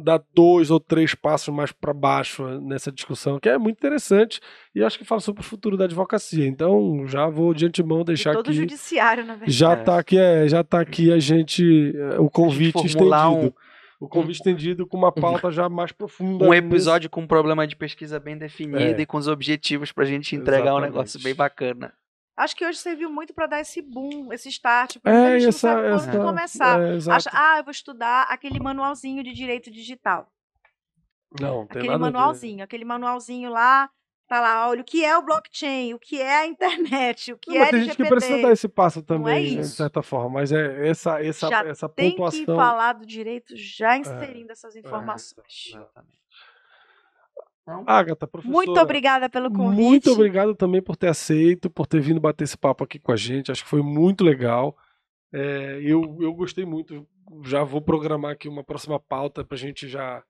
dar dois ou três passos mais para baixo nessa discussão, que é muito interessante e acho que fala sobre o futuro da advocacia. Então, já vou de antemão E deixar todo o judiciário, na verdade. Já É. tá aqui, é, já tá aqui a gente, é, o convite formular estendido. um- O convite estendido com uma pauta já mais profunda. Um nesse- episódio com um problema de pesquisa bem definido É. e com os objetivos pra gente entregar um Exatamente. negócio bem bacana. Acho que hoje serviu muito para dar esse boom, esse start. Porque É, a gente essa, não sabe essa, quando começar. é. Acha, ah, eu vou estudar aquele manualzinho de direito digital. Não, tem aquele nada a ver. manualzinho, aquele manualzinho lá, tá lá, olha, o que é o blockchain, o que é a internet, o que Não, é mas tem gente que precisa dar esse passo Não também, é né, de certa forma. Mas é essa, essa, Já essa Tem que pontuação. falar do direito já inserindo essas informações. Exatamente. Então, Agatha, professora. Muito obrigada pelo convite. Muito obrigado também por ter aceito, por ter vindo bater esse papo aqui com a gente. Acho que foi muito legal. É, eu, eu gostei muito. Já vou programar aqui uma próxima pauta para a gente já,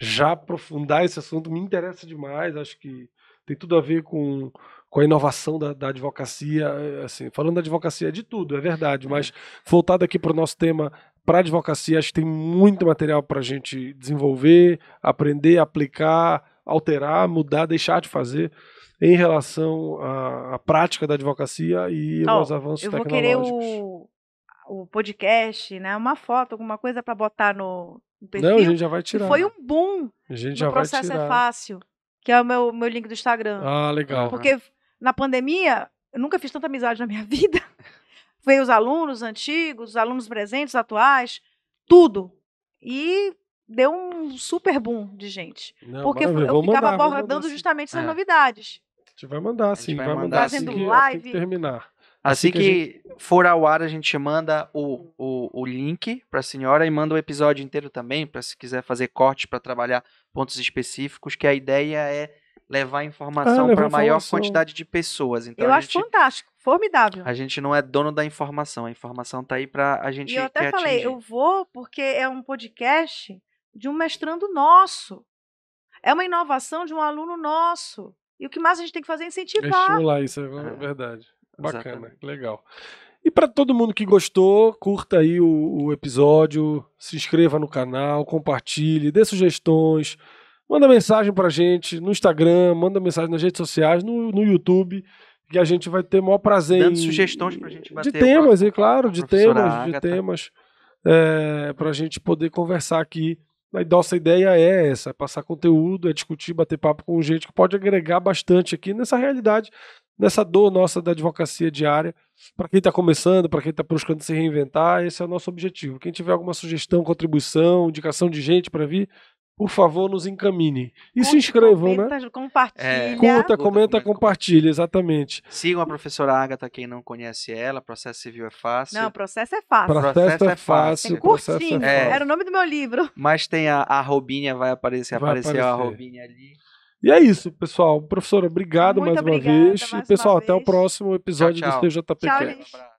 já aprofundar esse assunto. Me interessa demais. Acho que tem tudo a ver com, com a inovação da, da advocacia. é, Assim, falando da advocacia é de tudo, é verdade. Mas voltado aqui para o nosso tema, para advocacia, acho que tem muito material para a gente desenvolver, aprender, aplicar, alterar, mudar, deixar de fazer em relação à, à prática da advocacia e Ó, aos avanços Eu vou querer tecnológicos. o, o podcast, né? Uma foto, alguma coisa para botar no, no perfil. Não, a gente já vai tirar. foi um boom A gente já vai processo tirar. é fácil, que é o meu, meu link do Instagram. Ah, legal. Porque na pandemia, eu nunca fiz tanta amizade na minha vida. Veio os alunos antigos, os alunos presentes, atuais, tudo. E deu um super boom de gente. Não, Porque eu ficava mandar, abordando justamente essas É. novidades. A gente vai mandar, gente sim. vai Vai, mandar mandar assim Fazendo que, live. que terminar. Assim, que a que, for ao ar, a gente manda o, o, o link para a senhora e manda o episódio inteiro também, para se quiser fazer cortes para trabalhar pontos específicos, que a ideia é levar informação Ah, para a maior informação. quantidade de pessoas. Então eu a acho gente, fantástico, formidável. a gente não é dono da informação, a informação tá aí para a gente E eu até falei, atingir. eu vou porque é um podcast de um mestrando nosso. É uma inovação de um aluno nosso. E o que mais a gente tem que fazer é incentivar. Estimular isso, é É. verdade. Bacana, Exatamente. legal. E para todo mundo que gostou, curta aí o, o episódio, se inscreva no canal, compartilhe, dê sugestões, manda mensagem pra gente no Instagram, manda mensagem nas redes sociais, no, no YouTube, que a gente vai ter o maior prazer Dando em- sugestões pra gente bater De o temas, é claro, de a temas, de temas, é, pra gente poder conversar aqui. A nossa ideia é essa, é passar conteúdo, é discutir, bater papo com gente que pode agregar bastante aqui nessa realidade, nessa dor nossa da advocacia diária. Para quem está começando, para quem está buscando se reinventar, esse é o nosso objetivo. Quem tiver alguma sugestão, contribuição, indicação de gente para vir, por favor, nos encaminhe. E se Curte, inscrevam, né? comenta, Compartilha. É, Curta, Curta, comenta, comenta, compartilha, exatamente. Sigam a professora Agatha, quem não conhece ela, processo civil é fácil. Não, o processo é fácil. Processo processo é é fácil. É processo curtinho. é É. fácil. Era o nome do meu livro. Mas tem a, a Robinha, vai aparecer, Vai apareceu a aparecer. Robinha ali. E é isso, pessoal. Professora, obrigado Muito mais uma obrigada vez. mais e, pessoal, uma até o vez. próximo episódio Tchau, tchau. do TJP Tchau, Cast. gente.